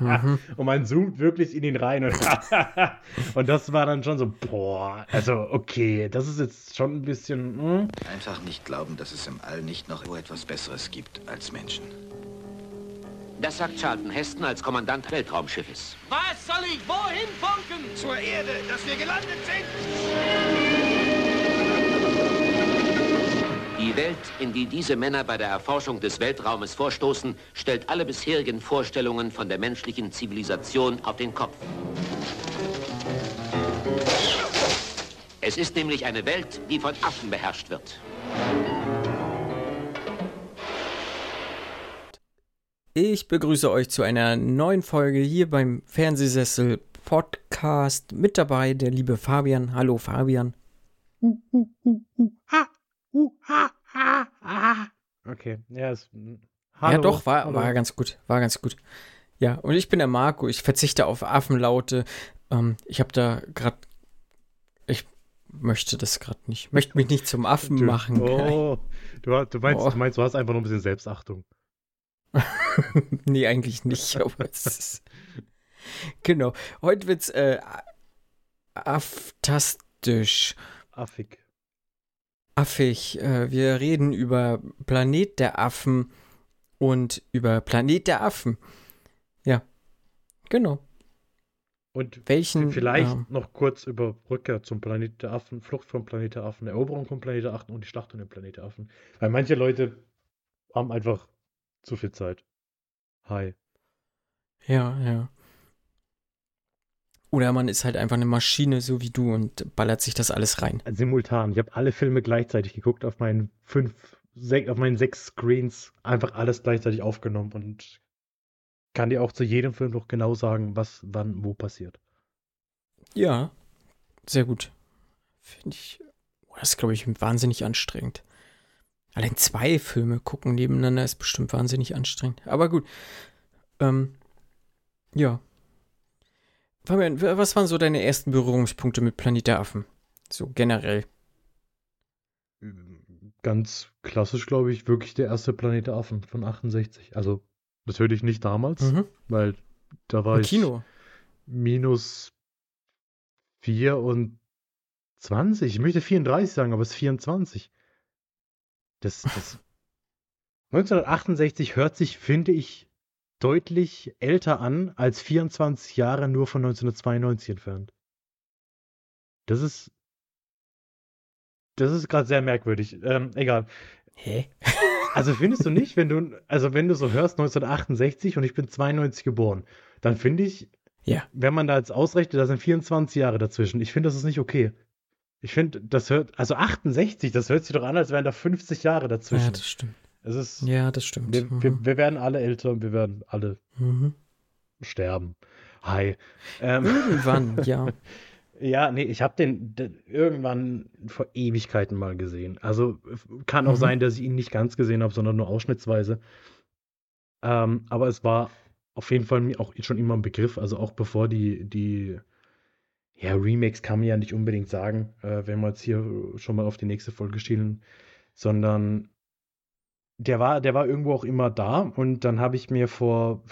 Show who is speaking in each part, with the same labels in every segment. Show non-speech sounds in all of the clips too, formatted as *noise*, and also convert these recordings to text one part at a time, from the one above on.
Speaker 1: mhm. Und man zoomt wirklich in ihn rein. Und, *laughs* und, das war dann schon so, boah, also okay, das ist jetzt schon ein bisschen. Hm?
Speaker 2: Einfach nicht glauben, dass es im All nicht noch etwas Besseres gibt als Menschen.
Speaker 3: Das sagt Charlton Heston als Kommandant Weltraumschiffes.
Speaker 4: Was soll ich wohin funken?
Speaker 2: Zur Erde, dass wir gelandet sind!
Speaker 3: Die Welt, in die diese Männer bei der Erforschung des Weltraumes vorstoßen, stellt alle bisherigen Vorstellungen von der menschlichen Zivilisation auf den Kopf. Es ist nämlich eine Welt, die von Affen beherrscht wird.
Speaker 5: Ich begrüße euch zu einer neuen Folge hier beim Fernsehsessel Podcast. Mit dabei der liebe Fabian. Hallo Fabian.
Speaker 1: Okay, ja, ist,
Speaker 5: hallo, ja doch, war, war ganz gut, war ganz gut. Ja, und ich bin der Marco, ich verzichte auf Affenlaute. Ähm, ich habe da gerade, ich möchte das gerade nicht, möchte mich nicht zum Affen du, machen.
Speaker 1: Oh, du, du, meinst, oh. du meinst, du hast einfach nur ein bisschen Selbstachtung.
Speaker 5: nee, eigentlich nicht, aber es ist. Genau. Heute wird's äh, aftastisch.
Speaker 1: Affig.
Speaker 5: Affig. Äh, wir reden über Planet der Affen und über Planet der Affen. Ja. Genau.
Speaker 1: Und welchen vielleicht äh, noch kurz über Rückkehr zum Planet der Affen, Flucht vom Planet der Affen, Eroberung vom Planet der Affen und die Schlacht um den Planet der Affen. Weil manche Leute haben einfach zu viel Zeit. Hi.
Speaker 5: Ja, ja. Oder man ist halt einfach eine Maschine, so wie du, und ballert sich das alles rein.
Speaker 1: Simultan. Ich habe alle Filme gleichzeitig geguckt auf meinen fünf, sech, auf meinen sechs Screens. Einfach alles gleichzeitig aufgenommen und kann dir auch zu jedem Film noch genau sagen, was wann wo passiert.
Speaker 5: Ja, sehr gut. Finde ich. Oh, das ist, glaube ich, wahnsinnig anstrengend. Allein zwei Filme gucken nebeneinander ist bestimmt wahnsinnig anstrengend. Aber gut. Ähm, ja. Fabian, was waren so deine ersten Berührungspunkte mit Planet der Affen? So generell.
Speaker 1: Ganz klassisch, glaube ich, wirklich der erste Planet der Affen von 68. Also natürlich nicht damals, mhm. weil da war Im ich
Speaker 5: Kino.
Speaker 1: minus 24. Ich möchte 34 sagen, aber es ist 24. Das, das *laughs* 1968 hört sich, finde ich, deutlich älter an als 24 Jahre nur von 1992 entfernt. Das ist. Das ist gerade sehr merkwürdig. Ähm, egal.
Speaker 5: Hä? *laughs*
Speaker 1: Also findest du nicht, wenn du, also wenn du so hörst 1968 und ich bin 92 geboren, dann finde ich,
Speaker 5: ja.
Speaker 1: wenn man da jetzt ausrechnet, da sind 24 Jahre dazwischen. Ich finde, das ist nicht okay. Ich finde, das hört, also 68, das hört sich doch an, als wären da 50 Jahre dazwischen. Ja,
Speaker 5: das stimmt.
Speaker 1: Es ist,
Speaker 5: ja, das stimmt.
Speaker 1: Wir, mhm. wir, wir, werden alle älter und wir werden alle mhm. sterben. Hi.
Speaker 5: Ähm, irgendwann, *laughs* ja.
Speaker 1: Ja, nee, ich habe den, den, irgendwann vor Ewigkeiten mal gesehen. Also kann auch mhm. sein, dass ich ihn nicht ganz gesehen habe, sondern nur ausschnittsweise. Ähm, aber es war auf jeden Fall mir auch schon immer ein Begriff. Also auch bevor die, die ja, Remakes kann man ja nicht unbedingt sagen, äh, wenn wir jetzt hier schon mal auf die nächste Folge schielen, sondern der war, der war irgendwo auch immer da und dann habe ich mir vor,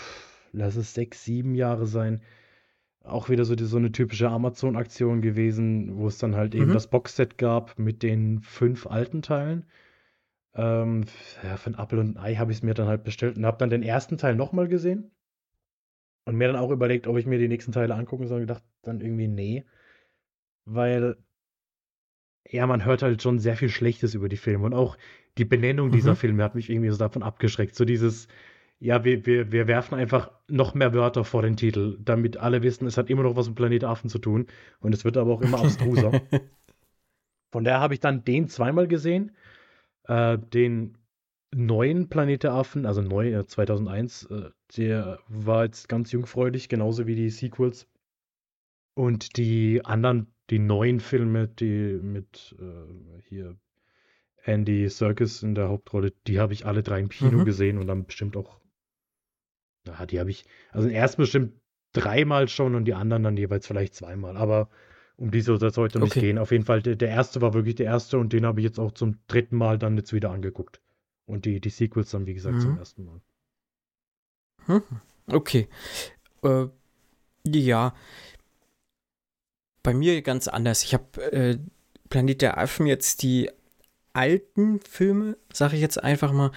Speaker 1: lass es sechs, sieben Jahre sein, auch wieder so, die, so eine typische Amazon-Aktion gewesen, wo es dann halt eben mhm. das Boxset gab mit den fünf alten Teilen. Ähm, ja, für ein Apfel und ein Ei habe ich es mir dann halt bestellt und habe dann den ersten Teil nochmal gesehen. Und mir dann auch überlegt, ob ich mir die nächsten Teile angucken soll. Und gedacht, dann irgendwie nee. Weil, ja, man hört halt schon sehr viel Schlechtes über die Filme. Und auch die Benennung mhm. dieser Filme hat mich irgendwie so davon abgeschreckt. So dieses, ja, wir, wir, wir werfen einfach noch mehr Wörter vor den Titel, damit alle wissen, es hat immer noch was mit Planet Affen zu tun. Und es wird aber auch immer abstruser. *laughs* Von daher habe ich dann den zweimal gesehen. Äh, den neuen Planet der Affen, also neu, äh, 2001, äh, der war jetzt ganz jungfräulich, genauso wie die Sequels. Und die anderen, die neuen Filme, die mit äh, hier Andy Serkis in der Hauptrolle, die habe ich alle drei im Kino mhm. gesehen und dann bestimmt auch, ja, die habe ich, also den ersten bestimmt dreimal schon und die anderen dann jeweils vielleicht zweimal. Aber um die soll es heute okay. nicht gehen. Auf jeden Fall, der, der erste war wirklich der erste und den habe ich jetzt auch zum dritten Mal dann jetzt wieder angeguckt. Und die, die Sequels dann, wie gesagt, mhm. zum ersten Mal.
Speaker 5: Mhm. Okay. Äh, ja. Bei mir ganz anders. Ich habe äh, Planet der Affen jetzt die alten Filme, sage ich jetzt einfach mal,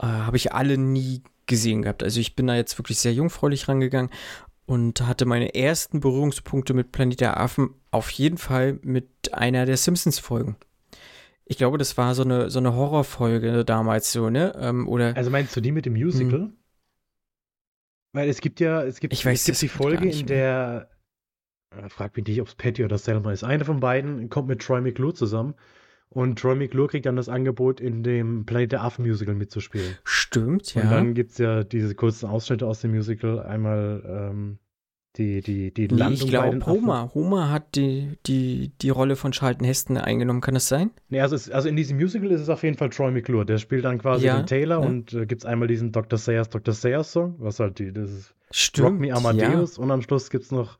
Speaker 5: äh, habe ich alle nie gesehen gehabt. Also ich bin da jetzt wirklich sehr jungfräulich rangegangen und hatte meine ersten Berührungspunkte mit Planet der Affen auf jeden Fall mit einer der Simpsons-Folgen. Ich glaube, das war so eine, so eine Horrorfolge damals so, ne? Ähm, oder
Speaker 1: also meinst du die mit dem Musical? Hm. Weil es gibt ja, es gibt,
Speaker 5: ich weiß,
Speaker 1: es gibt die Folge, in der, äh, frag mich nicht, ob es Patty oder Selma ist, eine von beiden kommt mit Troy McClure zusammen und Troy McClure kriegt dann das Angebot, in dem Planet der Affen Musical mitzuspielen.
Speaker 5: Stimmt, ja.
Speaker 1: Und dann gibt es ja diese kurzen Ausschnitte aus dem Musical. Einmal ähm, die, die, die
Speaker 5: Landung Ich glaube, Homer. Homer hat die, die, die Rolle von Charlton Heston eingenommen. Kann das sein?
Speaker 1: Nee, also, es, also in diesem Musical ist es auf jeden Fall Troy McClure. Der spielt dann quasi ja, den Taylor ja. und äh, gibt es einmal diesen Dr. Sayers, Dr. Sayers Song, was halt die, das ist
Speaker 5: Stimmt,
Speaker 1: Rock Me Amadeus. Ja. Und am Schluss gibt es noch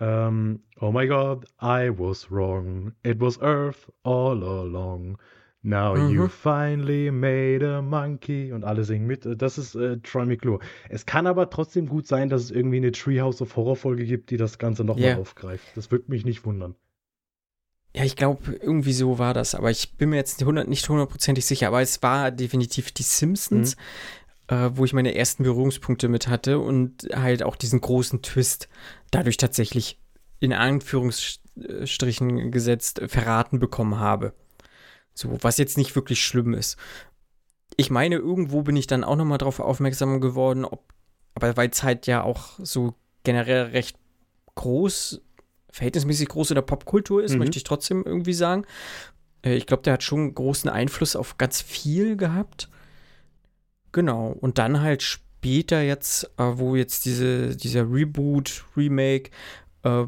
Speaker 1: um, oh my God, I was wrong. It was Earth all along. Now mhm. you finally made a monkey. Und alle singen mit. Das ist äh, Troy McClure. Es kann aber trotzdem gut sein, dass es irgendwie eine Treehouse of Horror Folge gibt, die das Ganze nochmal yeah. aufgreift. Das würde mich nicht wundern.
Speaker 5: Ja, ich glaube, irgendwie so war das. Aber ich bin mir jetzt nicht hundertprozentig sicher. Aber es war definitiv die Simpsons. Mhm äh, wo ich meine ersten Berührungspunkte mit hatte und halt auch diesen großen Twist dadurch tatsächlich in Anführungsstrichen gesetzt verraten bekommen habe. So, was jetzt nicht wirklich schlimm ist. Ich meine, irgendwo bin ich dann auch nochmal drauf aufmerksam geworden, ob, aber weil es halt ja auch so generell recht groß, verhältnismäßig groß in der Popkultur ist, mhm. möchte ich trotzdem irgendwie sagen. Äh, ich glaube, der hat schon großen Einfluss auf ganz viel gehabt. Genau. Und dann halt später jetzt, äh, wo jetzt diese, dieser Reboot, Remake, äh,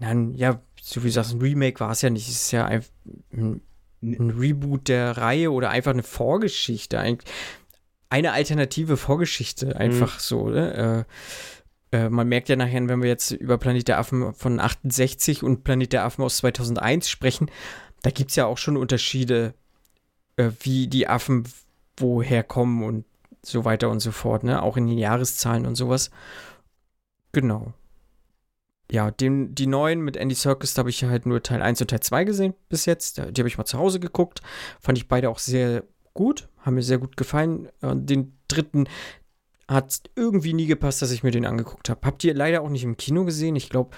Speaker 5: dann, ja, so wie du sagst, ein Remake war es ja nicht. Es ist ja ein, ein, ein Reboot der Reihe oder einfach eine Vorgeschichte. Ein, eine alternative Vorgeschichte, einfach mhm. so, ne? Äh, äh, man merkt ja nachher, wenn wir jetzt über Planet der Affen von 68 und Planet der Affen aus 2001 sprechen, da gibt es ja auch schon Unterschiede, äh, wie die Affen woher kommen und so weiter und so fort, ne? Auch in den Jahreszahlen und sowas. Genau. Ja, den, die neuen mit Andy da habe ich halt nur Teil 1 und Teil 2 gesehen bis jetzt. Die habe ich mal zu Hause geguckt. Fand ich beide auch sehr gut. Haben mir sehr gut gefallen. Den dritten hat irgendwie nie gepasst, dass ich mir den angeguckt habe. Habt ihr leider auch nicht im Kino gesehen. Ich glaube,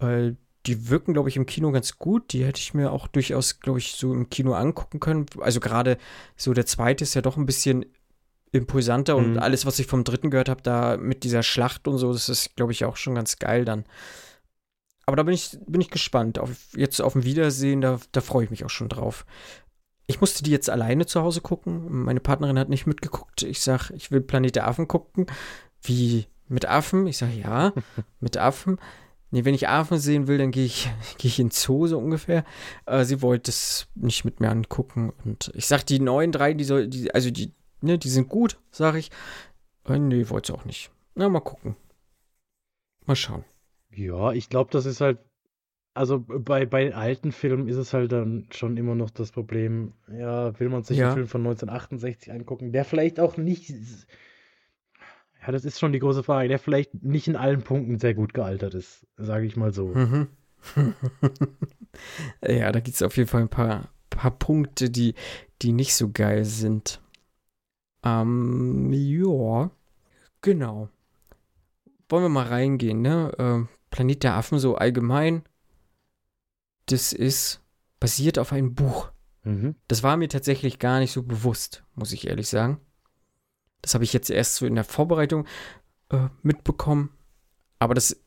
Speaker 5: äh, die wirken, glaube ich, im Kino ganz gut. Die hätte ich mir auch durchaus, glaube ich, so im Kino angucken können. Also gerade so der zweite ist ja doch ein bisschen imposanter und mhm. alles, was ich vom dritten gehört habe, da mit dieser Schlacht und so, das ist, glaube ich, auch schon ganz geil dann. Aber da bin ich, bin ich gespannt. Auf, jetzt auf ein Wiedersehen, da, da freue ich mich auch schon drauf. Ich musste die jetzt alleine zu Hause gucken. Meine Partnerin hat nicht mitgeguckt. Ich sage, ich will Planet der Affen gucken. Wie mit Affen? Ich sage, ja, *laughs* mit Affen. Nee, wenn ich Affen sehen will, dann gehe ich, *laughs* geh ich in Zoo so ungefähr. Äh, sie wollte es nicht mit mir angucken. Und ich sage, die neuen drei, die soll, die, also die, ne, die sind gut, sage ich. Äh, nee, wollte sie auch nicht. Na, mal gucken. Mal schauen.
Speaker 1: Ja, ich glaube, das ist halt, also bei, bei alten Filmen ist es halt dann schon immer noch das Problem, ja, will man sich ja. einen Film von 1968 angucken, der vielleicht auch nicht, ja, das ist schon die große Frage, der vielleicht nicht in allen Punkten sehr gut gealtert ist, sage ich mal so. Mhm. *laughs*
Speaker 5: ja, da gibt es auf jeden Fall ein paar, paar Punkte, die, die nicht so geil sind. Ähm, ja, genau. Wollen wir mal reingehen, ne? Äh, Planet der Affen so allgemein. Das ist basiert auf einem Buch. Mhm. Das war mir tatsächlich gar nicht so bewusst, muss ich ehrlich sagen. Das habe ich jetzt erst so in der Vorbereitung äh, mitbekommen. Aber das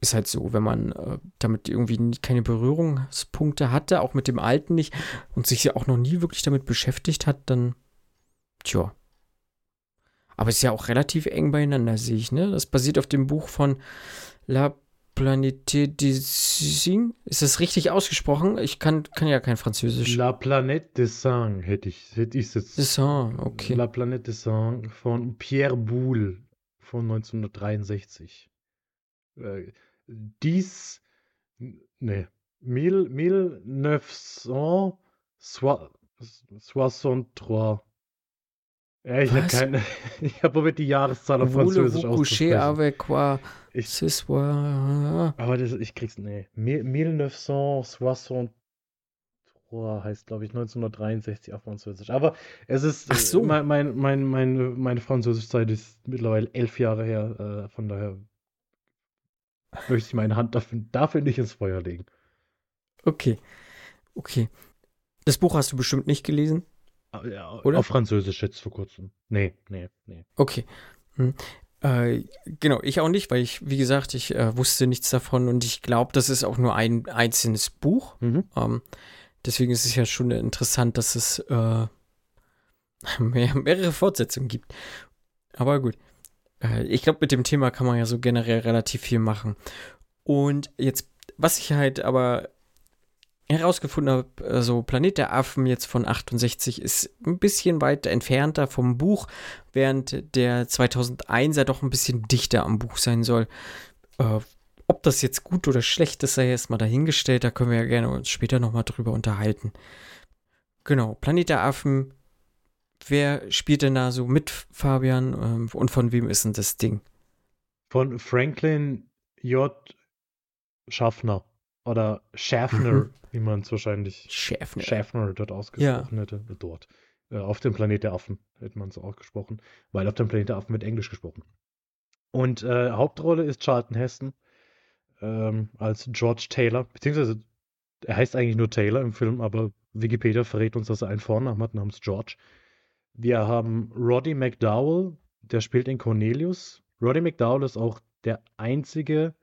Speaker 5: ist halt so, wenn man äh, damit irgendwie keine Berührungspunkte hatte, auch mit dem Alten nicht und sich ja auch noch nie wirklich damit beschäftigt hat, dann, tja, aber es ist ja auch relativ eng beieinander, sehe ich, ne? Das basiert auf dem Buch von La Planète des Signes. Ist das richtig ausgesprochen? Ich kann, kann ja kein Französisch.
Speaker 1: La Planète des Signes hätte ich, hätte ich jetzt.
Speaker 5: Des okay.
Speaker 1: La Planète des Signes von Pierre Boulle von 1963. Äh, dies, ne, 1963. Ja, ich habe keine. *laughs* Ich habe probiert, die Jahreszahl auf Französisch
Speaker 5: coucher
Speaker 1: auszusprechen.
Speaker 5: avec quoi
Speaker 1: Ich,
Speaker 5: soir.
Speaker 1: aber das, ich krieg's. Nee. Mi- 1963 heißt, glaube ich, 1963 auf Französisch. Aber es ist.
Speaker 5: Ach so.
Speaker 1: Mein, mein, mein, meine, meine Französischzeit ist mittlerweile elf Jahre her. Äh, von daher möchte ich meine Hand dafür, dafür nicht ins Feuer legen.
Speaker 5: Okay. Okay. Das Buch hast du bestimmt nicht gelesen?
Speaker 1: Aber Ja,
Speaker 5: Oder?
Speaker 1: Auf Französisch jetzt vor kurzem. Nee, nee, nee.
Speaker 5: Okay. Hm. Äh, genau, ich auch nicht, weil ich, wie gesagt, ich äh, wusste nichts davon und ich glaube, das ist auch nur ein einzelnes Buch.
Speaker 1: Mhm.
Speaker 5: Ähm, deswegen ist es ja schon interessant, dass es äh, *laughs* mehr, mehrere Fortsetzungen gibt. Aber gut. Äh, ich glaube, mit dem Thema kann man ja so generell relativ viel machen. Und jetzt, was ich halt aber herausgefunden habe, also Planet der Affen jetzt von 68 ist ein bisschen weit entfernter vom Buch, während der 2001er doch ein bisschen dichter am Buch sein soll. Äh, ob das jetzt gut oder schlecht ist, sei erstmal dahingestellt, da können wir ja gerne uns später nochmal drüber unterhalten. Genau, Planet der Affen. Wer spielt denn da so mit, Fabian? Ähm, Und von wem ist denn das Ding?
Speaker 1: Von Franklin J. Schaffner. Oder Schaffner,
Speaker 5: Mhm.
Speaker 1: wie man es wahrscheinlich
Speaker 5: Schäfner.
Speaker 1: Schaffner dort ausgesprochen hätte. Dort. Äh, auf dem Planet der Affen hätte man es ausgesprochen. Weil auf dem Planet der Affen wird Englisch gesprochen. Und äh, Hauptrolle ist Charlton Heston ähm, als George Taylor. Beziehungsweise er heißt eigentlich nur Taylor im Film, aber Wikipedia verrät uns, dass er einen Vornamen hat namens George. Wir haben Roddy McDowell, der spielt in Cornelius. Roddy McDowell ist auch der einzige,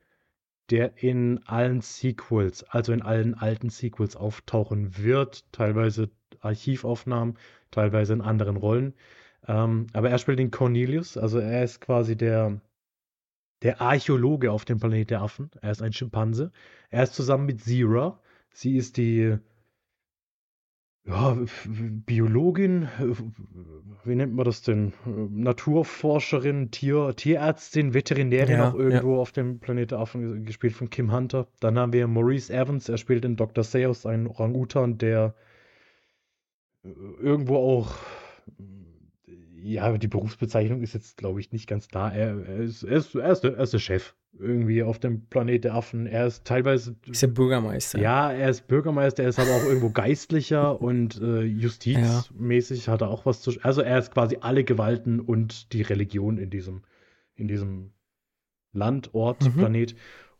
Speaker 1: der in allen Sequels, also in allen alten Sequels auftauchen wird. Teilweise Archivaufnahmen, teilweise in anderen Rollen. Ähm, aber er spielt den Cornelius, also er ist quasi der, der Archäologe auf dem Planet der Affen. Er ist ein Schimpanse. Er ist zusammen mit Zira. Sie ist die ja, Biologin, wie nennt man das denn? Naturforscherin, Tier, Tierärztin, Veterinärin
Speaker 5: Ja,
Speaker 1: auch irgendwo auf dem Planet Affen, gespielt von Kim Hunter. Dann haben wir Maurice Evans, er spielt in Dr. Seuss einen Orang-Utan, der äh, irgendwo auch, ja, die Berufsbezeichnung ist jetzt, glaube ich, nicht ganz da. Er, er, ist, er, ist, er, ist, er ist der Chef irgendwie auf dem Planet der Affen. Er ist teilweise
Speaker 5: Ist der Bürgermeister.
Speaker 1: ja, er ist Bürgermeister, er ist aber auch irgendwo Geistlicher *laughs* und äh, justizmäßig hat er auch was zu. Also er ist quasi alle Gewalten und die Religion in diesem, in diesem Land, Ort,
Speaker 5: Mhm.
Speaker 1: Planet.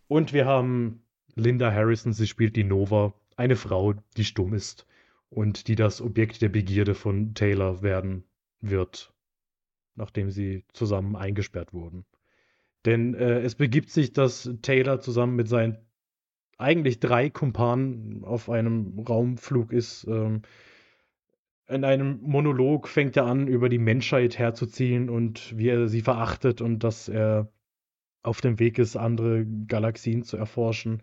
Speaker 1: Und wir haben Linda Harrison, sie spielt die Nova, eine Frau, die stumm ist und die das Objekt der Begierde von Taylor werden wird, nachdem sie zusammen eingesperrt wurden. Denn äh, es begibt sich, dass Taylor zusammen mit seinen eigentlich drei Kumpanen auf einem Raumflug ist. Ähm, in einem Monolog fängt er an, über die Menschheit herzuziehen und wie er sie verachtet und dass er auf dem Weg ist, andere Galaxien zu erforschen.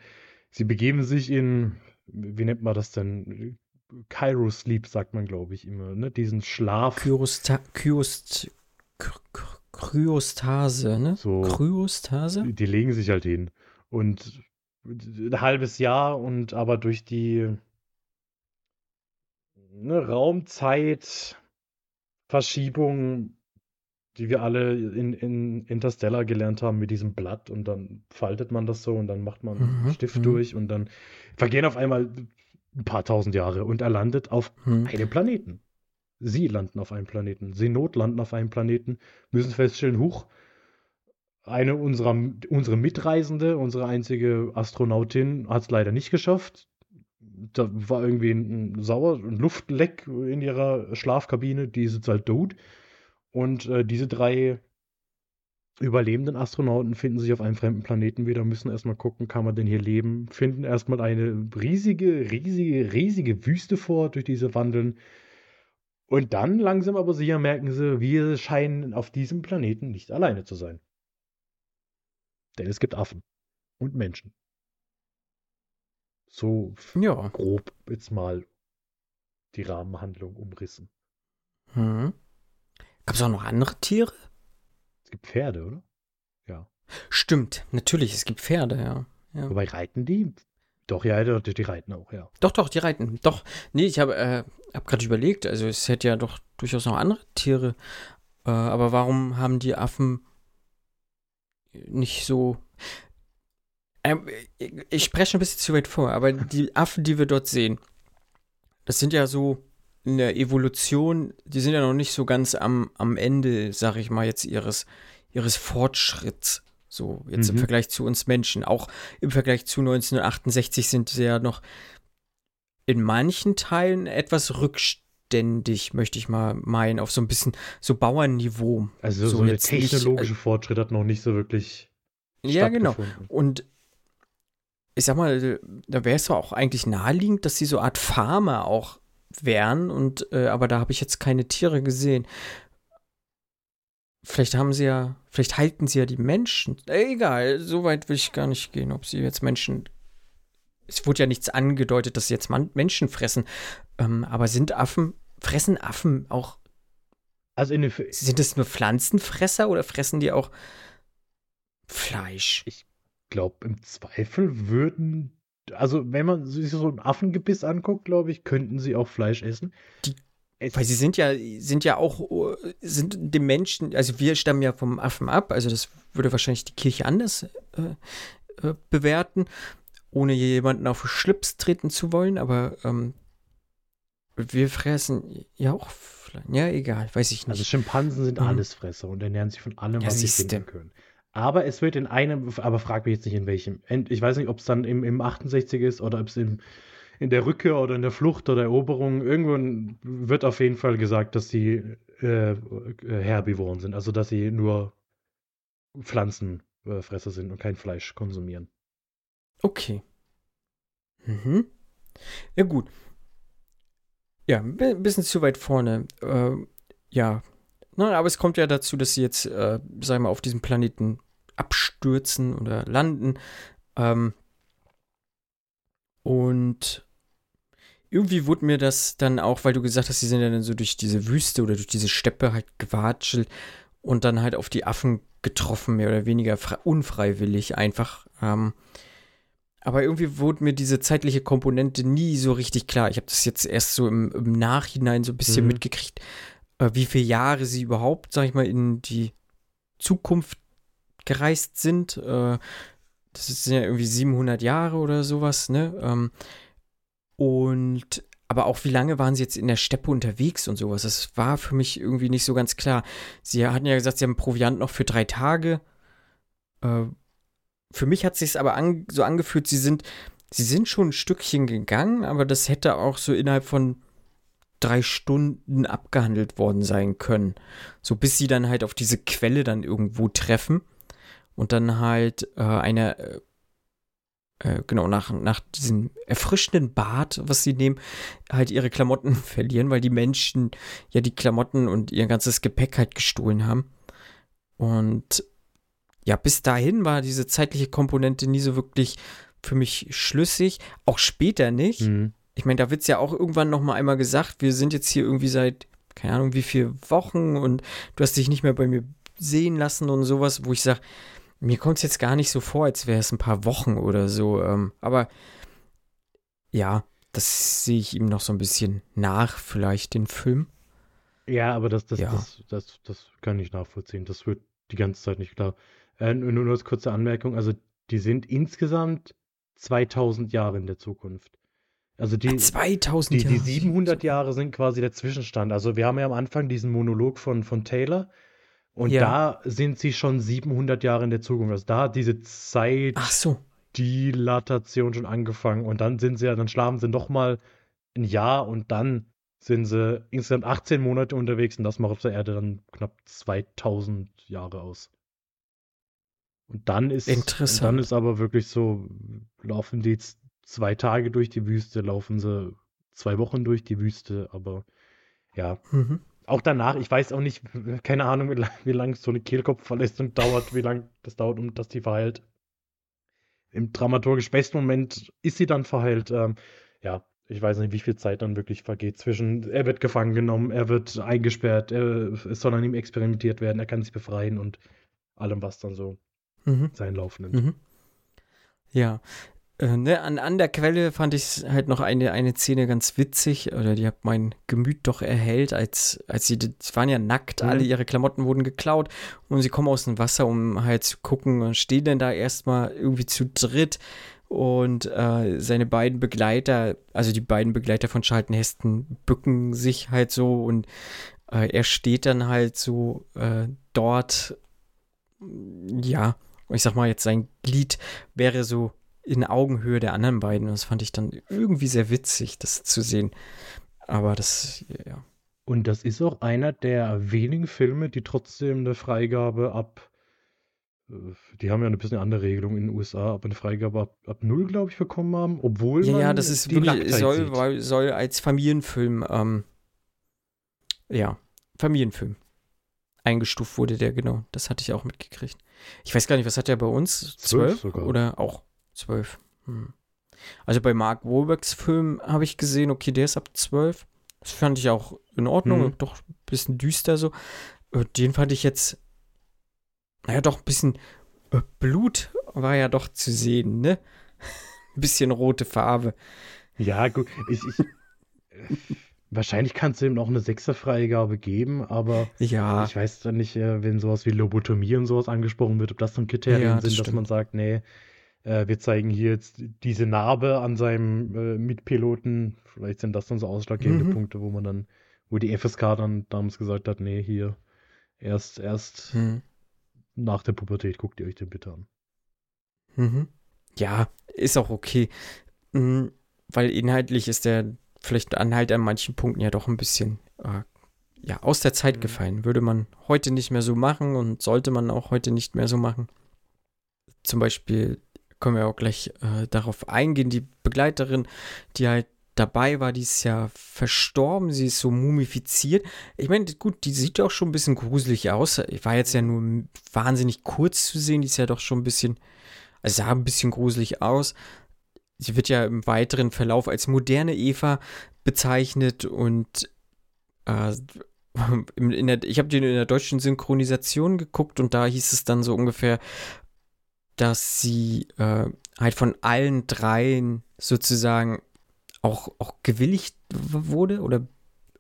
Speaker 1: Sie begeben sich in, wie nennt man das denn? Kairos-Sleep, sagt man, glaube ich, immer, ne? Diesen Schlaf.
Speaker 5: Kyrosta Kyost K- K- Kryostase, ne?
Speaker 1: So.
Speaker 5: Kryostase?
Speaker 1: Die legen sich halt hin. Und ein halbes Jahr und aber durch die ne, Raumzeit, Verschiebung, die wir alle in, in Interstellar gelernt haben mit diesem Blatt und dann faltet man das so und dann macht man einen
Speaker 5: Mhm,
Speaker 1: Stift
Speaker 5: mhm.
Speaker 1: durch und dann vergehen auf einmal ein paar tausend Jahre und er landet auf
Speaker 5: Hm.
Speaker 1: einem Planeten. Sie landen auf einem Planeten. Seenot landen auf einem Planeten, müssen feststellen, huch, eine unserer unsere Mitreisende, unsere einzige Astronautin, hat es leider nicht geschafft. Da war irgendwie ein, ein Sauer, ein Luftleck in ihrer Schlafkabine, die ist jetzt halt tot. Und äh, diese drei überlebenden Astronauten finden sich auf einem fremden Planeten wieder, müssen erstmal gucken, kann man denn hier leben, finden erstmal eine riesige, riesige, riesige Wüste vor, durch diese wandeln. Und dann langsam aber sicher merken sie, wir scheinen auf diesem Planeten nicht alleine zu sein. Denn es gibt Affen und Menschen. So
Speaker 5: Ja.
Speaker 1: grob jetzt mal die Rahmenhandlung umrissen.
Speaker 5: Hm. Gab es auch noch andere Tiere?
Speaker 1: Es gibt Pferde, oder? Ja.
Speaker 5: Stimmt, natürlich, es gibt Pferde, ja. ja.
Speaker 1: Wobei reiten die? Doch, ja, die, die reiten auch, ja.
Speaker 5: Doch, doch, die reiten. Doch. Nee, ich habe äh, hab gerade überlegt, also es hätte ja doch durchaus noch andere Tiere. Äh, aber warum haben die Affen nicht so. Ähm, ich spreche ein bisschen zu weit vor, aber die Affen, die wir dort sehen, das sind ja so in der Evolution, die sind ja noch nicht so ganz am, am Ende, sag ich mal, jetzt ihres, ihres Fortschritts. So, jetzt mhm. im Vergleich zu uns Menschen. Auch im Vergleich zu 1968 sind sie ja noch in manchen Teilen etwas rückständig, möchte ich mal meinen, auf so ein bisschen so Bauernniveau.
Speaker 1: Also so, so der technologische nicht, äh, Fortschritt hat noch nicht so wirklich.
Speaker 5: Ja, genau. Und ich sag mal, da wäre es auch eigentlich naheliegend, dass sie so eine Art Farmer auch wären und äh, aber da habe ich jetzt keine Tiere gesehen. Vielleicht haben sie ja, vielleicht halten sie ja die Menschen. Egal, so weit will ich gar nicht gehen, ob sie jetzt Menschen. Es wurde ja nichts angedeutet, dass sie jetzt Menschen fressen. Ähm, aber sind Affen, fressen Affen auch. Also in sind es nur Pflanzenfresser oder fressen die auch Fleisch?
Speaker 1: Ich glaube, im Zweifel würden also wenn man sich so ein Affengebiss anguckt, glaube ich, könnten sie auch Fleisch essen.
Speaker 5: Die, weil sie sind ja, sind ja auch, sind dem Menschen, also wir stammen ja vom Affen ab, also das würde wahrscheinlich die Kirche anders äh, äh, bewerten, ohne jemanden auf den Schlips treten zu wollen, aber ähm, wir fressen ja auch Fleisch. Ja, egal, weiß ich nicht. Also
Speaker 1: Schimpansen sind mhm. Allesfresser und ernähren sich von allem, was sie finden können. Aber es wird in einem, aber frag mich jetzt nicht in welchem. Ich weiß nicht, ob es dann im, im 68 ist oder ob es in der Rückkehr oder in der Flucht oder Eroberung. Irgendwann wird auf jeden Fall gesagt, dass sie äh, Herbivoren sind. Also, dass sie nur Pflanzenfresser sind und kein Fleisch konsumieren.
Speaker 5: Okay. Mhm. Ja, gut. Ja, ein bisschen zu weit vorne. Äh, ja, na, aber es kommt ja dazu, dass sie jetzt, äh, sagen wir mal, auf diesem Planeten abstürzen oder landen. Ähm, und irgendwie wurde mir das dann auch, weil du gesagt hast, sie sind ja dann so durch diese Wüste oder durch diese Steppe halt gewatschelt und dann halt auf die Affen getroffen, mehr oder weniger unfreiwillig einfach. Ähm, aber irgendwie wurde mir diese zeitliche Komponente nie so richtig klar. Ich habe das jetzt erst so im, im Nachhinein so ein bisschen mhm. mitgekriegt, äh, wie viele Jahre sie überhaupt, sag ich mal, in die Zukunft gereist sind. Äh, das sind ja irgendwie 700 Jahre oder sowas, ne? Ähm, und aber auch wie lange waren sie jetzt in der Steppe unterwegs und sowas? Das war für mich irgendwie nicht so ganz klar. Sie hatten ja gesagt, sie haben Proviant noch für drei Tage. Äh, für mich hat es sich aber an, so angefühlt, sie sind, sie sind schon ein Stückchen gegangen, aber das hätte auch so innerhalb von drei Stunden abgehandelt worden sein können. So bis sie dann halt auf diese Quelle dann irgendwo treffen und dann halt äh, eine, äh, genau, nach, nach diesem erfrischenden Bad, was sie nehmen, halt ihre Klamotten *laughs* verlieren, weil die Menschen ja die Klamotten und ihr ganzes Gepäck halt gestohlen haben. Und ja, bis dahin war diese zeitliche Komponente nie so wirklich für mich schlüssig, auch später nicht. Mhm ich meine, da wird es ja auch irgendwann noch mal einmal gesagt, wir sind jetzt hier irgendwie seit, keine Ahnung, wie viele Wochen und du hast dich nicht mehr bei mir sehen lassen und sowas, wo ich sage, mir kommt es jetzt gar nicht so vor, als wäre es ein paar Wochen oder so. Ähm, aber ja, das sehe ich ihm noch so ein bisschen nach, vielleicht den Film.
Speaker 1: Ja, aber das, das, ja. das, das, das kann ich nachvollziehen. Das wird die ganze Zeit nicht klar. Äh, nur, nur als kurze Anmerkung, also die sind insgesamt 2000 Jahre in der Zukunft. Also die,
Speaker 5: 2000
Speaker 1: die, die 700 Jahre sind quasi der Zwischenstand. Also wir haben ja am Anfang diesen Monolog von, von Taylor und ja. da sind sie schon 700 Jahre in der Zukunft. Also da hat diese Zeit
Speaker 5: Ach so.
Speaker 1: Dilatation schon angefangen und dann sind sie ja, dann schlafen sie noch mal ein Jahr und dann sind sie insgesamt 18 Monate unterwegs und das macht auf der Erde dann knapp 2000 Jahre aus. Und dann ist,
Speaker 5: Interessant.
Speaker 1: dann ist aber wirklich so, laufen die jetzt zwei Tage durch die Wüste, laufen sie zwei Wochen durch die Wüste, aber ja. Mhm. Auch danach, ich weiß auch nicht, *laughs* keine Ahnung, wie, lange so eine Kehlkopfverletzung dauert, wie lange das dauert, um dass die verheilt. Im dramaturgisch besten Moment ist sie dann verheilt. Ähm, ja, ich weiß nicht, wie viel Zeit dann wirklich vergeht zwischen, er wird gefangen genommen, er wird eingesperrt, er, es soll an ihm experimentiert werden, er kann sich befreien und allem, was dann so mhm. seinen Lauf nimmt. Mhm.
Speaker 5: Ja, Äh, ne, an, an der Quelle fand ich halt noch eine, eine Szene ganz witzig, oder die hat mein Gemüt doch erhellt, als, als sie, die waren ja nackt,
Speaker 1: Mhm.
Speaker 5: alle ihre Klamotten wurden geklaut und sie kommen aus dem Wasser, um halt zu gucken und stehen dann da erstmal irgendwie zu dritt und äh, seine beiden Begleiter, also die beiden Begleiter von Charlton Heston, bücken sich halt so und äh, er steht dann halt so äh, dort, ja, ich sag mal jetzt sein Glied wäre so in Augenhöhe der anderen beiden. Und das fand ich dann irgendwie sehr witzig, das zu sehen. Aber das, ja.
Speaker 1: Und das ist auch einer der wenigen Filme, die trotzdem eine Freigabe ab. äh, Die haben ja eine bisschen andere Regelung in den USA, aber eine Freigabe ab, ab null, glaube ich, bekommen haben, obwohl
Speaker 5: Ja, ja, das ist wirklich, soll, soll als Familienfilm, ähm, ja, Familienfilm eingestuft wurde der, genau. Das hatte ich auch mitgekriegt. Ich weiß gar nicht, was hat der bei uns?
Speaker 1: Zwölf
Speaker 5: Zwölf?
Speaker 1: sogar.
Speaker 5: Oder auch zwölf? Hm. Also bei Mark Wahlbergs Film habe ich gesehen, okay, der ist ab zwölf. Das fand ich auch in Ordnung,
Speaker 1: Mhm.
Speaker 5: doch ein bisschen düster so. Äh, Den fand ich jetzt, naja, doch ein bisschen äh, Blut war ja doch zu sehen, ne? *laughs* Ein bisschen rote Farbe.
Speaker 1: Ja, gut. Ich, ich, äh, wahrscheinlich kannst du ihm auch eine Sechser-Freigabe geben, aber
Speaker 5: Ja,
Speaker 1: ich weiß dann nicht, wenn sowas wie Lobotomie und sowas angesprochen wird, ob das dann Kriterien
Speaker 5: Ja, das
Speaker 1: sind, dass
Speaker 5: stimmt.
Speaker 1: man sagt, nee, äh, wir zeigen hier jetzt diese Narbe an seinem äh, Mitpiloten. Vielleicht sind das dann so ausschlaggebende
Speaker 5: Mhm.
Speaker 1: Punkte, wo man dann, wo die FSK dann damals gesagt hat, nee, hier erst, erst
Speaker 5: hm.
Speaker 1: nach der Pubertät guckt ihr euch den bitte an.
Speaker 5: Mhm. Ja, ist auch okay. Mhm, weil inhaltlich ist der vielleicht an halt an manchen Punkten ja doch ein bisschen äh, ja, aus der Zeit
Speaker 1: Mhm.
Speaker 5: gefallen. Würde man heute nicht mehr so machen und sollte man auch heute nicht mehr so machen. Zum Beispiel können wir auch gleich äh, darauf eingehen, die Begleiterin, die halt dabei war, die ist ja verstorben, sie ist so mumifiziert. Ich meine, gut, die sieht auch schon ein bisschen gruselig aus. Ich war jetzt ja nur wahnsinnig kurz zu sehen, die ist ja doch schon ein bisschen, also sah ein bisschen gruselig aus. Sie wird ja im weiteren Verlauf als moderne Eva bezeichnet und äh, *laughs* in der, ich habe den in der deutschen Synchronisation geguckt und da hieß es dann so ungefähr, dass sie äh, halt von allen dreien sozusagen auch, auch gewilligt wurde oder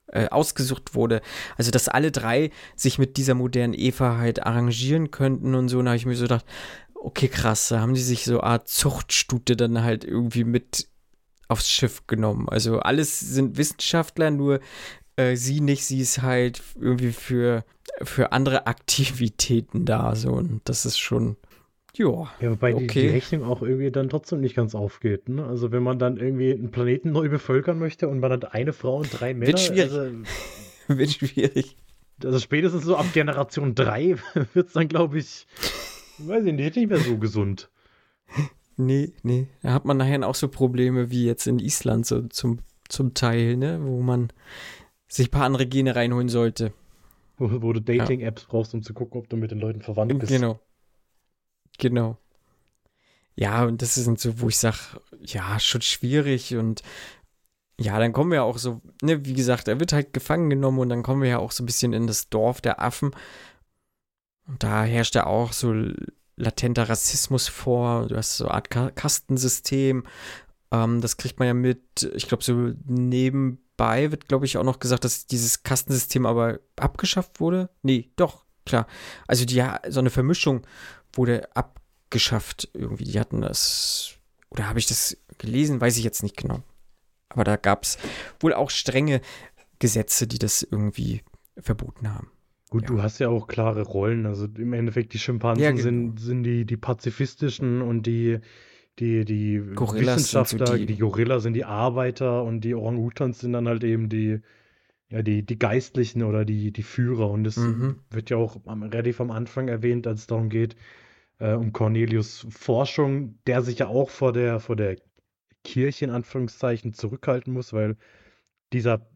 Speaker 5: äh, ausgesucht wurde. Also, dass alle drei sich mit dieser modernen Eva halt arrangieren könnten und so. Und da habe ich mir so gedacht, okay, krass, da haben die sich so eine Art Zuchtstute dann halt irgendwie mit aufs Schiff genommen. Also alles sind Wissenschaftler, nur äh, sie nicht, sie ist halt irgendwie für, für andere Aktivitäten da. So, und das ist schon, ja.
Speaker 1: Ja, wobei die, die
Speaker 5: Okay.
Speaker 1: Rechnung auch irgendwie dann trotzdem nicht ganz aufgeht. Ne? Also wenn man dann irgendwie einen Planeten neu bevölkern möchte und man hat eine Frau und drei Männer,
Speaker 5: schwierig.
Speaker 1: Also, *laughs*
Speaker 5: Wird schwierig.
Speaker 1: also spätestens so ab Generation 3 wird es dann, glaube ich, weiß ich nicht, nicht mehr so gesund.
Speaker 5: Nee, nee. Da hat man nachher auch so Probleme wie jetzt in Island so zum, zum Teil, ne? Wo man sich ein paar andere Gene reinholen sollte.
Speaker 1: Wo, wo du Dating-Apps brauchst, um zu gucken, ob du mit den Leuten verwandt bist.
Speaker 5: Genau. Genau. Ja, und das sind so, wo ich sage, ja, schon schwierig und ja, dann kommen wir auch so, ne, wie gesagt, er wird halt gefangen genommen und dann kommen wir ja auch so ein bisschen in das Dorf der Affen. Und da herrscht ja auch so latenter Rassismus vor. Du hast so eine Art Ka Kastensystem. Ähm, das kriegt man ja mit, ich glaube, so nebenbei wird, glaube ich, auch noch gesagt, dass dieses Kastensystem aber abgeschafft wurde. Nee, doch, klar. Also die so eine Vermischung wurde abgeschafft irgendwie. Die hatten das, oder habe ich das gelesen? Weiß ich jetzt nicht genau. Aber da gab es wohl auch strenge Gesetze, die das irgendwie verboten haben.
Speaker 1: Gut,
Speaker 5: Ja.
Speaker 1: du hast ja auch klare Rollen. Also im Endeffekt, die Schimpansen
Speaker 5: Ja, genau.
Speaker 1: sind, sind die, die pazifistischen und die, die, die
Speaker 5: Gorillas sind so
Speaker 1: Wissenschaftler,
Speaker 5: die-
Speaker 1: die, Gorilla sind die Arbeiter und die Orang-Utans sind dann halt eben die, ja, die, die Geistlichen oder die, die Führer. Und das
Speaker 5: Mhm.
Speaker 1: wird ja auch am, relativ am Anfang erwähnt, als es darum geht, äh, um Cornelius Forschung, der sich ja auch vor der, vor der Kirche in Anführungszeichen zurückhalten muss, weil dieser,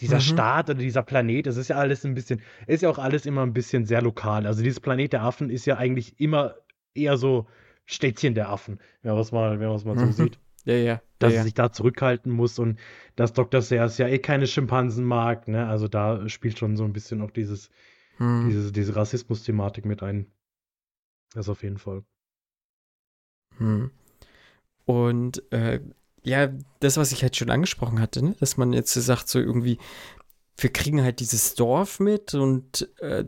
Speaker 1: dieser
Speaker 5: Mhm.
Speaker 1: Staat oder dieser Planet, es ist ja alles ein bisschen, ist ja auch alles immer ein bisschen sehr lokal. Also dieses Planet der Affen ist ja eigentlich immer eher so Städtchen der Affen, wenn man es mal, wenn man es mal so
Speaker 5: Mhm.
Speaker 1: sieht.
Speaker 5: Ja, ja.
Speaker 1: Dass
Speaker 5: ja,
Speaker 1: er sich da zurückhalten muss und dass Dr. Sears ja eh keine Schimpansen mag, ne? Also da spielt schon so ein bisschen auch dieses,
Speaker 5: Hm.
Speaker 1: diese, diese Rassismus-Thematik mit ein. Das auf jeden Fall.
Speaker 5: Hm. Und äh, ja, das, was ich halt schon angesprochen hatte, ne? dass man jetzt sagt, so irgendwie, wir kriegen halt dieses Dorf mit und äh,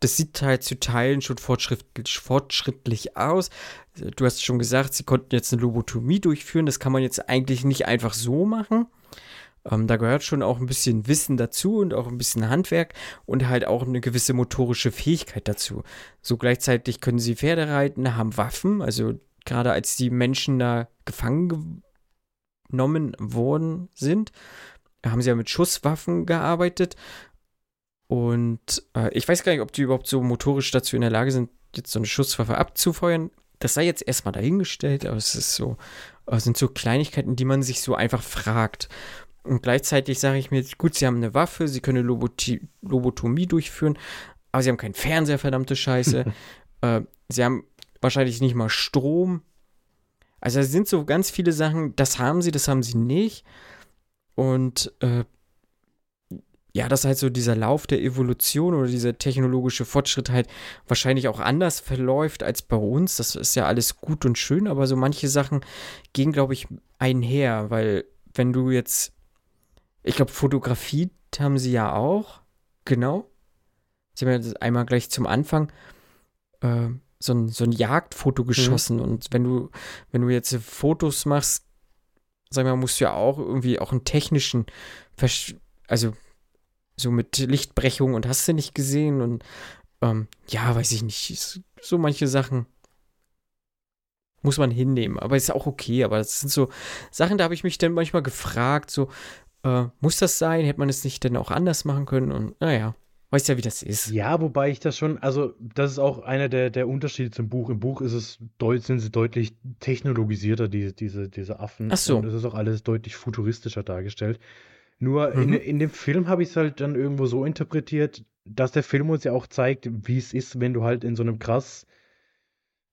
Speaker 5: das sieht halt zu Teilen schon fortschrittlich, fortschrittlich aus. Du hast schon gesagt, sie konnten jetzt eine Lobotomie durchführen. Das kann man jetzt eigentlich nicht einfach so machen. Ähm, da gehört schon auch ein bisschen Wissen dazu und auch ein bisschen Handwerk und halt auch eine gewisse motorische Fähigkeit dazu. So gleichzeitig können sie Pferde reiten, haben Waffen. Also gerade als die Menschen da gefangen genommen worden sind, haben sie ja mit Schusswaffen gearbeitet. Und äh, ich weiß gar nicht, ob die überhaupt so motorisch dazu in der Lage sind, jetzt so eine Schusswaffe abzufeuern. Das sei jetzt erstmal dahingestellt, aber es ist so, es sind so Kleinigkeiten, die man sich so einfach fragt. Und gleichzeitig sage ich mir, gut, sie haben eine Waffe, sie können Loboti Lobotomie durchführen, aber sie haben keinen Fernseher, verdammte Scheiße. *laughs* äh, sie haben wahrscheinlich nicht mal Strom. Also es sind so ganz viele Sachen, das haben sie, das haben sie nicht. Und äh, ja, dass halt so dieser Lauf der Evolution oder dieser technologische Fortschritt halt wahrscheinlich auch anders verläuft als bei uns. Das ist ja alles gut und schön, aber so manche Sachen gehen, glaube ich, einher, weil wenn du jetzt, ich glaube, Fotografie haben sie ja auch, genau. Sie haben ja einmal gleich zum Anfang äh, so, ein, so ein Jagdfoto mhm. geschossen mhm. und wenn du, wenn du jetzt Fotos machst, sag mal, musst du ja auch irgendwie auch einen technischen, also so mit Lichtbrechung und hast du nicht gesehen und ähm, ja, weiß ich nicht, so manche Sachen muss man hinnehmen, aber ist auch okay, aber das sind so Sachen, da habe ich mich dann manchmal gefragt, so, äh, muss das sein? Hätte man es nicht denn auch anders machen können? Und naja, weißt ja, wie das ist.
Speaker 1: Ja, wobei ich das schon, also das ist auch einer der, der Unterschiede zum Buch. Im Buch ist es sind sie deutlich technologisierter, diese, diese, diese Affen.
Speaker 5: Ach so.
Speaker 1: Und es ist auch alles deutlich futuristischer dargestellt. Nur mhm. in, in dem Film habe ich es halt dann irgendwo so interpretiert, dass der Film uns ja auch zeigt, wie es ist, wenn du halt in so einem krass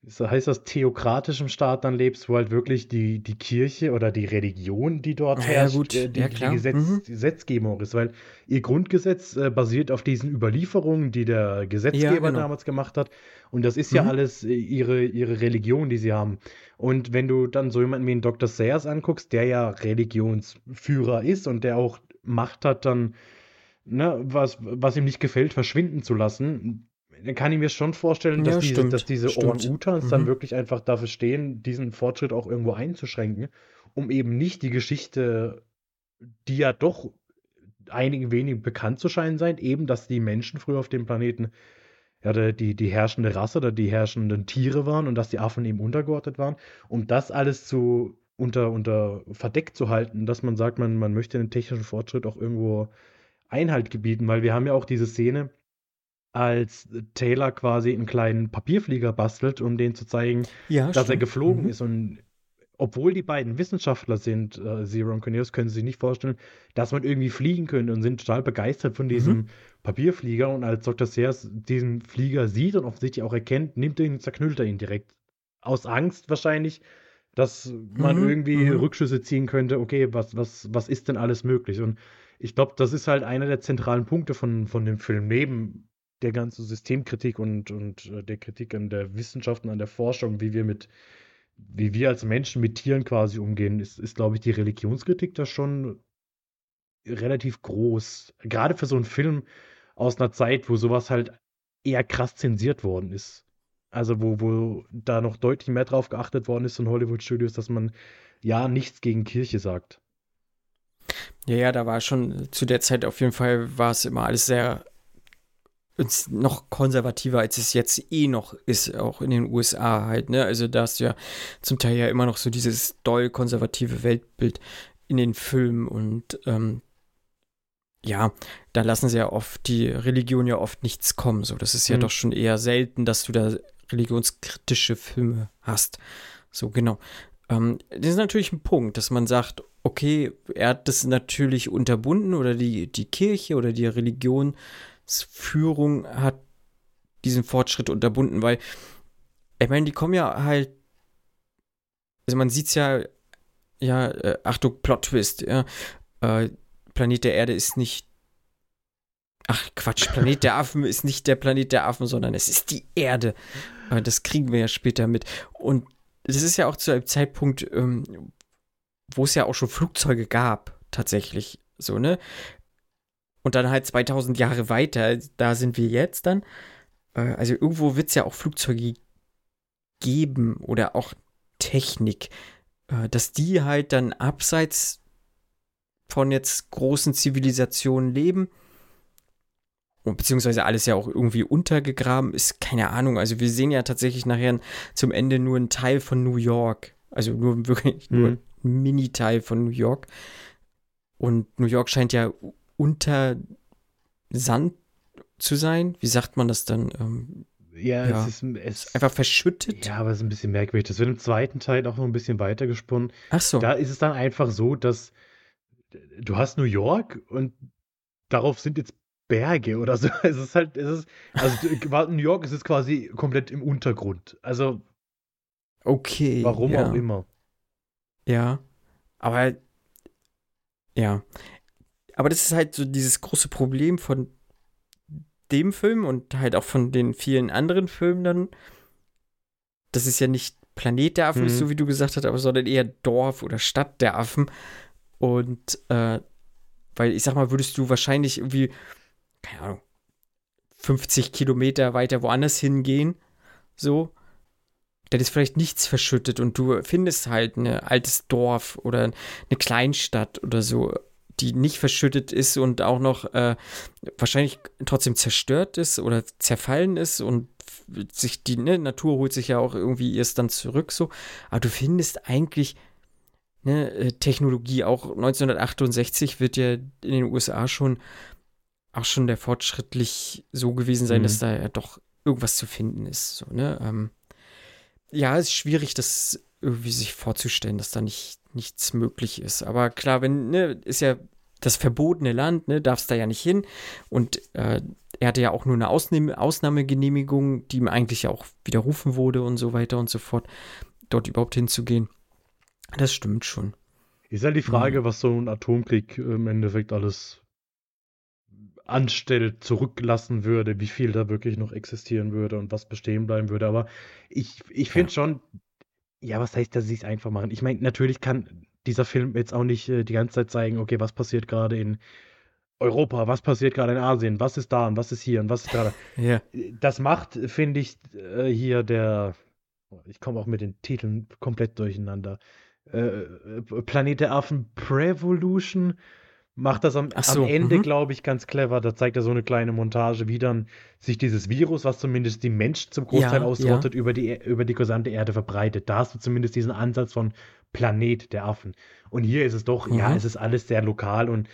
Speaker 1: so heißt das, theokratischem Staat dann lebst, wo halt wirklich die, die Kirche oder die Religion, die dort
Speaker 5: ja,
Speaker 1: herrscht,
Speaker 5: gut.
Speaker 1: Äh, die,
Speaker 5: ja,
Speaker 1: die Gesetz, mhm. Gesetzgebung ist, weil ihr Grundgesetz äh, basiert auf diesen Überlieferungen, die der Gesetzgeber ja, genau. damals gemacht hat. Und das ist mhm. ja alles äh, ihre, ihre Religion, die sie haben. Und wenn du dann so jemanden wie einen Dr. Sayers anguckst, der ja Religionsführer ist und der auch Macht hat, dann ne, was, was ihm nicht gefällt, verschwinden zu lassen, dann kann ich mir schon vorstellen, dass,
Speaker 5: ja,
Speaker 1: diese,
Speaker 5: stimmt,
Speaker 1: dass diese Orang-Utans mhm. dann wirklich einfach dafür stehen, diesen Fortschritt auch irgendwo einzuschränken, um eben nicht die Geschichte, die ja doch einigen wenigen bekannt zu scheinen sein, eben, dass die Menschen früher auf dem Planeten ja, die, die herrschende Rasse oder die herrschenden Tiere waren und dass die Affen eben untergeordnet waren, um das alles zu unter, unter verdeckt zu halten, dass man sagt, man, man möchte den technischen Fortschritt auch irgendwo Einhalt gebieten, weil wir haben ja auch diese Szene, als Taylor quasi einen kleinen Papierflieger bastelt, um den zu zeigen,
Speaker 5: ja,
Speaker 1: dass
Speaker 5: stimmt.
Speaker 1: er geflogen
Speaker 5: mhm.
Speaker 1: ist. Und obwohl die beiden Wissenschaftler sind, äh, Zero und Cornelius, können sie sich nicht vorstellen, dass man irgendwie fliegen könnte und sind total begeistert von diesem mhm. Papierflieger. Und als Dr. Sears diesen Flieger sieht und offensichtlich auch erkennt, nimmt er ihn und zerknüllt er ihn direkt. Aus Angst wahrscheinlich, dass man mhm. irgendwie mhm. Rückschlüsse ziehen könnte, okay, was, was, was ist denn alles möglich? Und ich glaube, das ist halt einer der zentralen Punkte von, von dem Film. Neben der ganzen Systemkritik und, und äh, der Kritik an der Wissenschaft und an der Forschung, wie wir mit, wie wir als Menschen mit Tieren quasi umgehen, ist, ist glaube ich, die Religionskritik da schon relativ groß. Gerade für so einen Film aus einer Zeit, wo sowas halt eher krass zensiert worden ist. Also wo, wo da noch deutlich mehr drauf geachtet worden ist in Hollywood-Studios, dass man ja nichts gegen Kirche sagt.
Speaker 5: Ja, ja, da war schon zu der Zeit auf jeden Fall war es immer alles sehr noch konservativer, als es jetzt eh noch ist, auch in den USA halt, ne? Also da hast du ja zum Teil ja immer noch so dieses doll konservative Weltbild in den Filmen und ähm, ja, da lassen sie ja oft die Religion ja oft nichts kommen. So, das ist ja mhm. doch schon eher selten, dass du da religionskritische Filme hast. So, genau. Ähm, das ist natürlich ein Punkt, dass man sagt, okay, er hat das natürlich unterbunden oder die, die Kirche oder die Religion Führung hat diesen Fortschritt unterbunden, weil ich meine, die kommen ja halt, also man sieht es ja, ja, äh, Achtung, Plot-Twist, ja, äh, Planet der Erde ist nicht, ach Quatsch, *laughs* Planet der Affen ist nicht der Planet der Affen, sondern es ist die Erde. Äh, das kriegen wir ja später mit. Und das ist ja auch zu einem Zeitpunkt, ähm, wo es ja auch schon Flugzeuge gab, tatsächlich. So, ne? Und dann halt 2000 Jahre weiter, da sind wir jetzt dann. Äh, also irgendwo wird es ja auch Flugzeuge geben oder auch Technik, äh, dass die halt dann abseits von jetzt großen Zivilisationen leben. Und beziehungsweise alles ja auch irgendwie untergegraben ist, keine Ahnung. Also wir sehen ja tatsächlich nachher zum Ende nur einen Teil von New York. Also nur wirklich mhm. nur ein Mini-Teil von New York. Und New York scheint ja unter Sand zu sein. Wie sagt man das dann? Ähm,
Speaker 1: ja, ja, es ist es,
Speaker 5: einfach verschüttet.
Speaker 1: Ja, aber es ist ein bisschen merkwürdig. Das wird im zweiten Teil auch noch ein bisschen weiter gesponnen.
Speaker 5: Ach so.
Speaker 1: Da ist es dann einfach so, dass du hast New York und darauf sind jetzt Berge oder so. *laughs* Es ist halt, es ist, also *laughs* New York ist es quasi komplett im Untergrund. Also.
Speaker 5: Okay.
Speaker 1: Warum ja. auch immer.
Speaker 5: Ja. Aber. Ja. Aber das ist halt so dieses große Problem von dem Film und halt auch von den vielen anderen Filmen dann. Das ist ja nicht Planet der Affen, mhm. ist so wie du gesagt hast, aber sondern eher Dorf oder Stadt der Affen. Und äh, weil ich sag mal, würdest du wahrscheinlich irgendwie, keine Ahnung, 50 Kilometer weiter woanders hingehen, so, dann ist vielleicht nichts verschüttet und du findest halt ein altes Dorf oder eine Kleinstadt oder so, die nicht verschüttet ist und auch noch äh, wahrscheinlich trotzdem zerstört ist oder zerfallen ist und sich die ne, Natur holt sich ja auch irgendwie erst dann zurück so, aber du findest eigentlich ne, äh, Technologie. Auch 1968 wird ja in den USA schon auch schon der fortschrittlich so gewesen sein, mhm. dass da ja doch irgendwas zu finden ist. So, ne? Ähm, ja, es ist schwierig, das irgendwie sich vorzustellen, dass da nicht nichts möglich ist. Aber klar, wenn, ne, ist ja das verbotene Land, ne, darfst da ja nicht hin. Und äh, er hatte ja auch nur eine Ausnahme, Ausnahmegenehmigung, die ihm eigentlich ja auch widerrufen wurde und so weiter und so fort, dort überhaupt hinzugehen. Das stimmt schon.
Speaker 1: Ist halt die Frage, mhm. was so ein Atomkrieg im Endeffekt alles anstellt, zurücklassen würde, wie viel da wirklich noch existieren würde und was bestehen bleiben würde. Aber ich, ich finde ja. schon, ja, was heißt, dass sie es einfach machen? Ich meine, natürlich kann dieser Film jetzt auch nicht äh, die ganze Zeit zeigen, okay, was passiert gerade in Europa, was passiert gerade in Asien, was ist da und was ist hier und was ist gerade. *laughs*
Speaker 5: ja.
Speaker 1: Das macht, finde ich, äh, hier der, ich komme auch mit den Titeln komplett durcheinander. Äh, äh, Planet der Affen Prevolution macht das am, so, am Ende, mhm. glaube ich, ganz clever. Da zeigt er so eine kleine Montage, wie dann sich dieses Virus, was zumindest die Menschen zum Großteil ja, ausrottet, ja. über, die, über die gesamte Erde verbreitet. Da hast du zumindest diesen Ansatz von Planet der Affen. Und hier ist es doch, mhm. ja, es ist alles sehr lokal und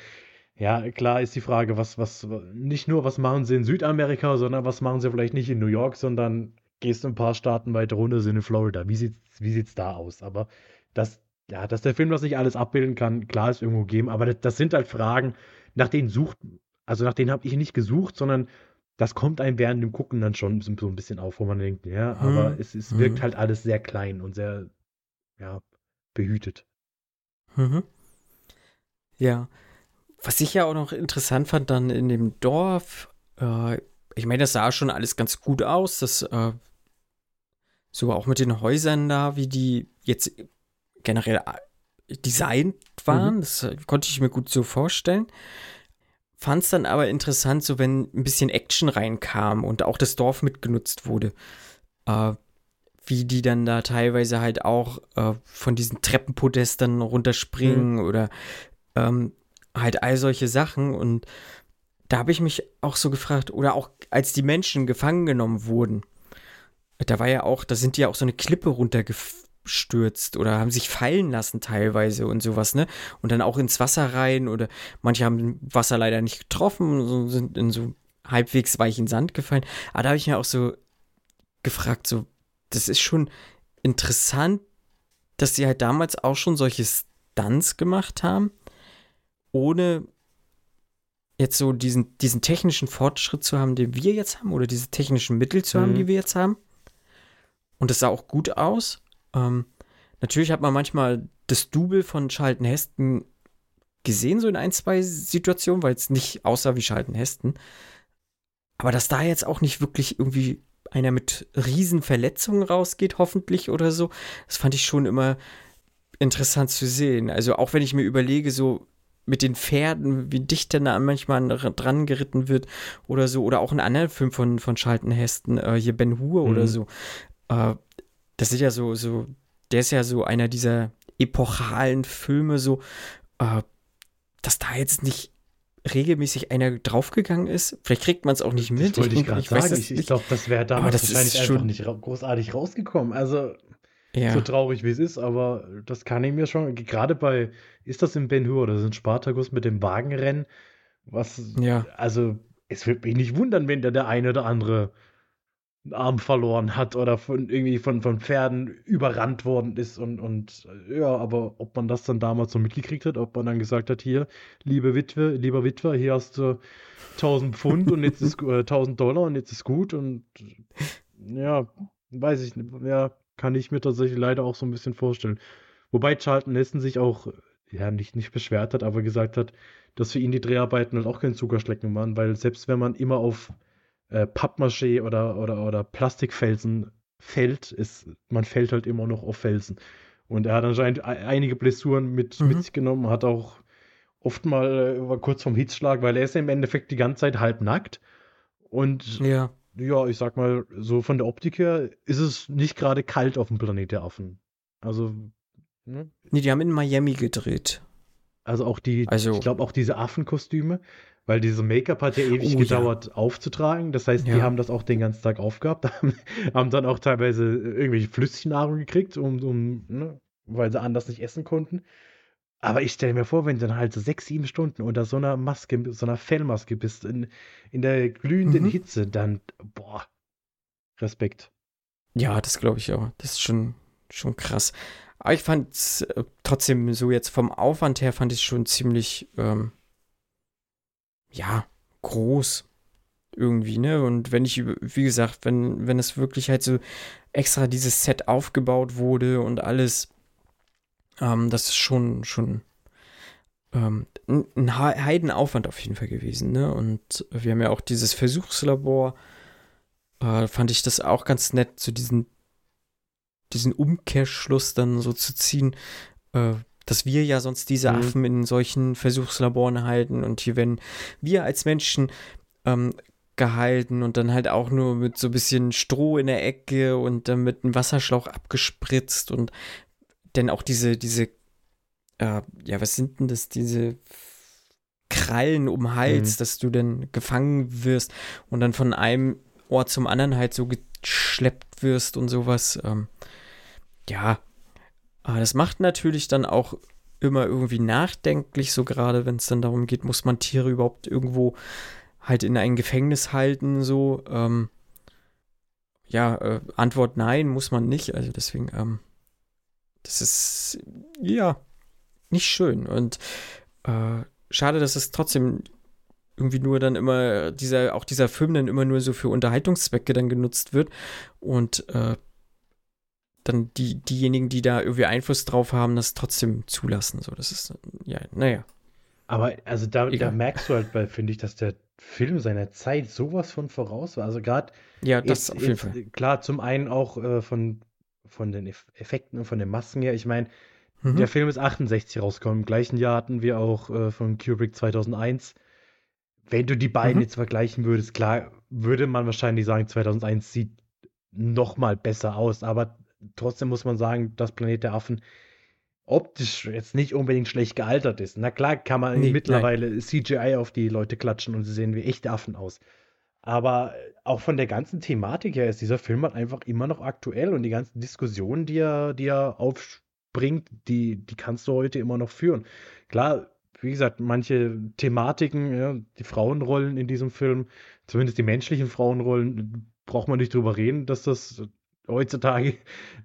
Speaker 1: ja, klar ist die Frage, was, was, nicht nur, was machen sie in Südamerika, sondern was machen sie vielleicht nicht in New York, sondern gehst du ein paar Staaten weiter runter, sind in Florida. Wie sieht's, wie sieht's da aus? Aber dass, ja, dass der Film das nicht alles abbilden kann, klar ist irgendwo geben, aber das, das sind halt Fragen, nach denen sucht, also nach denen habe ich nicht gesucht, sondern das kommt einem während dem Gucken dann schon so ein bisschen auf, wo man denkt, ja, aber hm. es, es wirkt hm. halt alles sehr klein und sehr, ja, behütet.
Speaker 5: Mhm. Ja. Was ich ja auch noch interessant fand, dann in dem Dorf, äh, ich meine, das sah schon alles ganz gut aus, das äh, sogar auch mit den Häusern da, wie die jetzt generell äh, designt waren. Mhm. Das äh, konnte ich mir gut so vorstellen. Fand es dann aber interessant, so wenn ein bisschen Action reinkam und auch das Dorf mitgenutzt wurde. Äh, wie die dann da teilweise halt auch äh, von diesen Treppenpodesten runterspringen mhm. oder ähm, halt all solche Sachen. Und da habe ich mich auch so gefragt, oder auch als die Menschen gefangen genommen wurden, da war ja auch, da sind die ja auch so eine Klippe runtergefallen abgestürzt oder haben sich fallen lassen teilweise und sowas, ne? Und dann auch ins Wasser rein oder manche haben Wasser leider nicht getroffen, so, sind in so halbwegs weichen Sand gefallen. Aber da habe ich mir auch so gefragt, so, das ist schon interessant, dass sie halt damals auch schon solche Stunts gemacht haben, ohne jetzt so diesen, diesen technischen Fortschritt zu haben, den wir jetzt haben, oder diese technischen Mittel zu mhm. haben, die wir jetzt haben. Und das sah auch gut aus. Ähm, natürlich hat man manchmal das Double von Charlton Heston gesehen, so in ein, zwei Situationen, weil es nicht aussah wie Charlton Heston. Aber dass da jetzt auch nicht wirklich irgendwie einer mit riesen Verletzungen rausgeht, hoffentlich oder so. Das fand ich schon immer interessant zu sehen. Also auch wenn ich mir überlege, so mit den Pferden, wie dicht denn da manchmal dran geritten wird oder so, oder auch ein anderer Film von, von Charlton Heston, äh, hier Ben Hur mhm. oder so. Äh, das ist ja so, so, der ist ja so einer dieser epochalen Filme, so, äh, dass da jetzt nicht regelmäßig einer draufgegangen ist. Vielleicht kriegt man es auch nicht mit.
Speaker 1: Das wollte ich, ich gerade sagen. Ich, ich glaube, das wäre damals das wahrscheinlich einfach nicht großartig rausgekommen. Also ja. so traurig wie es ist, aber das kann ich mir schon, gerade bei, ist das in Ben Hur oder sind Spartacus mit dem Wagenrennen? Was, ja. also es würde mich nicht wundern, wenn da der eine oder andere einen Arm verloren hat oder von irgendwie von, von Pferden überrannt worden ist und, und ja, aber ob man das dann damals so mitgekriegt hat, ob man dann gesagt hat, hier, liebe Witwe, lieber Witwer, hier hast du 1000 Pfund und jetzt ist äh, 1000 Dollar und jetzt ist gut und ja, weiß ich nicht, ja, kann ich mir tatsächlich leider auch so ein bisschen vorstellen. Wobei Charlton Heston sich auch, ja, nicht, nicht beschwert hat, aber gesagt hat, dass für ihn die Dreharbeiten halt auch kein Zuckerschlecken waren, weil selbst wenn man immer auf äh, Pappmaché oder, oder, oder Plastikfelsen fällt, ist, man fällt halt immer noch auf Felsen. Und er hat anscheinend einige Blessuren mit, mhm. mit sich genommen, hat auch oft mal äh, kurz vom Hitzschlag, weil er ist ja im Endeffekt die ganze Zeit halb nackt. Und ja. ja, ich sag mal, so von der Optik her ist es nicht gerade kalt auf dem Planet der Affen. Also.
Speaker 5: Ne? Nee, die haben in Miami gedreht.
Speaker 1: Also auch die, also, ich glaube auch diese Affenkostüme, weil diese Make-up hat ja ewig oh, gedauert ja. aufzutragen. Das heißt, ja. die haben das auch den ganzen Tag aufgehabt, *laughs* haben dann auch teilweise irgendwelche Flüssignahrung gekriegt, um, um ne, weil sie anders nicht essen konnten. Aber ich stelle mir vor, wenn du dann halt so sechs, sieben Stunden unter so einer Maske, so einer Fellmaske bist, in, in der glühenden mhm. Hitze, dann, boah, Respekt.
Speaker 5: Ja, das glaube ich auch. Das ist schon, schon krass. Aber ich fand es äh, trotzdem so jetzt vom Aufwand her fand ich es schon ziemlich, ähm, ja, groß irgendwie, ne? Und wenn ich, wie gesagt, wenn, wenn es wirklich halt so extra dieses Set aufgebaut wurde und alles, ähm, das ist schon, schon ähm, ein Heidenaufwand auf jeden Fall gewesen, ne? Und wir haben ja auch dieses Versuchslabor, äh, fand ich das auch ganz nett, so diesen, diesen Umkehrschluss dann so zu ziehen, äh, dass wir ja sonst diese mhm. Affen in solchen Versuchslaboren halten und hier werden wir als Menschen ähm, gehalten und dann halt auch nur mit so ein bisschen Stroh in der Ecke und dann mit einem Wasserschlauch abgespritzt und denn auch diese, diese, äh, ja, was sind denn das, diese Krallen um Hals, mhm. dass du dann gefangen wirst und dann von einem Ort zum anderen halt so geschleppt wirst und sowas. Ähm, ja, aber das macht natürlich dann auch immer irgendwie nachdenklich, so gerade wenn es dann darum geht, muss man Tiere überhaupt irgendwo halt in ein Gefängnis halten, so. Ähm, ja, äh, Antwort nein, muss man nicht. Also deswegen, ähm, das ist ja nicht schön. Und äh, schade, dass es trotzdem irgendwie nur dann immer dieser, auch dieser Film dann immer nur so für Unterhaltungszwecke dann genutzt wird. Und äh, dann die, diejenigen, die da irgendwie Einfluss drauf haben, das trotzdem zulassen. So, das ist, ja, naja.
Speaker 1: Aber also da, da merkst du halt, finde ich, dass der Film seiner Zeit sowas von voraus war. Also gerade.
Speaker 5: Ja, das jetzt, auf jeden Fall.
Speaker 1: Klar, zum einen auch äh, von, von den Effekten und von den Masken her. Ich meine, mhm. der Film ist 68 rausgekommen. Im gleichen Jahr hatten wir auch äh, von Kubrick 2001. Wenn du die beiden mhm. jetzt vergleichen würdest, klar, würde man wahrscheinlich sagen, 2001 sieht noch mal besser aus. Aber trotzdem muss man sagen, das Planet der Affen optisch jetzt nicht unbedingt schlecht gealtert ist. Na klar kann man nee, mittlerweile nein. CGI auf die Leute klatschen und sie sehen wie echte Affen aus. Aber auch von der ganzen Thematik her ist dieser Film halt einfach immer noch aktuell und die ganzen Diskussionen, die er, die er aufbringt, die, die kannst du heute immer noch führen. Klar, wie gesagt, manche Thematiken, ja, die Frauenrollen in diesem Film, zumindest die menschlichen Frauenrollen, braucht man nicht drüber reden, dass das heutzutage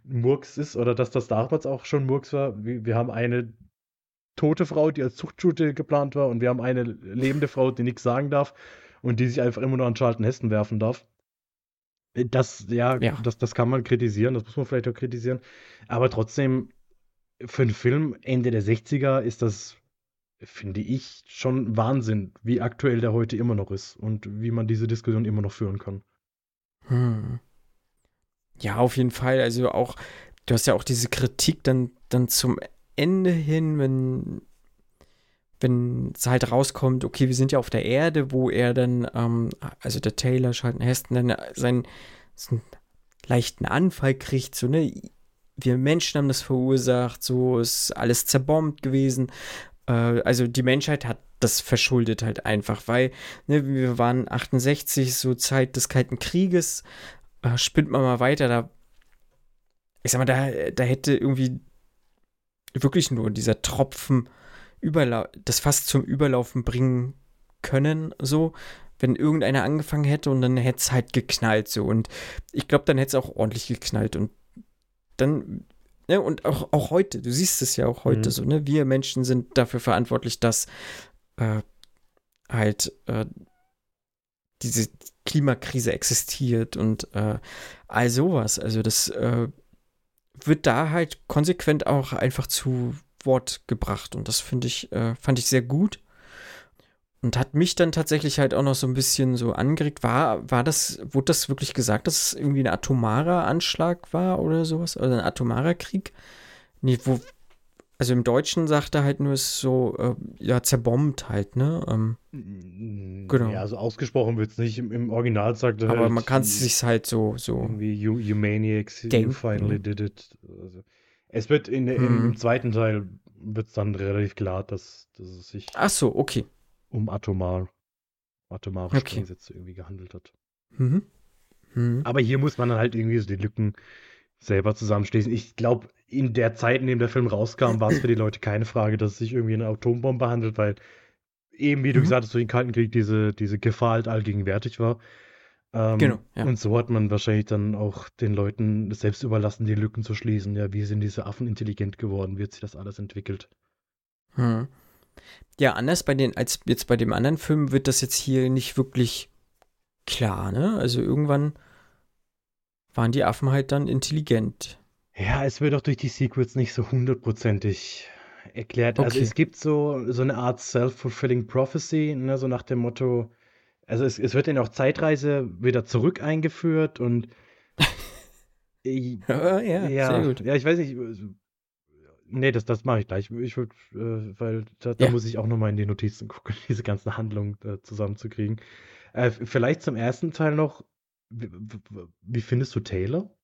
Speaker 1: Murks ist oder dass das damals auch schon Murks war. Wir, wir haben eine tote Frau, die als Zuchtschute geplant war und wir haben eine lebende Frau, die nichts sagen darf und die sich einfach immer nur an Charlton Heston werfen darf. Das, ja, ja, Das, das kann man kritisieren, das muss man vielleicht auch kritisieren. Aber trotzdem, für einen Film Ende der 60er ist das, finde ich, schon Wahnsinn, wie aktuell der heute immer noch ist und wie man diese Diskussion immer noch führen kann.
Speaker 5: Hm. Ja, auf jeden Fall. Also auch, du hast ja auch diese Kritik dann, dann zum Ende hin, wenn, wenn es halt rauskommt, okay, wir sind ja auf der Erde, wo er dann, ähm, also der Taylor, Charlton Heston, dann seinen, seinen leichten Anfall kriegt, so, ne, wir Menschen haben das verursacht, so ist alles zerbombt gewesen. Äh, also die Menschheit hat das verschuldet halt einfach, weil ne, wir waren 68, so Zeit des Kalten Krieges, äh, spinnt man mal weiter, da, ich sag mal, da, da hätte irgendwie wirklich nur dieser Tropfen Überla das fast zum Überlaufen bringen können, so, wenn irgendeiner angefangen hätte und dann hätte es halt geknallt, so. Und ich glaube, dann hätte es auch ordentlich geknallt. Und dann, ne, und auch, auch heute, du siehst es ja auch heute mhm. so, ne, wir Menschen sind dafür verantwortlich, dass äh, halt äh, diese Klimakrise existiert und äh, all sowas. Also das äh, wird da halt konsequent auch einfach zu Wort gebracht und das finde ich, äh, fand ich sehr gut. Und hat mich dann tatsächlich halt auch noch so ein bisschen so angeregt. War, war das, wurde das wirklich gesagt, dass es irgendwie ein atomarer Anschlag war oder sowas? Oder ein atomarer Krieg? Nee, wo, also im Deutschen sagt er halt nur, es ist so, äh, ja, zerbombt halt, ne? Ähm,
Speaker 1: genau. Ja, also ausgesprochen wird es nicht. Im, Im, Original sagt er
Speaker 5: Aber halt, man kann es sich halt so, so.
Speaker 1: Irgendwie, you, you maniacs, denken. you finally did it. Also, es wird in, hm. im zweiten Teil wird es dann relativ klar, dass, dass es sich
Speaker 5: Ach so, okay.
Speaker 1: um atomar, atomare okay. Sprengsätze irgendwie gehandelt hat. Mhm. Mhm. Aber hier muss man dann halt irgendwie so die Lücken selber zusammenschließen. Ich glaube, in der Zeit, in der der Film rauskam, war es für die *clears throat* Leute keine Frage, dass es sich irgendwie eine Atombombe handelt, weil eben, wie du mhm. gesagt hast, durch den Kalten Krieg diese, diese Gefahr halt allgegenwärtig war. Ähm, genau. Ja. Und so hat man wahrscheinlich dann auch den Leuten selbst überlassen, die Lücken zu schließen. Ja, wie sind diese Affen intelligent geworden? Wie hat sich das alles entwickelt?
Speaker 5: Hm. Ja, anders bei den, als jetzt bei dem anderen Film wird das jetzt hier nicht wirklich klar, ne? Also irgendwann waren die Affen halt dann intelligent.
Speaker 1: Ja, es wird auch durch die Sequels nicht so hundertprozentig erklärt. Also okay. Also es gibt so, so eine Art Self-Fulfilling Prophecy, ne? so nach dem Motto, also es, es wird dann auch Zeitreise wieder zurück eingeführt und *laughs*
Speaker 5: ja, ja,
Speaker 1: ja, sehr gut. Ja, ich weiß nicht. Nee, das, das mache ich gleich. Ich würde, äh, weil da, da muss ich auch nochmal in die Notizen gucken, *laughs* diese ganze Handlung äh, zusammenzukriegen. Äh, vielleicht zum ersten Teil noch. Wie, wie, findest du Taylor?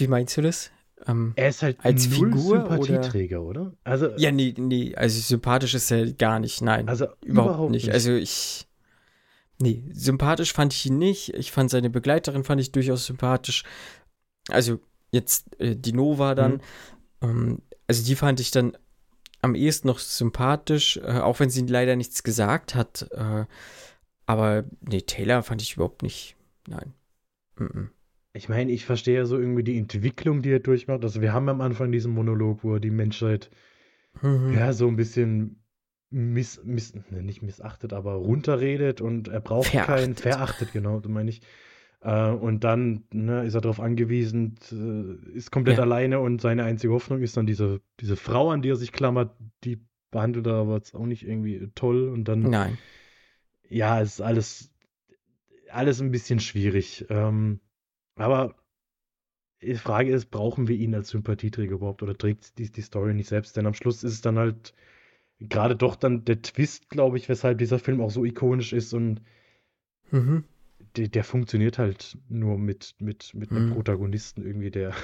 Speaker 5: Wie meinst du das?
Speaker 1: Ähm, er ist halt als Figur Sympathieträger, oder? oder?
Speaker 5: Also, ja, nee, nee, also sympathisch ist er gar nicht, nein. Also überhaupt, überhaupt nicht. nicht. Also ich Nee, sympathisch fand ich ihn nicht. Ich fand seine Begleiterin fand ich durchaus sympathisch. Also jetzt äh, die Nova dann. Mhm. Ähm, also die fand ich dann am ehesten noch sympathisch, äh, auch wenn sie leider nichts gesagt hat. Äh, aber nee, Taylor fand ich überhaupt nicht. Nein. Mm -mm.
Speaker 1: Ich meine, ich verstehe ja so irgendwie die Entwicklung, die er durchmacht. Also wir haben am Anfang diesen Monolog, wo er die Menschheit mhm. ja so ein bisschen miss, miss, ne, nicht missachtet, aber runterredet und er braucht verachtet. keinen, verachtet, genau, so meine ich. Äh, und dann ne, ist er darauf angewiesen, äh, ist komplett ja. alleine und seine einzige Hoffnung ist dann diese, diese Frau, an die er sich klammert, die behandelt er aber jetzt auch nicht irgendwie toll und dann.
Speaker 5: Nein.
Speaker 1: Ja, ist alles, alles ein bisschen schwierig. Ähm, aber die Frage ist, brauchen wir ihn als Sympathieträger überhaupt oder trägt die, die Story nicht selbst? Denn am Schluss ist es dann halt gerade doch dann der Twist, glaube ich, weshalb dieser Film auch so ikonisch ist und mhm. der, der, funktioniert halt nur mit, mit, mit einem mhm. Protagonisten irgendwie, der,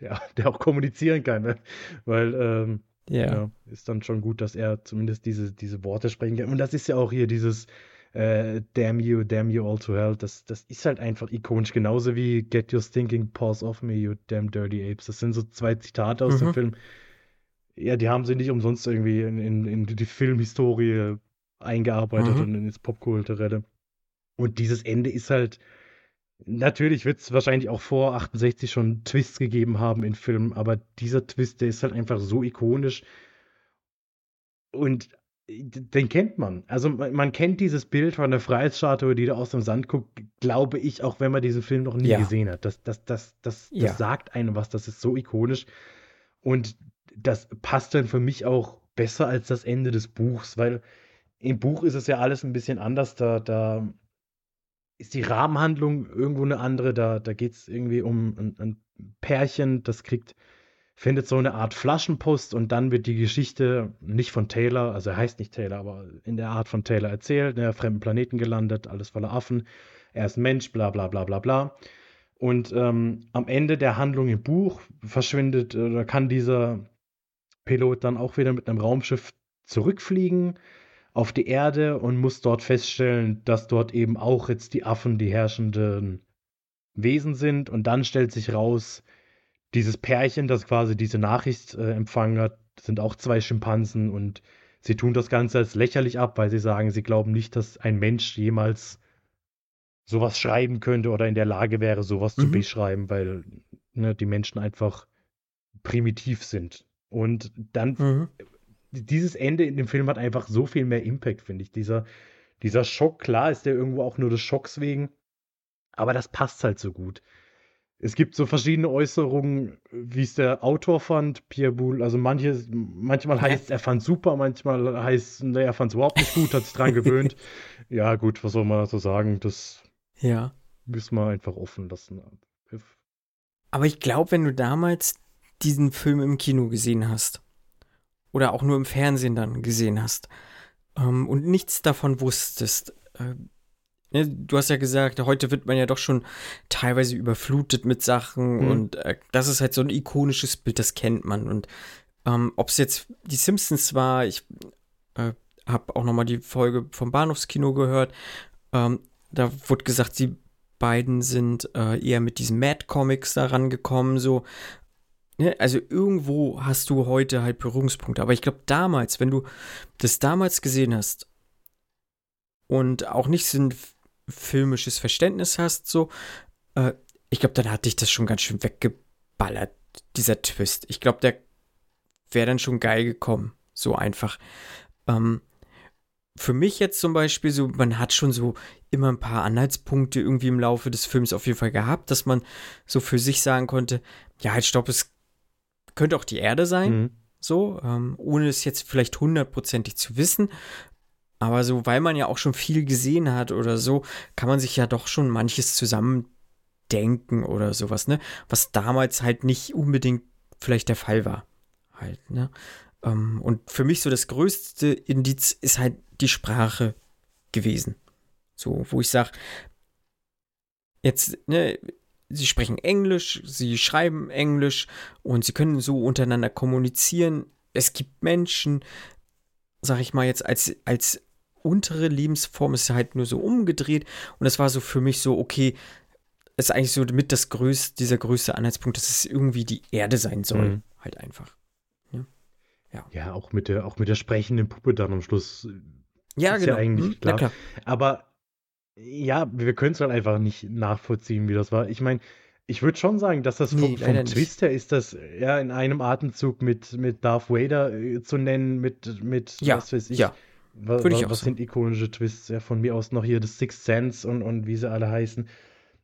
Speaker 1: der, der auch kommunizieren kann. Ne? Weil, ähm, yeah. ja, ist dann schon gut, dass er zumindest diese, diese Worte sprechen kann. Und das ist ja auch hier dieses äh, Damn you, damn you all to hell. Das, das ist halt einfach ikonisch, genauso wie Get your stinking paws off me, you damn dirty apes. Das sind so zwei Zitate aus mhm. dem Film ja, die haben sie nicht umsonst irgendwie in, in, in die Filmhistorie eingearbeitet mhm. und ins Popkulturelle. Und dieses Ende ist halt, natürlich wird es wahrscheinlich auch vor 68 schon Twists gegeben haben in Filmen, aber dieser Twist, der ist halt einfach so ikonisch und den kennt man. Also man kennt dieses Bild von der Freiheitsstatue, die da aus dem Sand guckt, glaube ich, auch wenn man diesen Film noch nie ja. gesehen hat. Das, das, das, das, das ja. sagt einem was, das ist so ikonisch. Und das passt dann für mich auch besser als das Ende des Buchs, weil im Buch ist es ja alles ein bisschen anders. Da, da ist die Rahmenhandlung irgendwo eine andere. Da, da geht es irgendwie um ein, ein, Pärchen, das kriegt, findet so eine Art Flaschenpost und dann wird die Geschichte nicht von Taylor, also er heißt nicht Taylor, aber in der Art von Taylor erzählt, in der fremden Planeten gelandet, alles voller Affen, er ist Mensch, bla bla bla bla bla. Und ähm, am Ende der Handlung im Buch verschwindet oder kann dieser Pilot dann auch wieder mit einem Raumschiff zurückfliegen auf die Erde und muss dort feststellen, dass dort eben auch jetzt die Affen die herrschenden Wesen sind. Und dann stellt sich raus, dieses Pärchen, das quasi diese Nachricht äh, empfangen hat, sind auch zwei Schimpansen und sie tun das Ganze als lächerlich ab, weil sie sagen, sie glauben nicht, dass ein Mensch jemals sowas schreiben könnte oder in der Lage wäre, sowas mhm. zu beschreiben, weil ne, die Menschen einfach primitiv sind. Und dann mhm dieses Ende in dem Film hat einfach so viel mehr Impact, finde ich. Dieser, dieser Schock, klar ist der irgendwo auch nur des Schocks wegen, aber das passt halt so gut. Es gibt so verschiedene Äußerungen, wie es der Autor fand, Pierre Boulle. Also manche, manchmal heißt er fand super, manchmal heißt es, er fand es überhaupt nicht gut, hat sich dran gewöhnt. *laughs* Ja, gut, was soll man so sagen? Das
Speaker 5: ja.
Speaker 1: müssen wir einfach offen lassen.
Speaker 5: Aber ich glaube, wenn du damals diesen Film im Kino gesehen hast, oder auch nur im Fernsehen dann gesehen hast ähm, und nichts davon wusstest. Äh, ne, du hast ja gesagt, heute wird man ja doch schon teilweise überflutet mit Sachen mhm. und äh, das ist halt so ein ikonisches Bild, das kennt man. Und ähm, ob es jetzt die Simpsons war, ich äh, habe auch noch mal die Folge vom Bahnhofskino gehört. Ähm, da wurde gesagt, die beiden sind äh, eher mit diesen Mad Comics da rangekommen, so Ne, also irgendwo hast du heute halt Berührungspunkte. Aber ich glaube, damals, wenn du das damals gesehen hast und auch nicht ein filmisches Verständnis hast, so, äh, ich glaube, dann hat dich das schon ganz schön weggeballert, dieser Twist. Ich glaube, der wäre dann schon geil gekommen. So einfach. Ähm, für mich jetzt zum Beispiel so, man hat schon so immer ein paar Anhaltspunkte irgendwie im Laufe des Films auf jeden Fall gehabt, dass man so für sich sagen konnte, ja, halt stopp, es könnte auch die Erde sein, mhm. so, ähm, ohne es jetzt vielleicht hundertprozentig zu wissen. Aber so, weil man ja auch schon viel gesehen hat oder so, kann man sich ja doch schon manches zusammendenken oder sowas, ne? Was damals halt nicht unbedingt vielleicht der Fall war. Halt, ne? Ähm, und für mich so das größte Indiz ist halt die Sprache gewesen. So, wo ich sage, jetzt, ne, sie sprechen Englisch, sie schreiben Englisch und sie können so untereinander kommunizieren. Es gibt Menschen, sag ich mal jetzt, als, als untere Lebensform ist halt nur so umgedreht und das war so für mich so, okay, ist eigentlich so mit das größte, dieser größte Anhaltspunkt, dass es irgendwie die Erde sein soll. Mhm. Halt einfach.
Speaker 1: Ja. ja. Ja, auch mit der, auch mit der sprechenden Puppe dann am Schluss.
Speaker 5: Ja, genau. Ja
Speaker 1: eigentlich mhm, klar. klar. Aber ja, wir können es halt einfach nicht nachvollziehen, wie das war. Ich meine, ich würde schon sagen, dass das nee, vom, vom Twist her ist das ja in einem Atemzug mit, mit Darth Vader äh, zu nennen, mit, mit
Speaker 5: ja, was weiß ich. Ja.
Speaker 1: Was, was, was sind ikonische Twists? Ja, von mir aus noch hier das Sixth Sense und, und wie sie alle heißen.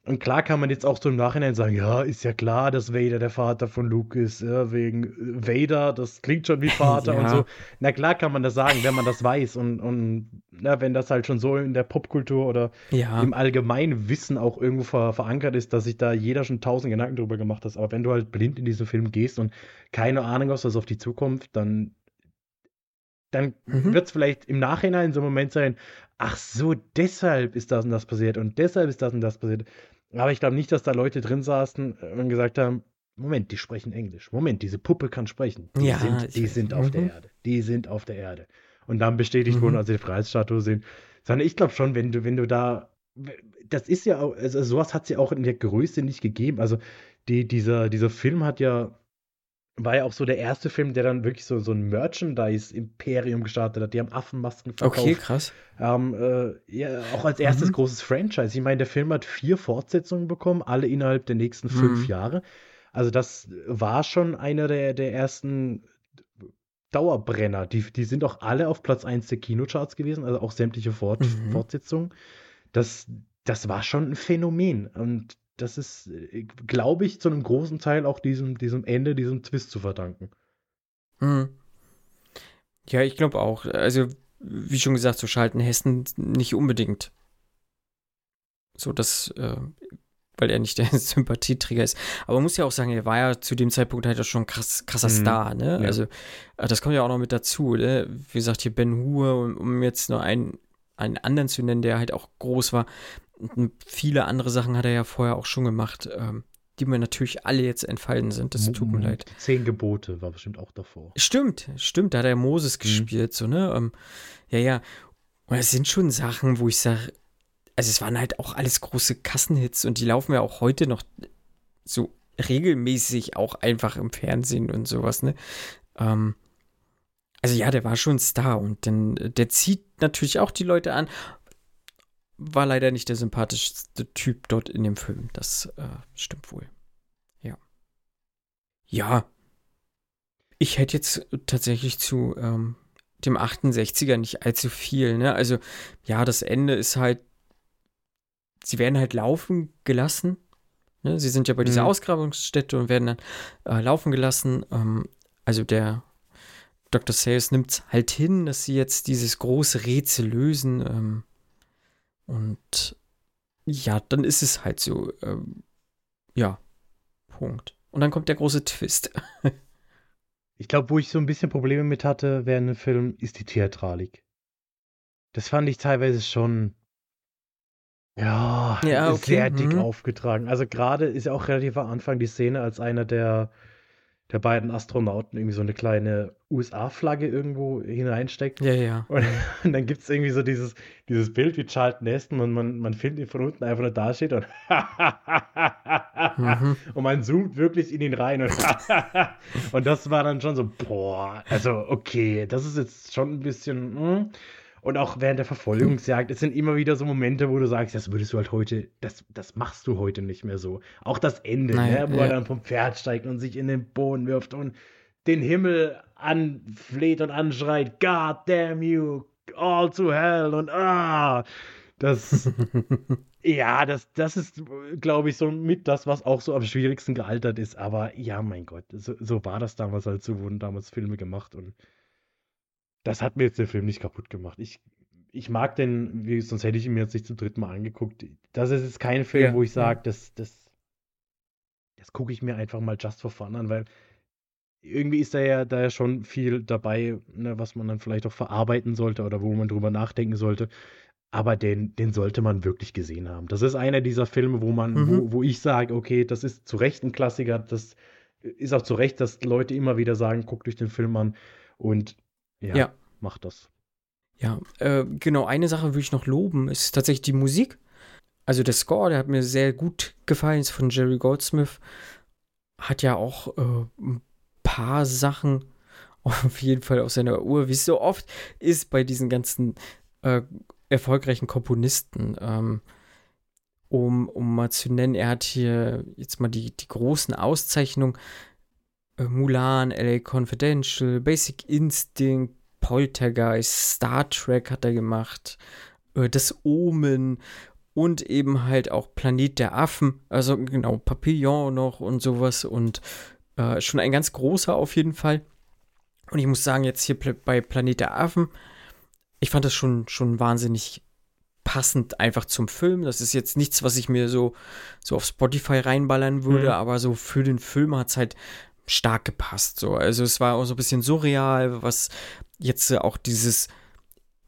Speaker 1: Und klar kann man jetzt auch so im Nachhinein sagen, ja, ist ja klar, dass Vader der Vater von Luke ist, ja, wegen Vader, das klingt schon wie *laughs* Vater ja. und so. Na klar kann man das sagen, wenn man das weiß und, und na, wenn das halt schon so in der Popkultur oder ja. im allgemeinen Wissen auch irgendwo ver verankert ist, dass sich da jeder schon tausend Gedanken drüber gemacht hat. Aber wenn du halt blind in diesen Film gehst und keine Ahnung hast, was auf die Zukunft, dann dann mhm. wird es vielleicht im Nachhinein so ein Moment sein, ach so, deshalb ist das und das passiert und deshalb ist das und das passiert. Aber ich glaube nicht, dass da Leute drin saßen und gesagt haben, Moment, die sprechen Englisch. Moment, diese Puppe kann sprechen. Die ja, sind, die sind auf der mhm. Erde. Die sind auf der Erde. Und dann bestätigt mhm. wurden, als sie die Freiheitsstatue sehen. Sondern ich glaube schon, wenn du, wenn du da, das ist ja auch, also sowas hat es ja auch in der Größe nicht gegeben. Also die, dieser, dieser Film hat ja war ja auch so der erste Film, der dann wirklich so, so ein Merchandise-Imperium gestartet hat. Die haben Affenmasken
Speaker 5: verkauft. Okay, krass.
Speaker 1: Ähm, äh, ja, auch als erstes mhm. großes Franchise. Ich meine, der Film hat vier Fortsetzungen bekommen, alle innerhalb der nächsten fünf mhm. Jahre. Also das war schon einer der, der ersten Dauerbrenner. Die, die sind auch alle auf Platz 1 der Kinocharts gewesen, also auch sämtliche Fort mhm. Fortsetzungen. Das, das war schon ein Phänomen. Und das ist, äh, glaube ich, zu einem großen Teil auch diesem, diesem Ende, diesem Twist zu verdanken.
Speaker 5: Hm. Ja, ich glaube auch. Also, wie schon gesagt, so schalten Hessen nicht unbedingt So, dass, äh, weil er nicht der *laughs* Sympathieträger ist. Aber man muss ja auch sagen, er war ja zu dem Zeitpunkt halt auch schon krass, krasser mhm. Star, ne? Ja. Also, äh, das kommt ja auch noch mit dazu, ne? Wie gesagt, hier Ben Hur, um, um jetzt nur einen, einen anderen zu nennen, der halt auch groß war. Und viele andere Sachen hat er ja vorher auch schon gemacht. Ähm, die mir natürlich alle jetzt entfallen sind. Das tut mir leid.
Speaker 1: Zehn Gebote war bestimmt auch davor.
Speaker 5: Stimmt, stimmt, da hat er Moses mhm. gespielt, so, ne? Ähm, ja, ja. Und es sind schon Sachen, wo ich sage, also es waren halt auch alles große Kassenhits und die laufen ja auch heute noch so regelmäßig auch einfach im Fernsehen und sowas, ne? Ähm, also ja, der war schon Star und dann, der zieht natürlich auch die Leute an. War leider nicht der sympathischste Typ dort in dem Film. Das äh, stimmt wohl. Ja. Ja. Ich hätte jetzt tatsächlich zu ähm, dem 68er nicht allzu viel, ne? Also, ja, das Ende ist halt sie werden halt laufen gelassen. Ne? Sie sind ja bei dieser mhm. Ausgrabungsstätte und werden dann äh, laufen gelassen. Ähm, also der Dr. Sayers nimmt es halt hin, dass sie jetzt dieses große Rätsel lösen. Ähm, und ja, dann ist es halt so. Ähm, ja, Punkt. Und dann kommt der große Twist. *laughs*
Speaker 1: ich glaube, wo ich so ein bisschen Probleme mit hatte während dem Film, ist die Theatralik. Das fand ich teilweise schon ja, ja okay. sehr dick mhm. aufgetragen. Also gerade ist ja auch relativ am Anfang die Szene, als einer der, der beiden Astronauten irgendwie so eine kleine USA-Flagge irgendwo hineinsteckt.
Speaker 5: Ja, ja.
Speaker 1: Und, *laughs* und dann gibt es irgendwie so dieses, dieses Bild wie Charlton Heston und man, man findet ihn von unten einfach nur da steht und, mhm. *laughs* und man zoomt wirklich in ihn rein und, *laughs* und das war dann schon so, boah, also okay, das ist jetzt schon ein bisschen, mh. Und auch während der Verfolgungsjagd, es sind immer wieder so Momente, wo du sagst, das würdest du halt heute, das, das machst du heute nicht mehr so. Auch das Ende, Nein, ne, wo ja. er dann vom Pferd steigt und sich in den Boden wirft und den Himmel anfleht und anschreit, God damn you, all to hell und ah, das, *laughs* ja, das, das ist, glaube ich, so mit das, was auch so am schwierigsten gealtert ist. Aber ja, mein Gott, so, so war das damals halt, so wurden damals Filme gemacht und das hat mir jetzt der Film nicht kaputt gemacht. Ich, ich mag den, wie, sonst hätte ich ihn mir jetzt nicht zum dritten Mal angeguckt. Das ist jetzt kein Film, ja, wo ich sage, das, das, das gucke ich mir einfach mal just for fun an, weil irgendwie ist da ja, da ja schon viel dabei, ne, was man dann vielleicht auch verarbeiten sollte oder wo man drüber nachdenken sollte. Aber den, den sollte man wirklich gesehen haben. Das ist einer dieser Filme, wo man, mhm. wo, wo ich sage, okay, das ist zu Recht ein Klassiker. Das ist auch zu Recht, dass Leute immer wieder sagen, guckt euch den Film an. Und ja, ja. macht das.
Speaker 5: Ja, äh, genau, eine Sache würde ich noch loben, ist tatsächlich die Musik. Also der Score, der hat mir sehr gut gefallen, ist von Jerry Goldsmith. Hat ja auch äh, ein paar Sachen *laughs* auf jeden Fall auf seiner Uhr, wie es so oft ist bei diesen ganzen äh, erfolgreichen Komponisten. Ähm, um, um mal zu nennen, er hat hier jetzt mal die, die großen Auszeichnungen Mulan, LA Confidential, Basic Instinct, Poltergeist, Star Trek hat er gemacht, äh, Das Omen und eben halt auch Planet der Affen, also genau, Papillon noch und sowas und äh, schon ein ganz großer auf jeden Fall. Und ich muss sagen, jetzt hier bei Planet der Affen, ich fand das schon, schon wahnsinnig passend einfach zum Film. Das ist jetzt nichts, was ich mir so, so auf Spotify reinballern würde, mhm. aber so für den Film hat es halt stark gepasst. So. Also es war auch so ein bisschen surreal, was jetzt auch dieses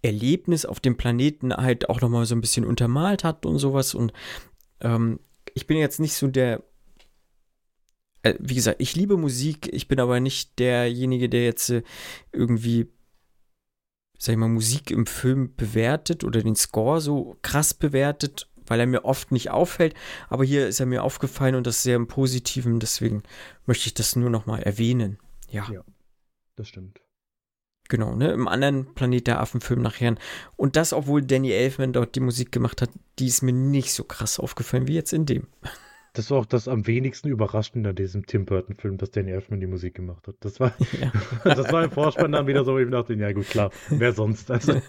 Speaker 5: Erlebnis auf dem Planeten halt auch nochmal so ein bisschen untermalt hat und sowas. Und ähm, ich bin jetzt nicht so der, äh, wie gesagt, ich liebe Musik, ich bin aber nicht derjenige, der jetzt äh, irgendwie, sag ich mal, Musik im Film bewertet oder den Score so krass bewertet weil er mir oft nicht auffällt. Aber hier ist er mir aufgefallen und das sehr im Positiven. Deswegen möchte ich das nur noch mal erwähnen. Ja. Ja,
Speaker 1: das stimmt.
Speaker 5: Genau, ne? Im anderen Planet der Affen-Film nachher. Und das, obwohl Danny Elfman dort die Musik gemacht hat, die ist mir nicht so krass aufgefallen wie jetzt in dem. *laughs*
Speaker 1: Das war auch das am wenigsten Überraschende an diesem Tim Burton-Film, dass Danny Elfman die Musik gemacht hat. Das war, *laughs* ja. *laughs* das war im Vorspann dann wieder so, ich dachte, ja gut, klar, wer sonst? Also.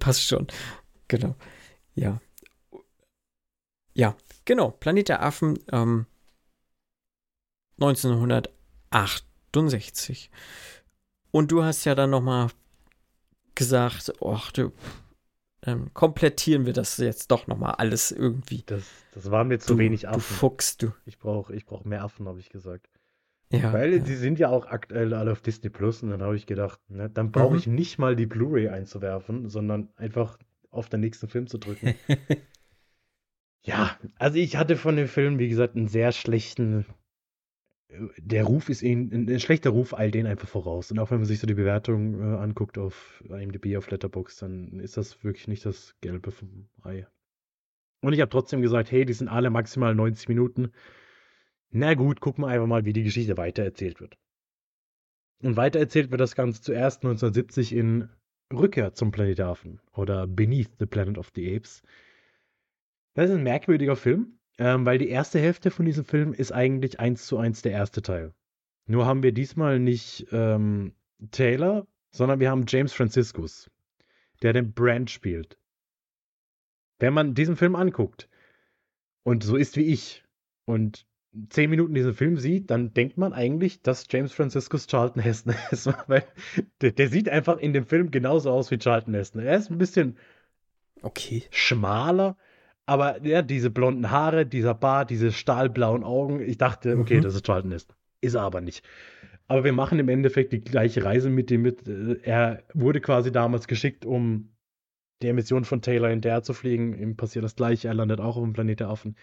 Speaker 5: Passt schon. Genau. Ja. Ja, genau. Planet der Affen ähm, 1968. Und du hast ja dann noch mal gesagt, ach, du, ähm, komplettieren wir das jetzt doch nochmal alles irgendwie.
Speaker 1: Das, das war mir zu
Speaker 5: du,
Speaker 1: wenig Affen.
Speaker 5: Du Fuchs, du.
Speaker 1: Ich brauche ich brauch mehr Affen, habe ich gesagt.
Speaker 5: Ja,
Speaker 1: Weil
Speaker 5: ja.
Speaker 1: die sind ja auch aktuell alle auf Disney Plus und dann habe ich gedacht, ne, dann brauche
Speaker 5: Mhm.
Speaker 1: ich nicht mal die Blu-ray einzuwerfen, sondern einfach auf den nächsten Film zu drücken. *laughs* ja, also ich hatte von dem Film, wie gesagt, einen sehr schlechten. äh, Der Ruf ist ihnen, ein, schlechter Ruf eilt denen einfach voraus. Und auch wenn man sich so die Bewertung äh, anguckt auf IMDb, auf Letterboxd, dann ist das wirklich nicht das Gelbe vom Ei. Und ich habe trotzdem gesagt, hey, die sind alle maximal 90 Minuten. Na gut, gucken wir einfach mal, wie die Geschichte weitererzählt wird. Und weitererzählt wird das Ganze zuerst 1970 in Rückkehr zum Planet der Affen oder Beneath the Planet of the Apes. Das ist ein merkwürdiger Film, ähm, weil die erste Hälfte von diesem Film ist eigentlich eins zu eins der erste Teil. Nur haben wir diesmal nicht ähm, Taylor, sondern wir haben James Franciscus, der den Brand spielt. Wenn man diesen Film anguckt und so ist wie ich und zehn Minuten diesen Film sieht, dann denkt man eigentlich, dass James Franciscus Charlton Heston *laughs* ist, weil der, der sieht einfach in dem Film genauso aus wie Charlton Heston. Er ist ein bisschen
Speaker 5: Okay.
Speaker 1: schmaler, aber ja, diese blonden Haare, dieser Bart, diese stahlblauen Augen, ich dachte, okay,
Speaker 5: Mhm.
Speaker 1: das ist Charlton Heston. Ist er aber nicht. Aber wir machen im Endeffekt die gleiche Reise mit ihm mit. Äh, Er wurde quasi damals geschickt, um der Mission von Taylor hinterher zu fliegen. Ihm passiert das gleiche, er landet auch auf dem Planet der Affen.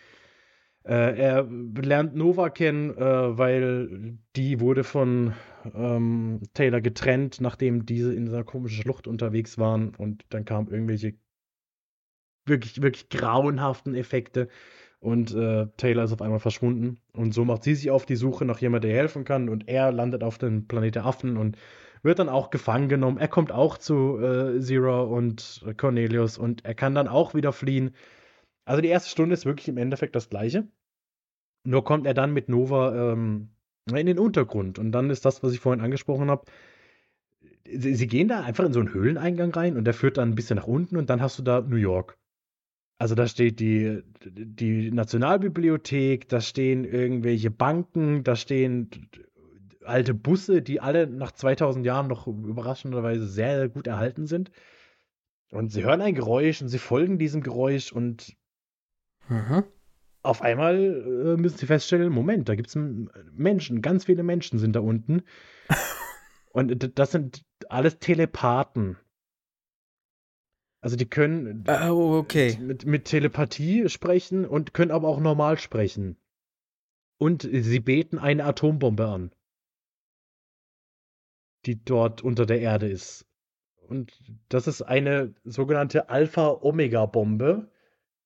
Speaker 1: Äh, er lernt Nova kennen, äh, weil die wurde von ähm, Taylor getrennt, nachdem diese in dieser komischen Schlucht unterwegs waren und dann kamen irgendwelche wirklich, wirklich grauenhaften Effekte und äh, Taylor ist auf einmal verschwunden und so macht sie sich auf die Suche nach jemandem, der ihr helfen kann und er landet auf dem Planet der Affen und wird dann auch gefangen genommen. Er kommt auch zu äh, Zero und Cornelius und er kann dann auch wieder fliehen. Also die erste Stunde ist wirklich im Endeffekt das gleiche. Nur kommt er dann mit Nova ähm, in den Untergrund. Und dann ist das, was ich vorhin angesprochen habe. Sie, sie gehen da einfach in so einen Höhleneingang rein und der führt dann ein bisschen nach unten und dann hast du da New York. Also da steht die, die Nationalbibliothek, da stehen irgendwelche Banken, da stehen alte Busse, die alle nach 2000 Jahren noch überraschenderweise sehr gut erhalten sind. Und sie hören ein Geräusch und sie folgen diesem Geräusch und
Speaker 5: Mhm.
Speaker 1: auf einmal äh, müssen sie feststellen, Moment, da gibt es Menschen, ganz viele Menschen sind da unten. *laughs* Und das sind alles Telepathen. Also die können
Speaker 5: Oh, okay.
Speaker 1: mit, mit Telepathie sprechen und können aber auch normal sprechen. Und sie beten eine Atombombe an, die dort unter der Erde ist. Und das ist eine sogenannte Alpha-Omega-Bombe,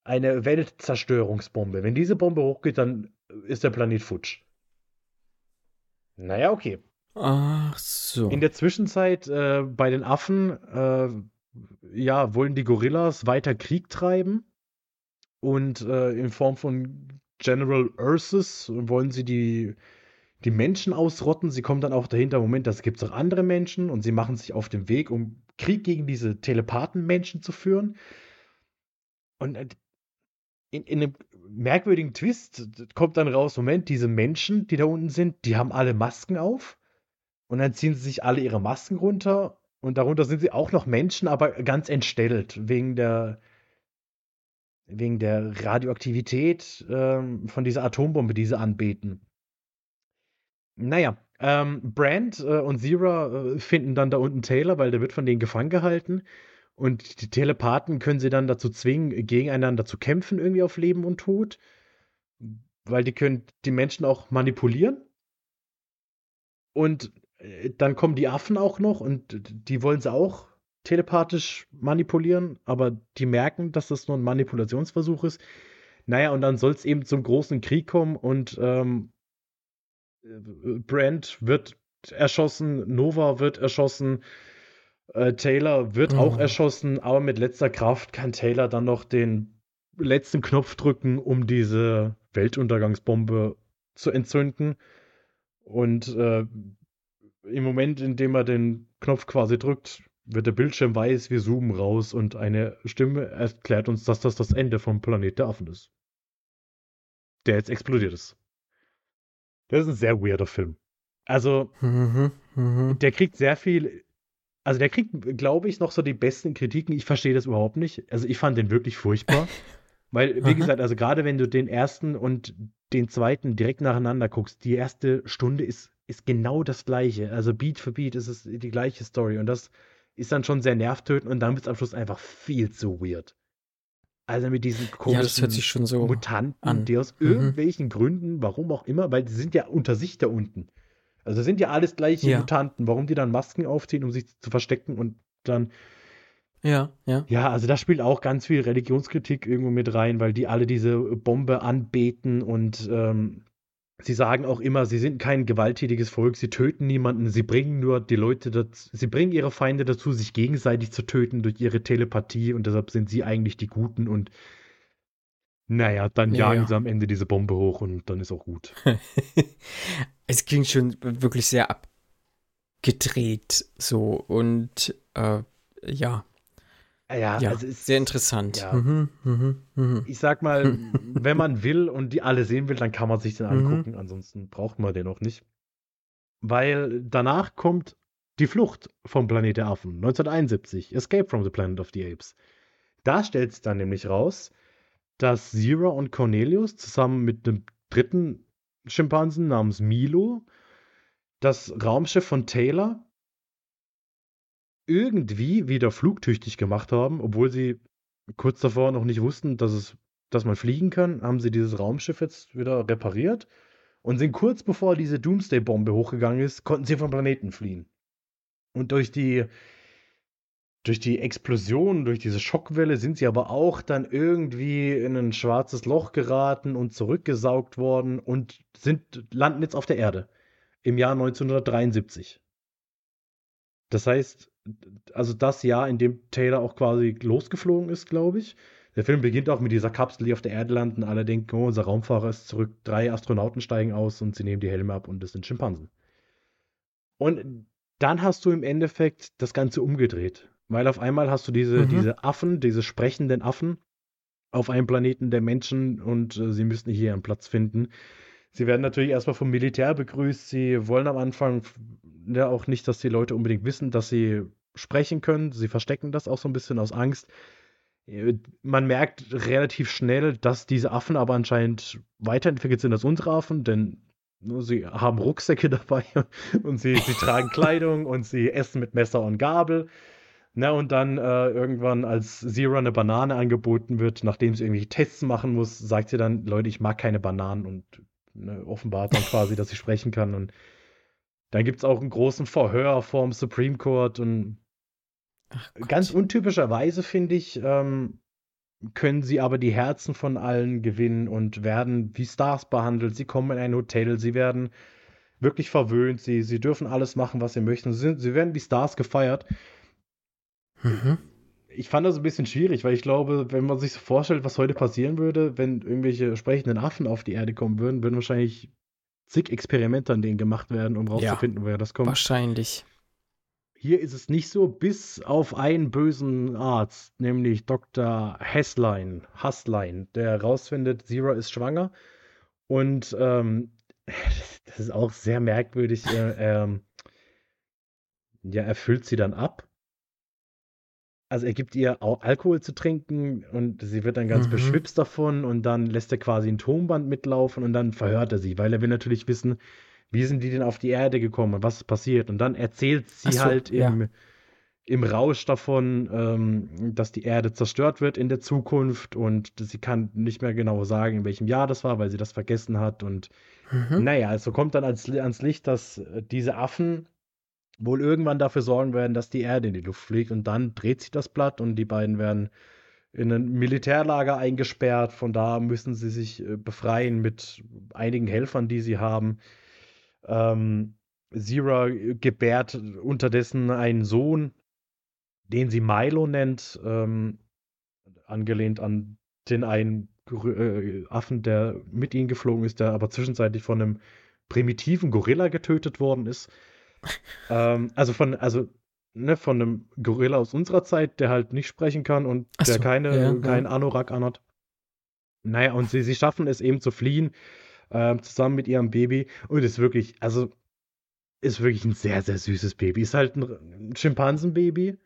Speaker 1: eine Weltzerstörungsbombe. Wenn diese Bombe hochgeht, dann ist der Planet futsch. Naja, okay.
Speaker 5: Ach so.
Speaker 1: In der Zwischenzeit äh, bei den Affen, äh, ja, wollen die Gorillas weiter Krieg treiben. Und äh, in Form von General Ursus wollen sie die, die Menschen ausrotten. Sie kommen dann auch dahinter, Moment, das gibt es auch andere Menschen. Und sie machen sich auf den Weg, um Krieg gegen diese Telepathen-Menschen zu führen. Und äh, in, in einem merkwürdigen Twist kommt dann raus, Moment, diese Menschen, die da unten sind, die haben alle Masken auf. Und dann ziehen sie sich alle ihre Masken runter. Und darunter sind sie auch noch Menschen, aber ganz entstellt, wegen der, wegen der Radioaktivität ähm, von dieser Atombombe, die sie anbeten. Naja, ähm, Brand äh, und Zira äh, finden dann da unten Taylor, weil der wird von denen gefangen gehalten. Und die Telepathen können sie dann dazu zwingen, gegeneinander zu kämpfen, irgendwie auf Leben und Tod. Weil die können die Menschen auch manipulieren. Und dann kommen die Affen auch noch und die wollen sie auch telepathisch manipulieren, aber die merken, dass das nur ein Manipulationsversuch ist. Naja, und dann soll es eben zum großen Krieg kommen und ähm, Brand wird erschossen, Nova wird erschossen, äh, Taylor wird
Speaker 5: Mhm.
Speaker 1: auch erschossen, aber mit letzter Kraft kann Taylor dann noch den letzten Knopf drücken, um diese Weltuntergangsbombe zu entzünden. Und äh, im Moment, in dem er den Knopf quasi drückt, wird der Bildschirm weiß, wir zoomen raus und eine Stimme erklärt uns, dass das das Ende vom Planet der Affen ist. Der jetzt explodiert ist. Das ist ein sehr weirder Film. Also,
Speaker 5: Mhm. Mhm.
Speaker 1: der kriegt sehr viel also der kriegt, glaube ich, noch so die besten Kritiken. Ich verstehe das überhaupt nicht. Also ich fand den wirklich furchtbar. *laughs* Weil, wie gesagt, also gerade wenn du den ersten und den zweiten direkt nacheinander guckst, die erste Stunde ist, ist genau das gleiche. Also Beat für Beat ist es die gleiche Story. Und das ist dann schon sehr nervtötend und dann wird es am Schluss einfach viel zu weird. Also mit diesen
Speaker 5: komischen ja, so
Speaker 1: Mutanten, an. die aus mhm. irgendwelchen Gründen, warum auch immer, weil die sind ja unter sich da unten. Also sind ja alles gleiche ja. Mutanten. Warum die dann Masken aufziehen, um sich zu verstecken und dann.
Speaker 5: Ja, ja.
Speaker 1: Ja, also da spielt auch ganz viel Religionskritik irgendwo mit rein, weil die alle diese Bombe anbeten und ähm, sie sagen auch immer, sie sind kein gewalttätiges Volk, sie töten niemanden, sie bringen nur die Leute dazu, sie bringen ihre Feinde dazu, sich gegenseitig zu töten durch ihre Telepathie und deshalb sind sie eigentlich die Guten und naja, dann ja, jagen ja. sie am Ende diese Bombe hoch und dann ist auch gut. *laughs*
Speaker 5: es klingt schon wirklich sehr abgedreht so und äh, ja.
Speaker 1: Ja, ja also ist,
Speaker 5: sehr interessant.
Speaker 1: Ja. Mhm, mh, mh. Ich sag mal, *laughs* wenn man will und die alle sehen will, dann kann man sich den mhm. angucken. Mhm. Ansonsten braucht man den auch nicht. Weil danach kommt die Flucht vom Planet der Affen 1971, Escape from the Planet of the Apes. Da stellt es dann nämlich raus, dass Zero und Cornelius zusammen mit einem dritten Schimpansen namens Milo das Raumschiff von Taylor irgendwie wieder flugtüchtig gemacht haben, obwohl sie kurz davor noch nicht wussten, dass, es, dass man fliegen kann, haben sie dieses Raumschiff jetzt wieder repariert und sind kurz bevor diese Doomsday-Bombe hochgegangen ist, konnten sie vom Planeten fliehen. Und durch die durch die Explosion, durch diese Schockwelle sind sie aber auch dann irgendwie in ein schwarzes Loch geraten und zurückgesaugt worden und sind, landen jetzt auf der Erde im Jahr 1973. Das heißt, also das Jahr, in dem Taylor auch quasi losgeflogen ist, glaube ich. Der Film beginnt auch mit dieser Kapsel, die auf der Erde landen. Alle denken, oh, unser Raumfahrer ist zurück. Drei Astronauten steigen aus und sie nehmen die Helme ab und das sind Schimpansen. Und dann hast du im Endeffekt das Ganze umgedreht. Weil auf einmal hast du diese, mhm. diese Affen, diese sprechenden Affen auf einem Planeten der Menschen und äh, sie müssen hier einen Platz finden. Sie werden natürlich erstmal vom Militär begrüßt. Sie wollen am Anfang ja auch nicht, dass die Leute unbedingt wissen, dass sie sprechen können. Sie verstecken das auch so ein bisschen aus Angst. Äh, man merkt relativ schnell, dass diese Affen aber anscheinend weiterentwickelt sind als unsere Affen, denn sie haben Rucksäcke *laughs* dabei und sie, sie tragen Kleidung und sie essen mit Messer und Gabel. Na, und dann äh, irgendwann, als Zero eine Banane angeboten wird, nachdem sie irgendwie Tests machen muss, sagt sie dann, Leute, ich mag keine Bananen und ne, offenbart dann quasi, dass sie sprechen kann. Und dann gibt es auch einen großen Verhör vorm Supreme Court und ganz untypischerweise, finde ich, ähm, können sie aber die Herzen von allen gewinnen und werden wie Stars behandelt. Sie kommen in ein Hotel, sie werden wirklich verwöhnt, sie, sie dürfen alles machen, was sie möchten. Sie, sie werden wie Stars gefeiert. Mhm. Ich fand das ein bisschen schwierig, weil ich glaube, wenn man sich so vorstellt, was heute passieren würde, wenn irgendwelche sprechenden Affen auf die Erde kommen würden, würden wahrscheinlich zig Experimente an denen gemacht werden, um rauszufinden, ja, woher das kommt.
Speaker 5: Wahrscheinlich.
Speaker 1: Hier ist es nicht so, bis auf einen bösen Arzt, nämlich Dr. Hesslein, Hasslein, der herausfindet, Zero ist schwanger. Und ähm, *laughs* das ist auch sehr merkwürdig. Er, ähm, ja, er füllt sie dann ab also er gibt ihr Alkohol zu trinken und sie wird dann ganz mhm. beschwipst davon und dann lässt er quasi ein Tonband mitlaufen und dann verhört er sie, weil er will natürlich wissen, wie sind die denn auf die Erde gekommen und was ist passiert. Und dann erzählt sie so, halt im, ja. im Rausch davon, ähm, dass die Erde zerstört wird in der Zukunft und sie kann nicht mehr genau sagen, in welchem Jahr das war, weil sie das vergessen hat. Und mhm. naja, also kommt dann ans, ans Licht, dass diese Affen wohl irgendwann dafür sorgen werden, dass die Erde in die Luft fliegt und dann dreht sich das Blatt und die beiden werden in ein Militärlager eingesperrt. Von da müssen sie sich äh, befreien mit einigen Helfern, die sie haben. Ähm, Zira gebärt unterdessen einen Sohn, den sie Milo nennt, ähm, angelehnt an den einen äh, Affen, der mit ihnen geflogen ist, der aber zwischenzeitlich von einem primitiven Gorilla getötet worden ist ähm, also von, also ne, von einem Gorilla aus unserer Zeit, der halt nicht sprechen kann und so, der keine, ja, keinen ja. Anorak anhat. Naja, und sie, sie schaffen es eben zu fliehen, äh, zusammen mit ihrem Baby. Und es ist wirklich, also ist wirklich ein sehr, sehr süßes Baby. Ist halt ein, Schimpansenbaby.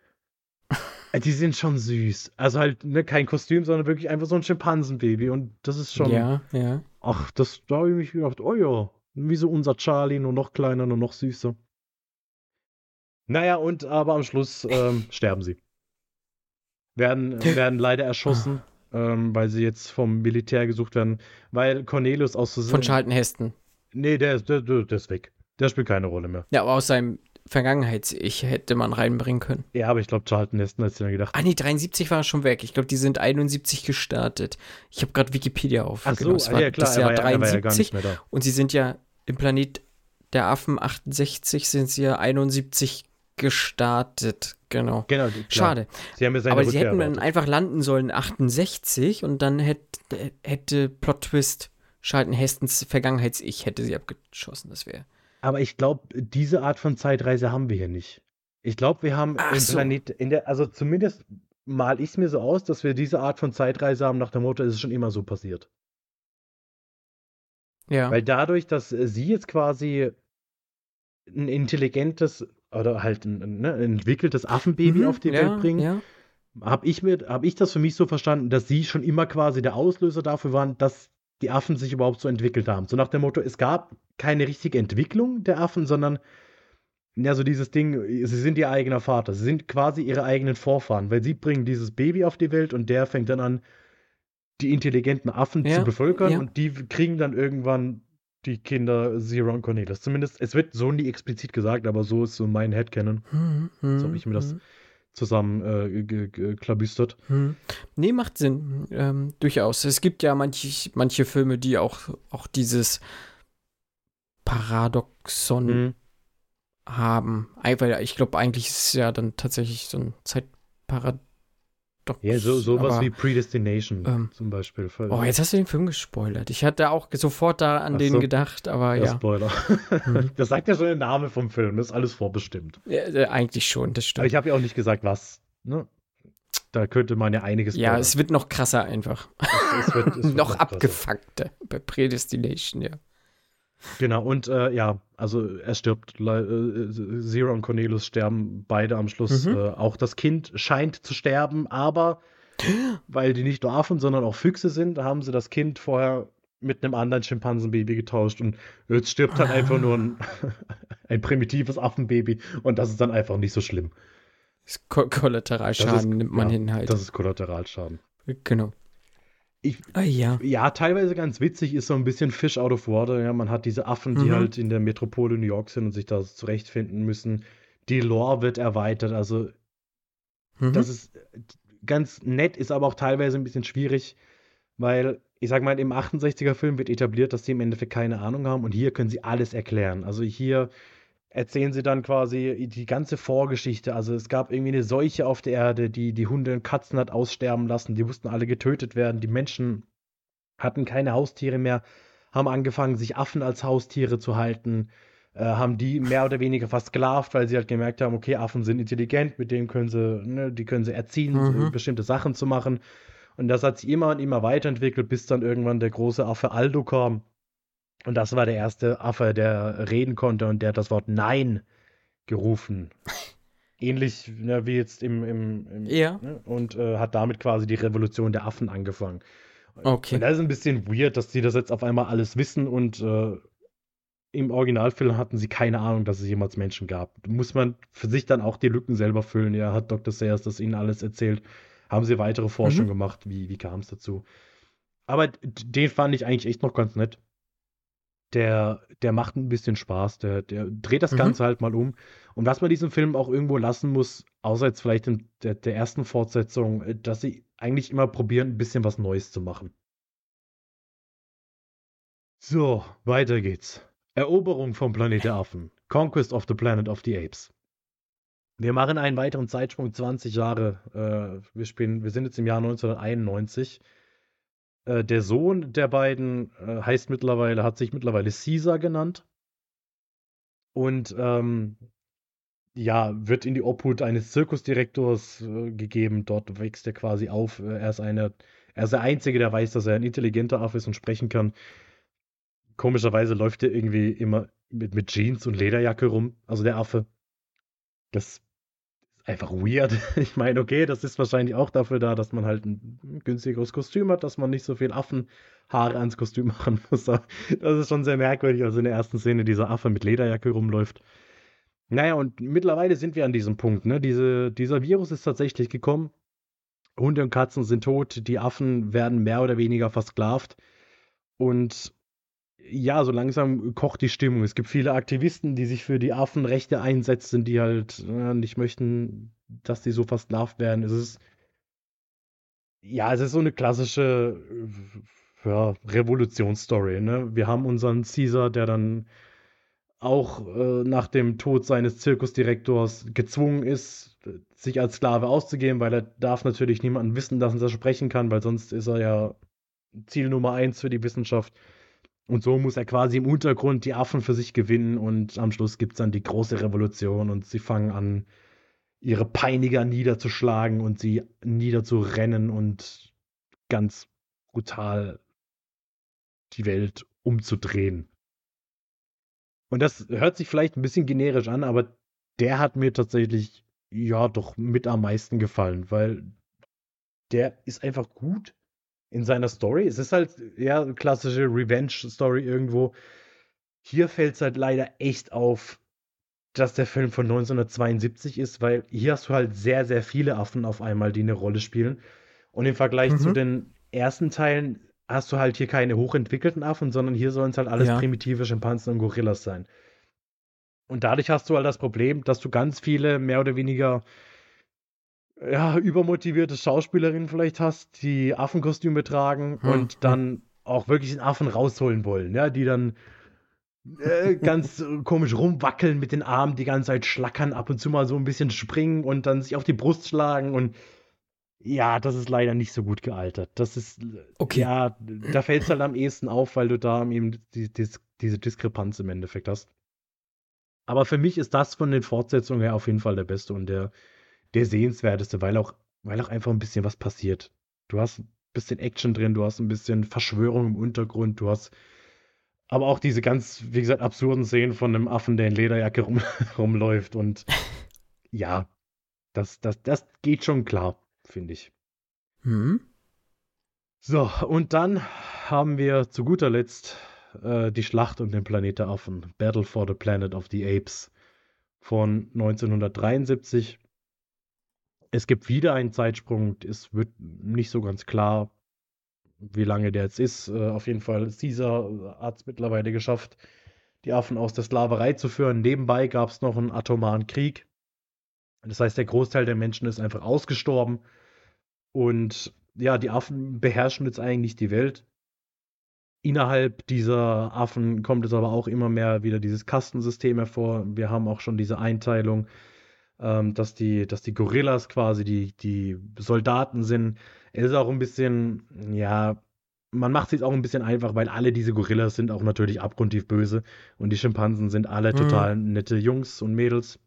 Speaker 1: *laughs* Die sind schon süß. Also halt ne, kein Kostüm, sondern wirklich einfach so ein Schimpansenbaby. Und das ist schon.
Speaker 5: Ja, ja.
Speaker 1: Ach, das, da habe ich mich gedacht, oh ja, wie so unser Charlie, nur noch kleiner, nur noch süßer. Naja, und aber am Schluss ähm, *laughs* sterben sie. Werden, *laughs* werden leider erschossen, ähm, weil sie jetzt vom Militär gesucht werden, weil Cornelius aus.
Speaker 5: Von Charlton Heston.
Speaker 1: Nee, der, ist- der, der ist weg. Der spielt keine Rolle mehr.
Speaker 5: Ja, aber aus seinem Vergangenheits-Ich hätte man reinbringen können.
Speaker 1: Ja, aber ich glaube, Charlton Heston hat sich dann gedacht.
Speaker 5: Ah, nee, 73 war schon weg. Ich glaube, die sind 71 gestartet. Ich habe gerade Wikipedia auf.
Speaker 1: Ach so,
Speaker 5: Genau,
Speaker 1: ja klar,
Speaker 5: das Jahr
Speaker 1: war, ja, er war ja gar
Speaker 5: 73.
Speaker 1: nicht mehr da.
Speaker 5: Und sie sind ja im Planet der Affen 68 sind sie ja 71 gestartet. Genau.
Speaker 1: Genau.
Speaker 5: Schade.
Speaker 1: Sie haben
Speaker 5: Aber sie
Speaker 1: Rückkehr
Speaker 5: hätten dann
Speaker 1: erwartet.
Speaker 5: einfach landen sollen 68 und dann hätte, hätte Plot Twist Charlton Hestons Vergangenheits-Ich hätte sie abgeschossen. Das wäre.
Speaker 1: Aber ich glaube, diese Art von Zeitreise haben wir hier nicht. Ich glaube, wir haben
Speaker 5: Ach
Speaker 1: im
Speaker 5: so.
Speaker 1: Planet, in der, also zumindest mal ich es mir so aus, dass wir diese Art von Zeitreise haben nach dem Motto, es ist schon immer so passiert.
Speaker 5: Ja.
Speaker 1: Weil dadurch, dass äh, sie jetzt quasi ein intelligentes oder halt ein, ne, entwickeltes Affenbaby
Speaker 5: Mhm,
Speaker 1: auf die
Speaker 5: ja,
Speaker 1: Welt bringen,
Speaker 5: Ja.
Speaker 1: habe ich, mir- hab ich das für mich so verstanden, dass sie schon immer quasi der Auslöser dafür waren, dass die Affen sich überhaupt so entwickelt haben. So nach dem Motto, es gab keine richtige Entwicklung der Affen, sondern ja, so dieses Ding, sie sind ihr eigener Vater, sie sind quasi ihre eigenen Vorfahren, weil sie bringen dieses Baby auf die Welt und der fängt dann an, die intelligenten Affen
Speaker 5: Ja,
Speaker 1: zu bevölkern
Speaker 5: ja.
Speaker 1: und die kriegen dann irgendwann die Kinder Zero und Cornelius. Zumindest, es wird so nie explizit gesagt, aber so ist so mein Headcanon
Speaker 5: Hm,
Speaker 1: So
Speaker 5: hm,
Speaker 1: hab ich mir das
Speaker 5: hm.
Speaker 1: zusammen äh, klabüstert.
Speaker 5: Hm. Nee, macht Sinn. Ähm, durchaus. Es gibt ja manche, manche Filme, die auch, auch dieses Paradoxon
Speaker 1: Mhm.
Speaker 5: haben. Weil ich glaube, eigentlich ist es ja dann tatsächlich so ein Zeitparadox.
Speaker 1: Ja, so, sowas
Speaker 5: aber-
Speaker 1: wie Predestination
Speaker 5: ähm,
Speaker 1: zum Beispiel.
Speaker 5: Oh, jetzt hast du den Film gespoilert. Ich hatte auch sofort da an
Speaker 1: Ach
Speaker 5: den
Speaker 1: so.
Speaker 5: gedacht, aber
Speaker 1: ja,
Speaker 5: ja.
Speaker 1: Spoiler.
Speaker 5: Mhm. *laughs*
Speaker 1: Das sagt ja schon der Name vom Film, das ist alles vorbestimmt.
Speaker 5: ja äh, eigentlich schon, das
Speaker 1: Aber
Speaker 5: stimmt.
Speaker 1: ich habe ja auch nicht gesagt, was. Ne? Da könnte man ja einiges
Speaker 5: Ja, es wird noch krasser einfach.
Speaker 1: es, es wird, es *laughs* wird
Speaker 5: noch
Speaker 1: krasser.
Speaker 5: abgefuckter bei Predestination, ja.
Speaker 1: Genau, und äh, ja, also er stirbt. Äh, Zero und Cornelius sterben beide am Schluss.
Speaker 5: Mhm.
Speaker 1: Äh, auch das Kind scheint zu sterben, aber *gasps* weil die nicht nur Affen, sondern auch Füchse sind, haben sie das Kind vorher mit einem anderen Schimpansenbaby getauscht und jetzt stirbt halt einfach nur ein, *laughs* ein primitives Affenbaby und das ist dann einfach nicht so schlimm.
Speaker 5: Das Ko Kollateralschaden
Speaker 1: ist-
Speaker 5: nimmt man
Speaker 1: ja,
Speaker 5: hin halt.
Speaker 1: Das ist Kollateralschaden.
Speaker 5: genau.
Speaker 1: Ich,
Speaker 5: Ah ja.
Speaker 1: ja, teilweise ganz witzig ist so ein bisschen Fish out of water. Ja, man hat diese Affen, die
Speaker 5: Mhm.
Speaker 1: halt in der Metropole New York sind und sich da zurechtfinden müssen. Die Lore wird erweitert. Also,
Speaker 5: Mhm.
Speaker 1: das ist ganz nett, ist aber auch teilweise ein bisschen schwierig, weil ich sag mal, im 68er-Film wird etabliert, dass sie im Endeffekt keine Ahnung haben und hier können sie alles erklären. Also, hier erzählen sie dann quasi die ganze Vorgeschichte. Also es gab irgendwie eine Seuche auf der Erde, die die Hunde und Katzen hat aussterben lassen. Die mussten alle getötet werden. Die Menschen hatten keine Haustiere mehr, haben angefangen, sich Affen als Haustiere zu halten, äh, haben die mehr oder weniger versklavt, weil sie halt gemerkt haben, okay, Affen sind intelligent, mit denen können sie, ne, die können sie erziehen,
Speaker 5: Mhm.
Speaker 1: so bestimmte Sachen zu machen. Und das hat sich immer und immer weiterentwickelt, bis dann irgendwann der große Affe Aldo kam. Und das war der erste Affe, der reden konnte und der hat das Wort Nein gerufen. *laughs* Ähnlich ne, wie jetzt im, im, im
Speaker 5: Ja.
Speaker 1: ne, und äh, hat damit quasi die Revolution der Affen angefangen.
Speaker 5: Okay.
Speaker 1: Und das ist ein bisschen weird, dass die das jetzt auf einmal alles wissen und äh, im Originalfilm hatten sie keine Ahnung, dass es jemals Menschen gab. Muss man für sich dann auch die Lücken selber füllen. Ja, hat Dr. Sayers das ihnen alles erzählt? Haben sie weitere Forschung
Speaker 5: Mhm.
Speaker 1: gemacht? Wie, wie kam es dazu? Aber den fand ich eigentlich echt noch ganz nett. Der, der macht ein bisschen Spaß, der, der dreht das
Speaker 5: Mhm.
Speaker 1: Ganze halt mal um. Und was man diesem Film auch irgendwo lassen muss, außer jetzt vielleicht in der, der ersten Fortsetzung, äh, dass sie eigentlich immer probieren, ein bisschen was Neues zu machen. So, weiter geht's. Eroberung vom Planet der Affen. Conquest of the Planet of the Apes. Wir machen einen weiteren Zeitsprung 20 Jahre. Äh, wir, spielen, wir sind jetzt im Jahr 1991. Äh, der Sohn der beiden äh, heißt mittlerweile, hat sich mittlerweile Caesar genannt. Und ähm, ja, wird in die Obhut eines Zirkusdirektors äh, gegeben. Dort wächst er quasi auf. Äh, er ist eine, er ist der Einzige, der weiß, dass er ein intelligenter Affe ist und sprechen kann. Komischerweise läuft er irgendwie immer mit, mit Jeans und Lederjacke rum, also der Affe. Das einfach weird. *laughs* Ich meine, okay, das ist wahrscheinlich auch dafür da, dass man halt ein günstigeres Kostüm hat, dass man nicht so viel Affenhaare ans Kostüm *laughs* machen muss. Das ist schon sehr merkwürdig, also in der ersten Szene dieser Affe mit Lederjacke rumläuft. Naja, und mittlerweile sind wir an diesem Punkt. Ne? Diese, dieser Virus ist tatsächlich gekommen. Hunde und Katzen sind tot, die Affen werden mehr oder weniger versklavt. Und ja, so langsam kocht die Stimmung. Es gibt viele Aktivisten, die sich für die Affenrechte einsetzen, die halt äh, nicht möchten, dass die so versklavt werden. Es ist ja, es ist so eine klassische ja, Revolutionsstory. Ne? Wir haben unseren Caesar, der dann auch äh, nach dem Tod seines Zirkusdirektors gezwungen ist, sich als Sklave auszugeben, weil er darf natürlich niemanden wissen lassen, dass er sprechen kann, weil sonst ist er ja Ziel Nummer eins für die Wissenschaft. Und so muss er quasi im Untergrund die Affen für sich gewinnen und am Schluss gibt es dann die große Revolution und sie fangen an, ihre Peiniger niederzuschlagen und sie niederzurennen und ganz brutal die Welt umzudrehen. Und das hört sich vielleicht ein bisschen generisch an, aber der hat mir tatsächlich ja doch mit am meisten gefallen, weil der ist einfach gut in seiner Story. Es ist halt ja eine klassische Revenge-Story irgendwo. Hier fällt es halt leider echt auf, dass der Film von 1972 ist, weil hier hast du halt sehr, sehr viele Affen auf einmal, die eine Rolle spielen. Und im Vergleich mhm. zu den ersten Teilen hast du halt hier keine hochentwickelten Affen, sondern hier sollen es halt alles ja. primitive Schimpansen und Gorillas sein. Und dadurch hast du halt das Problem, dass du ganz viele mehr oder weniger ja, übermotivierte Schauspielerinnen vielleicht hast, die Affenkostüme tragen hm. und hm. dann auch wirklich den Affen rausholen wollen, ja, die dann äh, ganz *laughs* komisch rumwackeln mit den Armen, die ganze Zeit schlackern, ab und zu mal so ein bisschen springen und dann sich auf die Brust schlagen und ja, das ist leider nicht so gut gealtert. Das ist, okay. ja, da fällt es halt am ehesten auf, weil du da eben die, die, diese Diskrepanz im Endeffekt hast. Aber für mich ist das von den Fortsetzungen her auf jeden Fall der beste und der, der sehenswerteste, weil auch, weil auch einfach ein bisschen was passiert. Du hast ein bisschen Action drin, du hast ein bisschen Verschwörung im Untergrund, du hast aber auch diese ganz, wie gesagt, absurden Szenen von einem Affen, der in Lederjacke rum, *laughs* rumläuft und *laughs* ja, das, das, das geht schon klar, finde ich. Hm? So, und dann haben wir zu guter Letzt äh, die Schlacht um den Planet der Affen, Battle for the Planet of the Apes von 1973 es gibt wieder einen Zeitsprung. Es wird nicht so ganz klar, wie lange der jetzt ist. Äh, auf jeden Fall, Caesar hat es mittlerweile geschafft, die Affen aus der Sklaverei zu führen. Nebenbei gab es noch einen atomaren Krieg. Das heißt, der Großteil der Menschen ist einfach ausgestorben. Und ja, die Affen beherrschen jetzt eigentlich die Welt. Innerhalb dieser Affen kommt es aber auch immer mehr wieder dieses Kastensystem hervor. Wir haben auch schon diese Einteilung ähm, dass, die, dass die Gorillas quasi die, die Soldaten sind. Es ist auch ein bisschen, ja, man macht es sich auch ein bisschen einfach, weil alle diese Gorillas sind auch natürlich abgrundtief böse und die Schimpansen sind alle mhm. total nette Jungs und Mädels.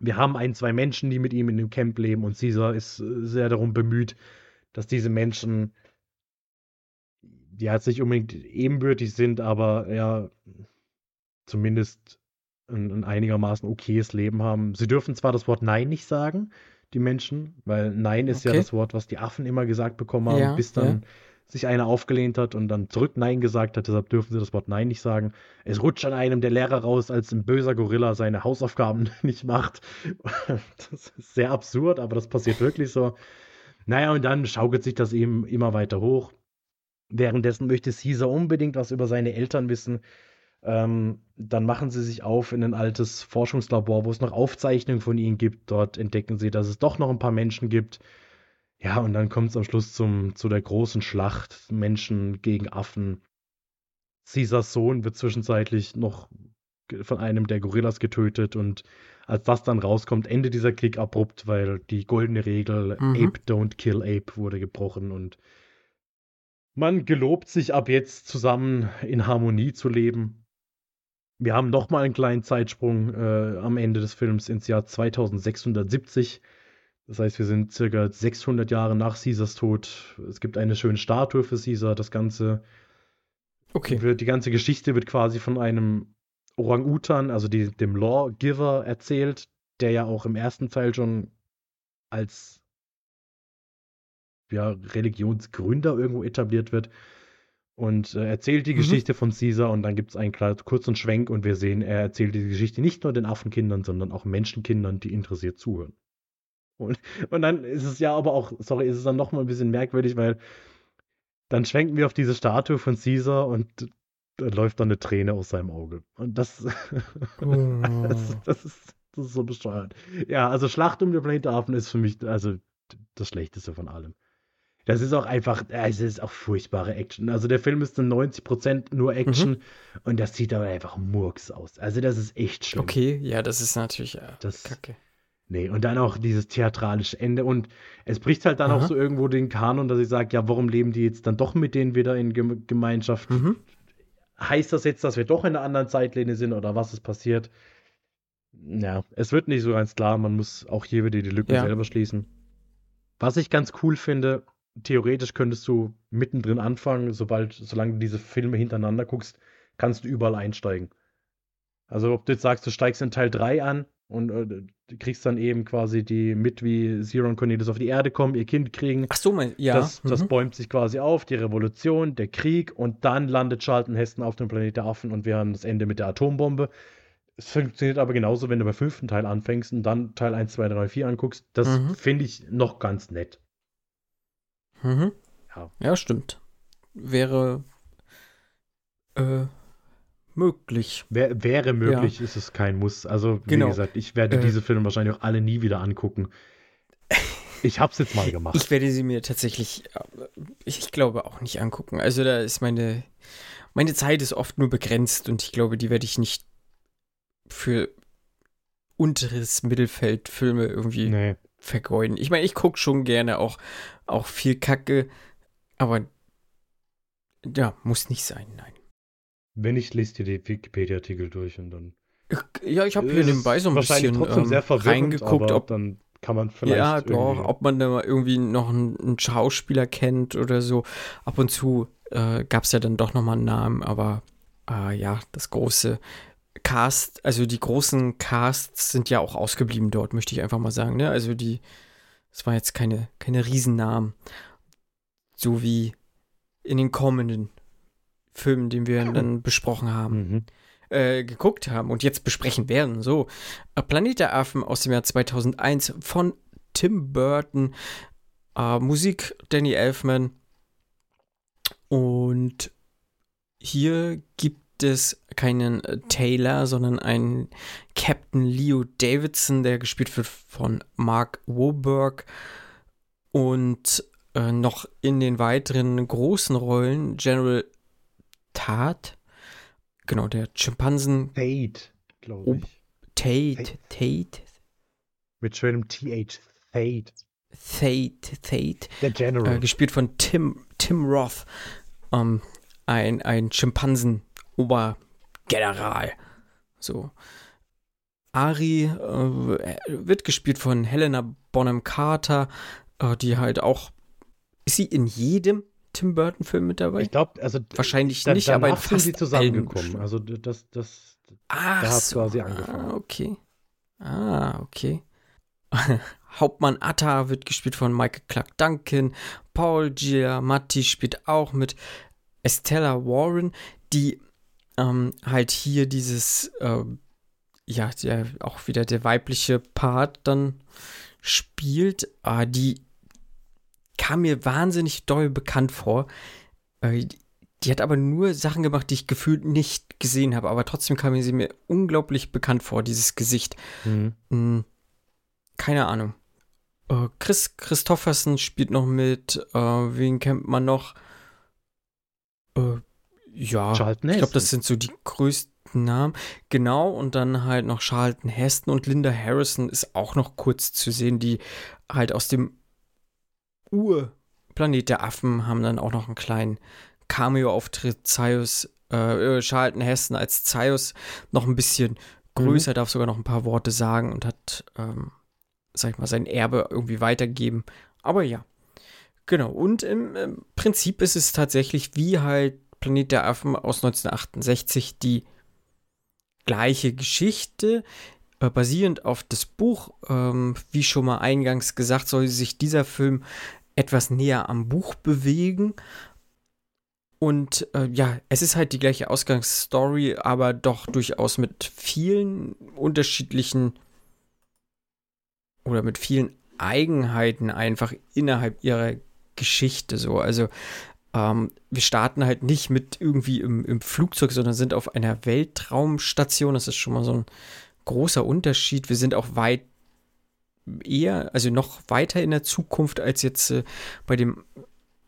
Speaker 1: Wir haben ein, zwei Menschen, die mit ihm in dem Camp leben und Caesar ist sehr darum bemüht, dass diese Menschen ja jetzt nicht unbedingt ebenbürtig sind, aber ja zumindest ein, ein einigermaßen okayes Leben haben. Sie dürfen zwar das Wort Nein nicht sagen, die Menschen, weil Nein ist okay. ja das Wort, was die Affen immer gesagt bekommen haben, ja, bis dann ja. sich einer aufgelehnt hat und dann zurück Nein gesagt hat. Deshalb dürfen sie das Wort Nein nicht sagen. Es rutscht an einem der Lehrer raus, als ein böser Gorilla seine Hausaufgaben *laughs* nicht macht. *laughs* Das ist sehr absurd, aber das passiert wirklich so. Naja, und dann schaukelt sich das eben immer weiter hoch. Währenddessen möchte Caesar unbedingt was über seine Eltern wissen. Ähm, dann machen sie sich auf in ein altes Forschungslabor, wo es noch Aufzeichnungen von ihnen gibt. Dort entdecken sie, dass es doch noch ein paar Menschen gibt. Ja, und dann kommt es am Schluss zum, zu der großen Schlacht. Menschen gegen Affen. Caesars Sohn wird zwischenzeitlich noch von einem der Gorillas getötet und als das dann rauskommt, endet dieser Krieg abrupt, weil die goldene Regel mhm. Ape don't kill Ape wurde gebrochen und man gelobt sich ab jetzt zusammen in Harmonie zu leben. Wir haben nochmal einen kleinen Zeitsprung äh, am Ende des Films ins Jahr 2670. Das heißt, wir sind circa 600 Jahre nach Caesars Tod. Es gibt eine schöne Statue für Caesar. Das Ganze,
Speaker 5: okay.
Speaker 1: Wird, die ganze Geschichte wird quasi von einem Orang-Utan, also die, dem Lawgiver, erzählt, der ja auch im ersten Teil schon als ja, Religionsgründer irgendwo etabliert wird und äh, erzählt die mhm. Geschichte von Caesar und dann gibt es einen kurzen Schwenk und wir sehen, er erzählt die Geschichte nicht nur den Affenkindern, sondern auch Menschenkindern, die interessiert zuhören. Und, und dann ist es ja aber auch, sorry, ist es dann nochmal ein bisschen merkwürdig, weil dann schwenken wir auf diese Statue von Caesar und da läuft dann eine Träne aus seinem Auge. Und das, *laughs* oh. das, das, ist, das ist so besteuert. Ja, also Schlacht um den Planet Affen ist für mich also das Schlechteste von allem. Das ist auch einfach, es ist auch furchtbare Action. Also der Film ist zu 90% nur Action mhm. und das sieht aber einfach Murks aus. Also das ist echt schlimm.
Speaker 5: Okay, ja, das ist natürlich ja,
Speaker 1: das, kacke. Nee, und dann auch dieses theatralische Ende und es bricht halt dann Aha. auch so irgendwo den Kanon, dass ich sage, ja, warum leben die jetzt dann doch mit denen wieder in Gemeinschaft? Mhm. Heißt das jetzt, dass wir doch in einer anderen Zeitlinie sind oder was ist passiert? Ja, es wird nicht so ganz klar, man muss auch hier wieder die Lücken ja. selber schließen. Was ich ganz cool finde, theoretisch könntest du mittendrin anfangen, sobald, solange du diese Filme hintereinander guckst, kannst du überall einsteigen. Also ob du jetzt sagst, du steigst in Teil 3 an und äh, kriegst dann eben quasi die mit, wie Zero und Cornelius auf die Erde kommen, ihr Kind kriegen.
Speaker 5: Ach so, mein, ja.
Speaker 1: Das, das mhm. bäumt sich quasi auf, die Revolution, der Krieg und dann landet Charlton Heston auf dem Planet der Affen und wir haben das Ende mit der Atombombe. Es funktioniert aber genauso, wenn du beim fünften Teil anfängst und dann Teil 1, 2, 3, 4 anguckst. Das mhm. finde ich noch ganz nett.
Speaker 5: Mhm. Ja. ja, stimmt. Wäre äh, möglich.
Speaker 1: Wär, wäre möglich, ja. ist es kein Muss. Also, wie genau. gesagt, ich werde äh, diese Filme wahrscheinlich auch alle nie wieder angucken. Ich habe es jetzt mal gemacht.
Speaker 5: Ich werde sie mir tatsächlich, äh, ich glaube, auch nicht angucken. Also da ist meine, meine Zeit ist oft nur begrenzt und ich glaube, die werde ich nicht für unteres Mittelfeld Filme irgendwie nee vergeuden. Ich meine, ich gucke schon gerne auch, auch viel Kacke, aber ja, muss nicht sein, nein.
Speaker 1: Wenn ich lese dir die Wikipedia-Artikel durch und dann.
Speaker 5: Ja, ich habe hier nebenbei so ein bisschen
Speaker 1: trotzdem ähm, sehr reingeguckt, ob dann kann man vielleicht.
Speaker 5: Ja, doch, ob man da irgendwie noch einen, einen, Schauspieler kennt oder so. Ab und zu äh, gab es ja dann doch nochmal einen Namen, aber äh, ja, das große Cast, also die großen Casts sind ja auch ausgeblieben dort, möchte ich einfach mal sagen. Ne? Also die, es war jetzt keine, keine Riesennamen. So wie in den kommenden Filmen, den wir dann besprochen haben, mhm. äh, geguckt haben und jetzt besprechen werden. So, Planet der Affen aus dem Jahr 2001 von Tim Burton, äh, Musik Danny Elfman und hier gibt es keinen äh, Taylor, sondern einen Captain Leo Davidson, der gespielt wird von Mark Wahlberg. Und äh, noch in den weiteren großen Rollen General Tat, genau, der Schimpansen.
Speaker 1: Tate, glaube ich.
Speaker 5: Tate, Tate.
Speaker 1: Mit schönem TH, Tate.
Speaker 5: Tate, Tate.
Speaker 1: Der General.
Speaker 5: Äh, gespielt von Tim, Tim Roth. Ähm, ein, ein Schimpansen Obergeneral. So. Ari äh, wird gespielt von Helena Bonham Carter, äh, die halt auch. Ist sie in jedem Tim Burton-Film mit dabei?
Speaker 1: Ich glaube, also
Speaker 5: wahrscheinlich da, nicht, aber in fast
Speaker 1: sie zusammengekommen. Also das, das,
Speaker 5: Ach
Speaker 1: da hat
Speaker 5: so.
Speaker 1: quasi angefangen.
Speaker 5: Ah, okay. Ah, okay. *laughs* Hauptmann Atta wird gespielt von Michael Clark Duncan. Paul Giamatti spielt auch mit. Estella Warren, die ähm, halt hier dieses, äh, ja, der, auch wieder der weibliche Part dann spielt, äh, die kam mir wahnsinnig doll bekannt vor. Äh, die hat aber nur Sachen gemacht, die ich gefühlt nicht gesehen habe, aber trotzdem kam sie mir unglaublich bekannt vor, dieses Gesicht. Mhm. Hm, keine Ahnung. Äh, Chris Christoffersen spielt noch mit, äh, wen kennt man noch? Äh, ja, Charlton ich glaube, das sind so die größten Namen. Genau, und dann halt noch Charlton Heston und Linda Harrison ist auch noch kurz zu sehen, die halt aus dem Urplanet der Affen haben dann auch noch einen kleinen Cameo-Auftritt. Zeius, äh, äh, Charlton Heston als Zeius noch ein bisschen größer, mhm. darf sogar noch ein paar Worte sagen und hat, ähm, sag ich mal, sein Erbe irgendwie weitergeben. Aber ja. Genau, und im, im Prinzip ist es tatsächlich wie halt Planet der Affen aus 1968 die gleiche Geschichte. Äh, basierend auf das Buch, ähm, wie schon mal eingangs gesagt, soll sich dieser Film etwas näher am Buch bewegen. Und äh, ja, es ist halt die gleiche Ausgangsstory, aber doch durchaus mit vielen unterschiedlichen oder mit vielen Eigenheiten einfach innerhalb ihrer Geschichte so. Also ähm, wir starten halt nicht mit irgendwie im, im Flugzeug, sondern sind auf einer Weltraumstation. Das ist schon mal so ein großer Unterschied. Wir sind auch weit eher, also noch weiter in der Zukunft als jetzt äh, bei dem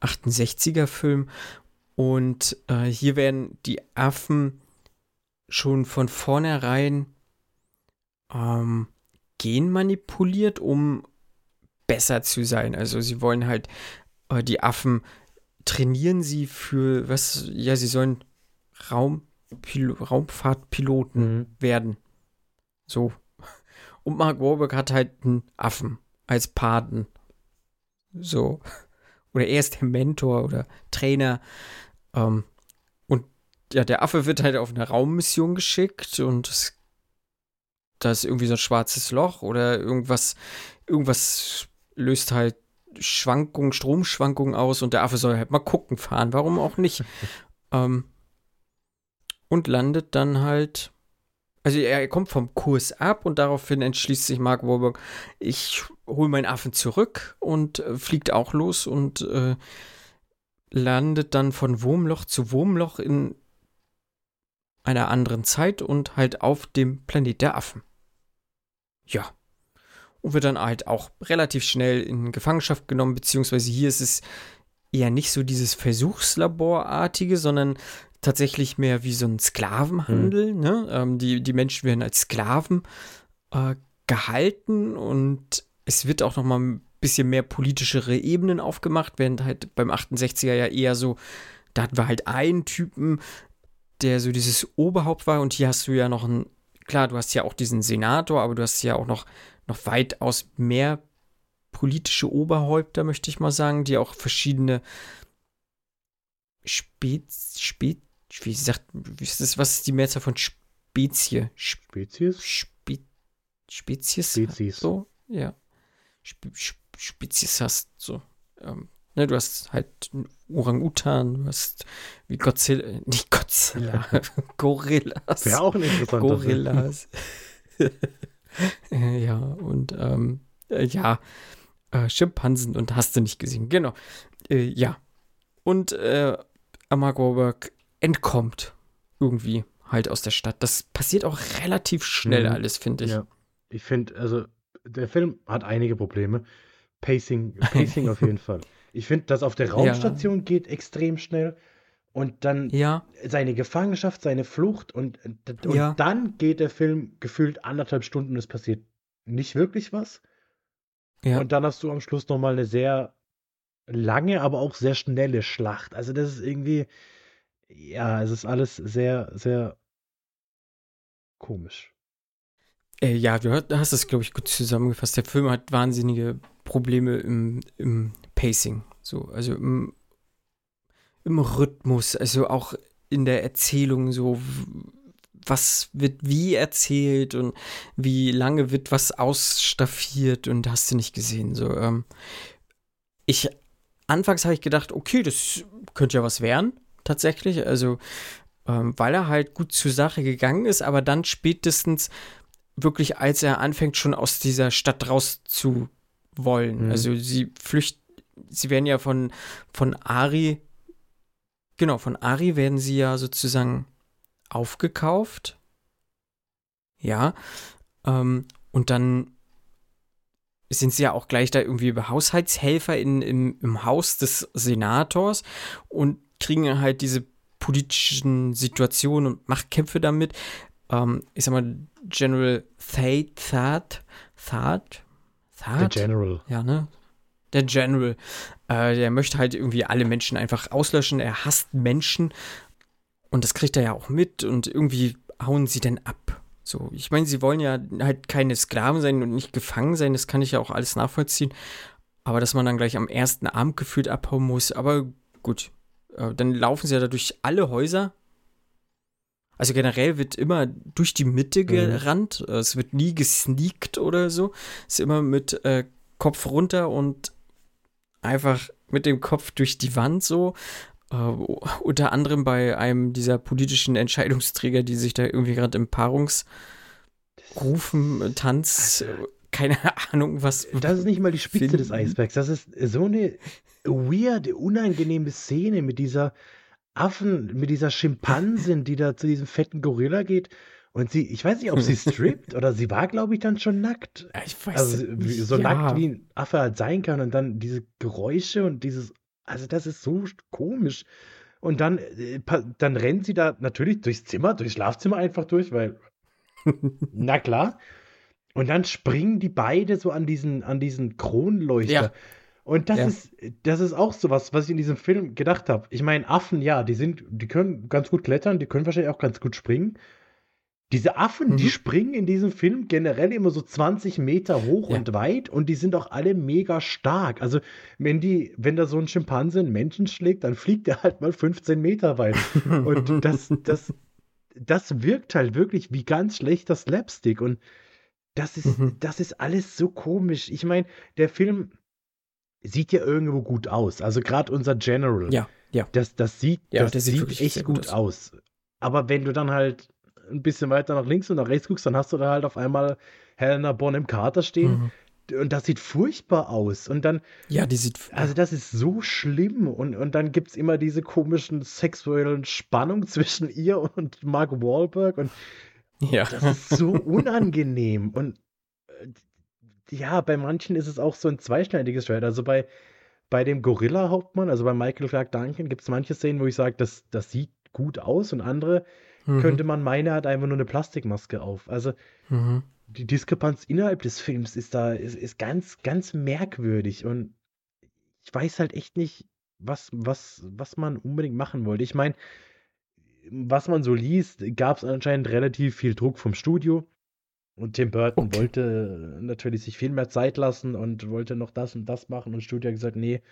Speaker 5: 68er Film. Und äh, hier werden die Affen schon von vornherein ähm, genmanipuliert, um besser zu sein. Also sie wollen halt äh, die Affen trainieren sie für was? Ja, sie sollen Raumpil Raumfahrtpiloten mhm. werden. So. Und Mark Warburg hat halt einen Affen als Paten. So. Oder er ist der Mentor oder Trainer. Ähm, und ja, der Affe wird halt auf eine Raummission geschickt und es, da ist irgendwie so ein schwarzes Loch oder irgendwas, irgendwas löst halt Schwankungen, Stromschwankungen aus und der Affe soll halt mal gucken fahren, warum auch nicht. *laughs* ähm, und landet dann halt, also er kommt vom Kurs ab und daraufhin entschließt sich Mark Warburg, ich hole meinen Affen zurück und äh, fliegt auch los und äh, landet dann von Wurmloch zu Wurmloch in einer anderen Zeit und halt auf dem Planet der Affen. Ja und wird dann halt auch relativ schnell in Gefangenschaft genommen, beziehungsweise hier ist es eher nicht so dieses Versuchslaborartige, sondern tatsächlich mehr wie so ein Sklavenhandel. Mhm. Ne? Ähm, die, die Menschen werden als Sklaven äh, gehalten und es wird auch noch mal ein bisschen mehr politischere Ebenen aufgemacht, während halt beim 68er ja eher so, da hatten wir halt einen Typen, der so dieses Oberhaupt war und hier hast du ja noch einen, klar, du hast ja auch diesen Senator, aber du hast ja auch noch noch weitaus mehr politische Oberhäupter, möchte ich mal sagen, die auch verschiedene Spez, Spez, wie sagt, wie ist das, was ist die Mehrzahl von Spezie?
Speaker 1: Spezies?
Speaker 5: Spe, Spezies?
Speaker 1: Spezies.
Speaker 5: So, ja. Spe, Spezies hast, so. Ähm, ne, du hast halt Orang-Utan, du hast wie Godzilla, nicht Godzilla, *laughs* Gorillas.
Speaker 1: Wäre auch ein interessanter
Speaker 5: Gorillas. *laughs* *laughs* ja, und ähm, äh, ja, äh, Schimpansen und hast du nicht gesehen. Genau. Äh, ja. Und äh, Mark Wahlberg entkommt irgendwie halt aus der Stadt. Das passiert auch relativ schnell mhm. alles, finde ich. Ja.
Speaker 1: Ich finde, also der Film hat einige Probleme. Pacing, Pacing auf jeden *laughs* Fall. Ich finde, das auf der Raumstation ja. geht extrem schnell. Und dann
Speaker 5: ja.
Speaker 1: seine Gefangenschaft, seine Flucht und, und ja. dann geht der Film gefühlt anderthalb Stunden und es passiert nicht wirklich was. Ja. Und dann hast du am Schluss nochmal eine sehr lange, aber auch sehr schnelle Schlacht. Also das ist irgendwie, ja, es ist alles sehr, sehr komisch.
Speaker 5: Äh, ja, du hast es, glaube ich, gut zusammengefasst. Der Film hat wahnsinnige Probleme im, im Pacing. So, also im im Rhythmus, also auch in der Erzählung so, was wird wie erzählt und wie lange wird was ausstaffiert und hast du nicht gesehen. So, ähm, ich, anfangs habe ich gedacht, okay, das könnte ja was werden, tatsächlich. Also, ähm, weil er halt gut zur Sache gegangen ist, aber dann spätestens wirklich, als er anfängt, schon aus dieser Stadt raus zu wollen. Mhm. Also sie flüchten, sie werden ja von, von Ari Genau, von Ari werden sie ja sozusagen aufgekauft. Ja. Ähm, und dann sind sie ja auch gleich da irgendwie Haushaltshelfer in, im, im Haus des Senators und kriegen halt diese politischen Situationen und Machtkämpfe damit. Ähm, ich sag mal, General Thad, Thad, Thad,
Speaker 1: Thad? Der General.
Speaker 5: Ja, ne? Der General. Äh, der möchte halt irgendwie alle Menschen einfach auslöschen. Er hasst Menschen. Und das kriegt er ja auch mit. Und irgendwie hauen sie dann ab. So, ich meine, sie wollen ja halt keine Sklaven sein und nicht gefangen sein. Das kann ich ja auch alles nachvollziehen. Aber dass man dann gleich am ersten Abend gefühlt abhauen muss. Aber gut. Äh, dann laufen sie ja da durch alle Häuser. Also generell wird immer durch die Mitte gerannt. Es wird nie gesneakt oder so. Es ist immer mit äh, Kopf runter und einfach mit dem Kopf durch die Wand so. Äh, unter anderem bei einem dieser politischen Entscheidungsträger, die sich da irgendwie gerade im Paarungsrufen, äh, Tanz, äh, keine Ahnung, was.
Speaker 1: Das ist nicht mal die Spitze
Speaker 5: finden.
Speaker 1: des Eisbergs. Das ist so eine weird, unangenehme Szene mit dieser Affen, mit dieser Schimpansin, die da zu diesem fetten Gorilla geht. Und sie, ich weiß nicht, ob sie *laughs* strippt oder sie war, glaube ich, dann schon nackt.
Speaker 5: Ja, Ich weiß
Speaker 1: Also
Speaker 5: nicht.
Speaker 1: so
Speaker 5: ja.
Speaker 1: nackt wie ein Affe halt sein kann und dann diese Geräusche und dieses, also das ist so komisch. Und dann, äh, dann rennt sie da natürlich durchs Zimmer, durchs Schlafzimmer einfach durch, weil, *laughs* na klar. Und dann springen die beide so an diesen, an diesen Kronleuchter.
Speaker 5: Ja.
Speaker 1: Und das
Speaker 5: Ja.
Speaker 1: ist, das ist auch so was, was ich in diesem Film gedacht habe. Ich meine, Affen, ja, die sind, die können ganz gut klettern, die können wahrscheinlich auch ganz gut springen. Diese Affen, die
Speaker 5: Mhm.
Speaker 1: springen in diesem Film generell immer so 20 Meter hoch
Speaker 5: Ja.
Speaker 1: und weit und die sind auch alle mega stark. Also, wenn die, wenn da so ein Schimpanse einen Menschen schlägt, dann fliegt er halt mal 15 Meter weit. *laughs* Und das, das, das wirkt halt wirklich wie ganz schlechter Slapstick. Und das ist,
Speaker 5: Mhm.
Speaker 1: das ist alles so komisch. Ich meine, der Film sieht ja irgendwo gut aus. Also gerade unser General.
Speaker 5: Ja, ja.
Speaker 1: Das, das sieht,
Speaker 5: Ja,
Speaker 1: das
Speaker 5: sieht
Speaker 1: sieht echt
Speaker 5: gut
Speaker 1: gut aus. Aber wenn du dann halt ein bisschen weiter nach links und nach rechts guckst, dann hast du da halt auf einmal Helena Bonham Carter stehen.
Speaker 5: Mhm.
Speaker 1: Und das sieht furchtbar aus. Und dann,
Speaker 5: Ja, die sieht.
Speaker 1: also das ist so schlimm. Und, und dann gibt es immer diese komischen sexuellen Spannungen zwischen ihr und Mark Wahlberg. Und
Speaker 5: ja.
Speaker 1: das ist so *laughs* unangenehm. Und äh, ja, bei manchen ist es auch so ein zweischneidiges Schwert. Also bei, bei dem Gorilla-Hauptmann, also bei Michael Clark Duncan, gibt es manche Szenen, wo ich sage, das, das sieht gut aus und andere
Speaker 5: Mhm.
Speaker 1: könnte man meinen, er hat einfach nur eine Plastikmaske auf. Also
Speaker 5: Mhm.
Speaker 1: die Diskrepanz innerhalb des Films ist da, ist, ist ganz, ganz merkwürdig und ich weiß halt echt nicht, was, was, was man unbedingt machen wollte. Ich meine, was man so liest, gab es anscheinend relativ viel Druck vom Studio. Und Tim Burton
Speaker 5: Okay.
Speaker 1: wollte natürlich sich viel mehr Zeit lassen und wollte noch das und das machen. Und Studio hat gesagt, nee,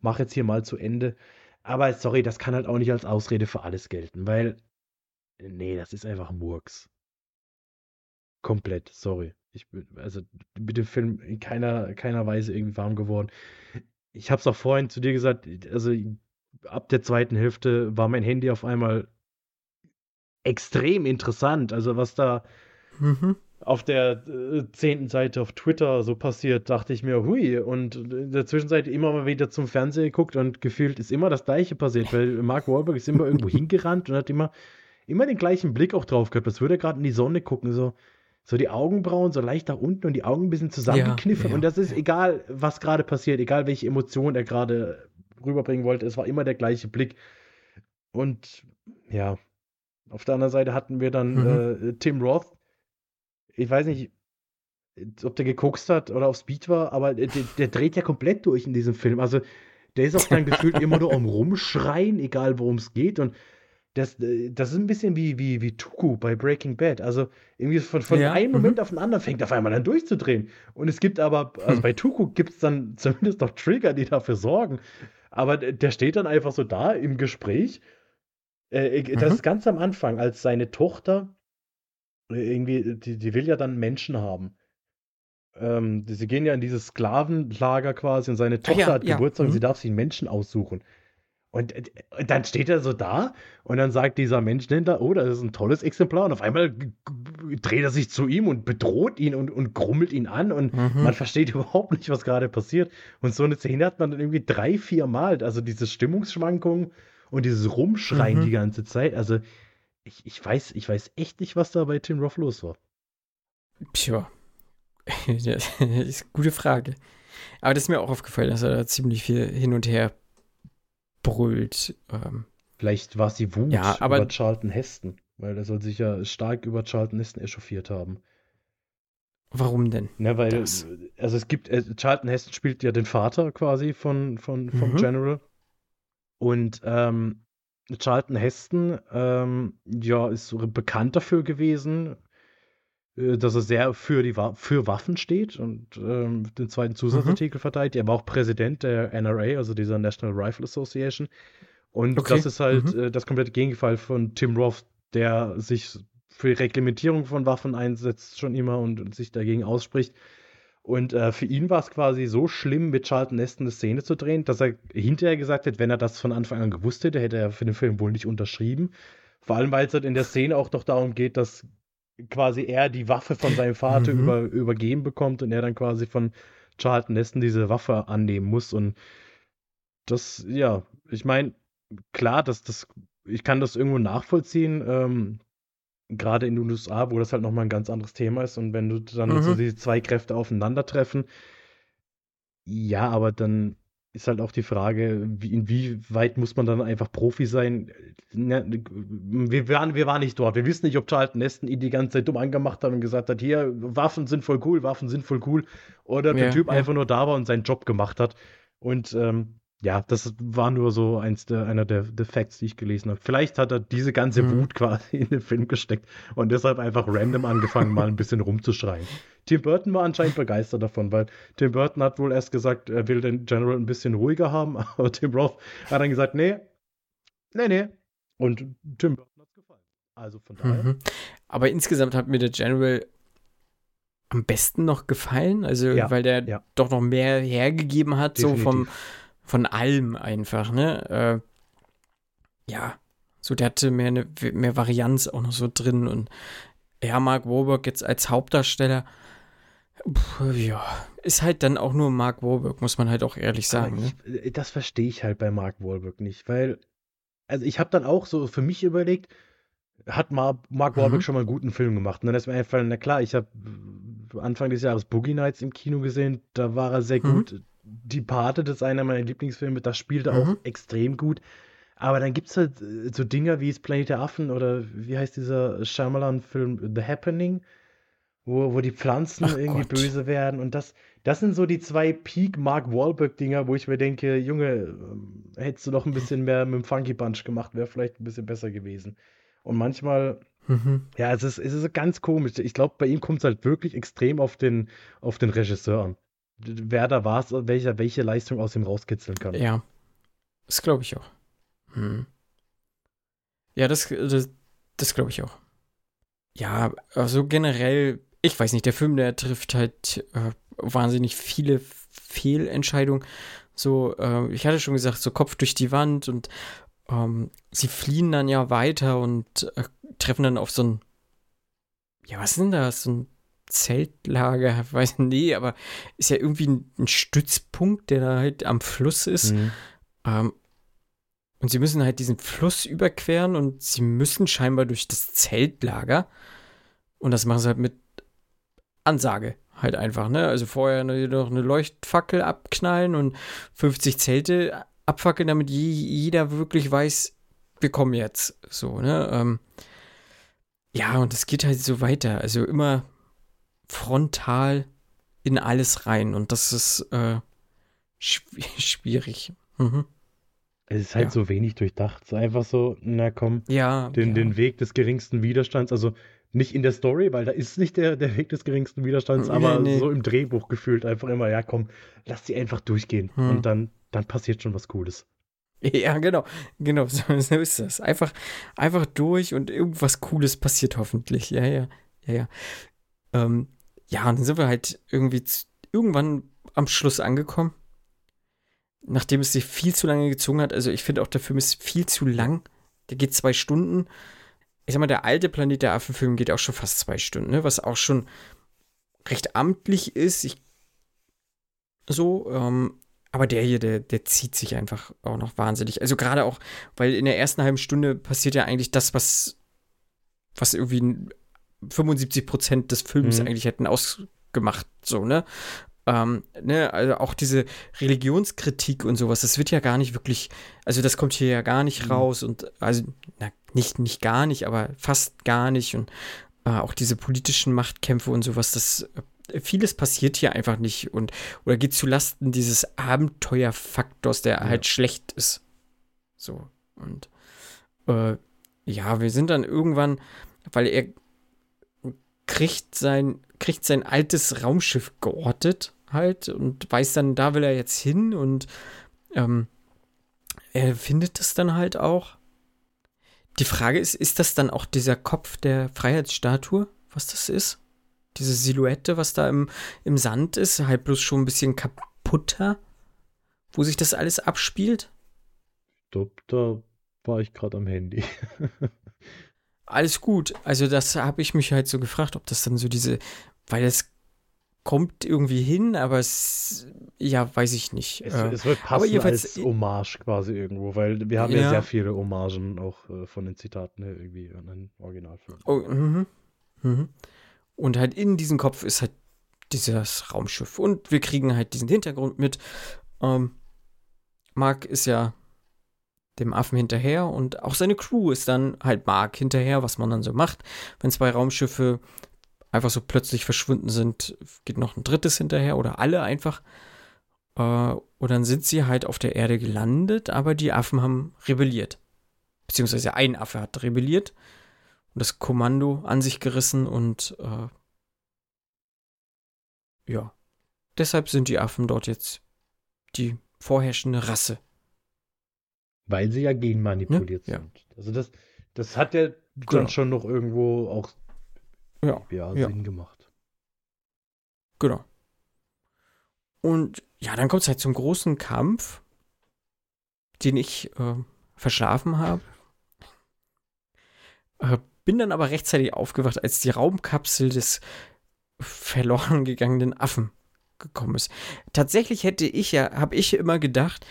Speaker 1: mach jetzt hier mal zu Ende. Aber sorry, das kann halt auch nicht als Ausrede für alles gelten, weil, nee, das ist einfach Murks. Komplett, sorry. Ich bin, also mit dem Film in keiner, keiner Weise irgendwie warm geworden. Ich habe es auch vorhin zu dir gesagt, also ab der zweiten Hälfte war mein Handy auf einmal extrem interessant. Also was da
Speaker 5: Mhm.
Speaker 1: auf der äh, zehnten Seite auf Twitter so passiert, dachte ich mir, hui. Und in der Zwischenzeit immer mal wieder zum Fernsehen geguckt und gefühlt ist immer das Gleiche passiert, weil Mark Wahlberg ist immer irgendwo hingerannt und hat immer, immer den gleichen Blick auch drauf gehabt, als würde er gerade in die Sonne gucken, so. So die Augenbrauen so leicht nach unten und die Augen ein bisschen zusammengekniffen.
Speaker 5: ja.
Speaker 1: Und das ist egal, was gerade passiert, egal welche Emotion er gerade rüberbringen wollte, es war immer der gleiche Blick. Und ja, auf der anderen Seite hatten wir dann
Speaker 5: Mhm.
Speaker 1: äh, Tim Roth. Ich weiß nicht, ob der gekokst hat oder auf Speed war, aber der, der dreht ja komplett durch in diesem Film. Also der ist auch dann *laughs* gefühlt immer nur am Rumschreien, egal worum es geht. Und das, äh, das ist ein bisschen wie, wie, wie Tuku bei Breaking Bad. Also irgendwie von, von
Speaker 5: Ja,
Speaker 1: einem
Speaker 5: mhm.
Speaker 1: Moment auf den anderen fängt auf einmal an durchzudrehen. Und es gibt aber, also bei Tuku gibt es dann *laughs* zumindest noch Trigger, die dafür sorgen. Aber der steht dann einfach so da im Gespräch. Äh, das
Speaker 5: Mhm.
Speaker 1: ist ganz am Anfang, als seine Tochter äh, irgendwie, die, die will ja dann Menschen haben. Ähm, sie gehen ja in dieses Sklavenlager quasi und seine Tochter
Speaker 5: ja,
Speaker 1: hat
Speaker 5: ja,
Speaker 1: Geburtstag und
Speaker 5: mhm.
Speaker 1: sie darf sich einen Menschen aussuchen. Und, äh, und dann steht er so da und dann sagt dieser Menschenhändler, oh, das ist ein tolles Exemplar. Und auf einmal dreht er sich zu ihm und bedroht ihn und, und grummelt ihn an und
Speaker 5: Mhm.
Speaker 1: man versteht *laughs* überhaupt nicht, was gerade passiert. Und so eine Szene hat man dann irgendwie drei, vier Mal. Also diese Stimmungsschwankungen und dieses Rumschreien
Speaker 5: Mhm.
Speaker 1: die ganze Zeit. Also ich, ich, weiß, ich weiß echt nicht, was da bei Tim Roth los war.
Speaker 5: Tja. *laughs* Ja, ist eine gute Frage. Aber das ist mir auch aufgefallen, dass er da ziemlich viel hin und her brüllt. Ähm,
Speaker 1: Vielleicht war sie Wut
Speaker 5: Ja, aber-
Speaker 1: über Charlton Heston, weil er soll sich ja stark über Charlton Heston echauffiert haben.
Speaker 5: warum denn?
Speaker 1: Ne, weil,
Speaker 5: Das-
Speaker 1: also es gibt, äh, Charlton Heston spielt ja den Vater quasi von, von, vom
Speaker 5: Mhm.
Speaker 1: General. Und ähm, Charlton Heston, ähm, ja, ist so bekannt dafür gewesen, dass er sehr für, die für Waffen steht und ähm, den zweiten Zusatzartikel verteidigt. Er war auch Präsident der NRA, also dieser National Rifle Association. Und
Speaker 5: Okay,
Speaker 1: das ist halt
Speaker 5: mhm.
Speaker 1: äh, das komplette Gegenteil von Tim Roth, der sich für Reglementierung von Waffen einsetzt schon immer und sich dagegen ausspricht. Und äh, für ihn war es quasi so schlimm, mit Charlton Heston eine Szene zu drehen, dass er hinterher gesagt hat, wenn er das von Anfang an gewusst hätte, hätte er für den Film wohl nicht unterschrieben. Vor allem, weil es halt in der Szene auch doch darum geht, dass quasi er die Waffe von seinem Vater mhm. über, übergeben bekommt und er dann quasi von Charlton Heston diese Waffe annehmen muss. Und das, ja, ich meine, klar, dass das, ich kann das irgendwo nachvollziehen, ähm, gerade in den USA, wo das halt nochmal ein ganz anderes Thema ist. Und wenn du dann mhm. so diese zwei Kräfte aufeinandertreffen, ja, aber dann ist halt auch die Frage, wie, inwieweit muss man dann einfach Profi sein? Ne, wir, waren, wir waren nicht dort. Wir wissen nicht, ob Charlton Neston ihn die ganze Zeit dumm angemacht hat und gesagt hat, hier, Waffen sind voll cool, Waffen sind voll cool. Oder ja, der Typ ja. einfach nur da war und seinen Job gemacht hat. Und ähm, ja, das war nur so eins der, einer der, der Facts, die ich gelesen habe. Vielleicht hat er diese ganze mhm. Wut quasi in den Film gesteckt und deshalb einfach random angefangen, mal ein bisschen rumzuschreien. Tim Burton war anscheinend begeistert davon, weil Tim Burton hat wohl erst gesagt, er will den General ein bisschen ruhiger haben, *laughs* aber Tim Roth hat dann gesagt, nee, nee, nee. Und Tim Burton hat es gefallen. Also von daher. Mhm.
Speaker 5: Aber insgesamt hat mir der General am besten noch gefallen, also ja, weil der ja. doch noch mehr hergegeben hat, Definitiv. so vom von allem einfach, ne? Äh, ja, so der hatte mehr, eine, mehr Varianz auch noch so drin und ja, Mark Warburg jetzt als Hauptdarsteller, pf, ja, ist halt dann auch nur Mark Warburg, muss man halt auch ehrlich sagen.
Speaker 1: Ich, ne? Das verstehe ich halt bei Mark Warburg nicht, weil, also ich habe dann auch so für mich überlegt, hat Mark Warburg mhm. schon mal einen guten Film gemacht. Und dann ist mir eingefallen, na klar, ich habe Anfang des Jahres Boogie Nights im Kino gesehen, da war er sehr mhm. gut. Die Pate, das ist einer meiner Lieblingsfilme, das spielt er mhm. auch extrem gut. Aber dann gibt es halt äh, so Dinger wie Planet der Affen oder wie heißt dieser Shyamalan-Film The Happening, wo, wo die Pflanzen Ach irgendwie Gott. böse werden. Und das, das sind so die zwei Peak Mark Wahlberg-Dinger, wo ich mir denke, Junge, ähm, hättest du doch ein bisschen mehr mit dem Funky Bunch gemacht, wäre vielleicht ein bisschen besser gewesen. Und manchmal, mhm. ja, es ist, es ist ganz komisch. Ich glaube, bei ihm kommt es halt wirklich extrem auf den, auf den Regisseur an wer da war, welcher welche Leistung aus ihm rauskitzeln kann.
Speaker 5: Ja, das glaube ich auch. Hm. Ja, das, das, das glaube ich auch. Ja, also generell, ich weiß nicht, der Film, der trifft halt äh, wahnsinnig viele Fehlentscheidungen. So, äh, ich hatte schon gesagt, so Kopf durch die Wand und ähm, sie fliehen dann ja weiter und äh, treffen dann auf so ein, ja, was ist denn das? So ein Zeltlager, *laughs* weiß nicht, aber ist ja irgendwie ein, ein Stützpunkt, der da halt am Fluss ist. Mhm. Ähm, und sie müssen halt diesen Fluss überqueren und sie müssen scheinbar durch das Zeltlager. Und das machen sie halt mit Ansage halt einfach, ne? Also vorher noch eine Leuchtfackel abknallen und 50 Zelte abfackeln, damit jeder wirklich weiß, wir kommen jetzt. So, ne? Ähm, ja, und es geht halt so weiter. Also immer frontal in alles rein und das ist äh, *laughs* schwierig. Mhm.
Speaker 1: Es ist halt ja. so wenig durchdacht. Es ist einfach so, na komm,
Speaker 5: ja,
Speaker 1: den,
Speaker 5: ja.
Speaker 1: den Weg des geringsten Widerstands, also nicht in der Story, weil da ist nicht der, der Weg des geringsten Widerstands, nee, aber nee. so im Drehbuch gefühlt einfach immer, ja komm, lass sie einfach durchgehen hm. und dann, dann passiert schon was Cooles. *laughs*
Speaker 5: Ja, genau, genau, *laughs* so, so ist das. Einfach, einfach durch und irgendwas Cooles passiert hoffentlich. Ja, ja, ja, ja. Ähm, ja, und dann sind wir halt irgendwie irgendwann am Schluss angekommen. Nachdem es sich viel zu lange gezogen hat. Also ich finde auch, der Film ist viel zu lang. Der geht zwei Stunden. Ich sag mal, der alte Planet der Affen-Film geht auch schon fast zwei Stunden, ne? was auch schon recht amtlich ist. Ich, so, ähm, aber der hier, der, der zieht sich einfach auch noch wahnsinnig. Also gerade auch, weil in der ersten halben Stunde passiert ja eigentlich das, was, was irgendwie 75 Prozent des Films mhm. eigentlich hätten ausgemacht, so, ne? Ähm, ne, also auch diese Religionskritik und sowas, das wird ja gar nicht wirklich, also das kommt hier ja gar nicht mhm. raus und also, na, nicht, nicht gar nicht, aber fast gar nicht und äh, auch diese politischen Machtkämpfe und sowas, das äh, vieles passiert hier einfach nicht und oder geht zu Lasten dieses Abenteuerfaktors, der ja. halt schlecht ist. So und äh, ja, wir sind dann irgendwann, weil er kriegt sein, kriegt sein altes Raumschiff geortet halt und weiß dann, da will er jetzt hin und ähm, er findet es dann halt auch. die Frage ist, ist das dann auch dieser Kopf der Freiheitsstatue, was das ist? Diese Silhouette, was da im, im Sand ist, halt bloß schon ein bisschen kaputter, wo sich das alles abspielt?
Speaker 1: Glaube, da war ich gerade am Handy. *laughs*
Speaker 5: Alles gut. Also das habe ich mich halt so gefragt, ob das dann so diese, weil es kommt irgendwie hin, aber es, ja, weiß ich nicht.
Speaker 1: Es,
Speaker 5: Äh,
Speaker 1: es wird passen als Hommage quasi irgendwo, weil wir haben ja,
Speaker 5: Ja.
Speaker 1: sehr viele Hommagen auch äh, von den Zitaten her irgendwie an den Originalfilm.
Speaker 5: Oh, mhm. Mhm. Und halt in diesem Kopf ist halt dieses Raumschiff. Und wir kriegen halt diesen Hintergrund mit. Ähm, Mark ist ja dem Affen hinterher und auch seine Crew ist dann halt Mark hinterher, was man dann so macht. Wenn zwei Raumschiffe einfach so plötzlich verschwunden sind, geht noch ein drittes hinterher oder alle einfach. Äh, und dann sind sie halt auf der Erde gelandet, aber die Affen haben rebelliert. Beziehungsweise ein Affe hat rebelliert und das Kommando an sich gerissen und äh, ja, deshalb sind die Affen dort jetzt die vorherrschende Rasse.
Speaker 1: Weil sie ja genmanipuliert
Speaker 5: Ja, ja.
Speaker 1: sind. Also das, das hat ja
Speaker 5: Genau.
Speaker 1: dann schon noch irgendwo auch
Speaker 5: Ja,
Speaker 1: ja,
Speaker 5: Ja.
Speaker 1: Sinn gemacht.
Speaker 5: genau. Und ja, dann kommt es halt zum großen Kampf, den ich äh, verschlafen habe. Äh, bin dann aber rechtzeitig aufgewacht, als die Raumkapsel des verloren gegangenen Affen gekommen ist. Tatsächlich hätte ich ja, habe ich immer gedacht,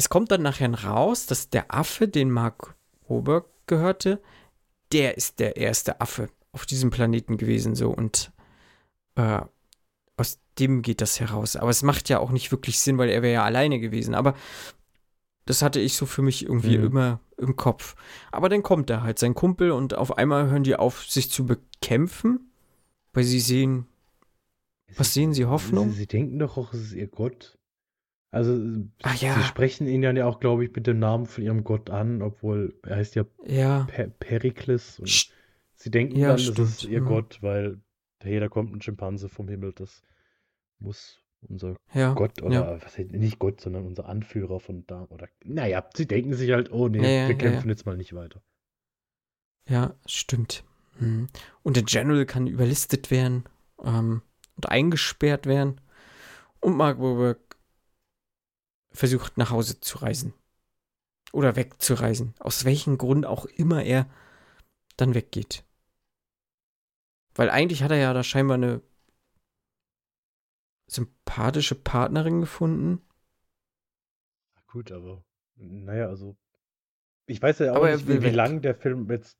Speaker 5: es kommt dann nachher raus, dass der Affe, den Mark Ober gehörte, der ist der erste Affe auf diesem Planeten gewesen, so und äh, aus dem geht das heraus. Aber es macht ja auch nicht wirklich Sinn, weil er wäre ja alleine gewesen. Aber das hatte ich so für mich irgendwie
Speaker 1: Mhm.
Speaker 5: immer im Kopf. Aber dann kommt da halt sein Kumpel und auf einmal hören die auf, sich zu bekämpfen, weil sie sehen, was sehen sie, Hoffnung?
Speaker 1: Sie, sie denken doch auch, es ist ihr Gott. Also,
Speaker 5: Ach ja.
Speaker 1: sie sprechen ihn dann ja auch, glaube ich, mit dem Namen von ihrem Gott an, obwohl er heißt ja
Speaker 5: Ja,
Speaker 1: per Perikles. Und
Speaker 5: St-
Speaker 1: sie denken
Speaker 5: Ja,
Speaker 1: dann, das
Speaker 5: stimmt.
Speaker 1: ist ihr
Speaker 5: Mhm.
Speaker 1: Gott, weil hey, da kommt ein Schimpanse vom Himmel, das muss unser
Speaker 5: ja.
Speaker 1: Gott oder was heißt, nicht Gott, sondern unser Anführer von da oder naja, sie denken sich halt, oh nee, wir kämpfen jetzt mal nicht weiter.
Speaker 5: Ja, stimmt. Mhm. Und der General kann überlistet werden ähm, und eingesperrt werden. Und Mark Wahlberg versucht nach Hause zu reisen. Oder wegzureisen. Aus welchem Grund auch immer er dann weggeht. Weil eigentlich hat er ja da scheinbar eine sympathische Partnerin gefunden.
Speaker 1: Gut, aber naja, also ich weiß ja auch
Speaker 5: Aber er
Speaker 1: nicht, wie, wie lang der Film jetzt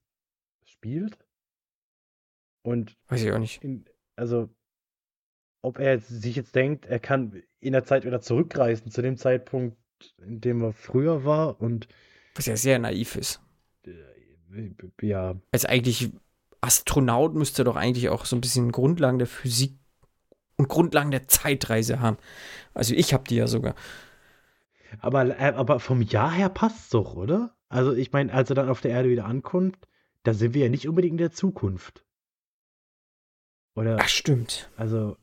Speaker 1: spielt. Und
Speaker 5: Weiß ich auch nicht.
Speaker 1: in, also ob er jetzt, sich jetzt denkt, er kann in der Zeit wieder zurückreisen zu dem Zeitpunkt, in dem er früher war und
Speaker 5: Was ja sehr naiv ist.
Speaker 1: äh, ja,
Speaker 5: als eigentlich Astronaut müsste doch eigentlich auch so ein bisschen Grundlagen der Physik und Grundlagen der Zeitreise haben. Also ich habe die ja sogar.
Speaker 1: aber, äh, aber vom Jahr her passt's doch, oder? Also ich meine, als er dann auf der Erde wieder ankommt, da sind wir ja nicht unbedingt in der Zukunft. Oder,
Speaker 5: Ach, stimmt.
Speaker 1: also,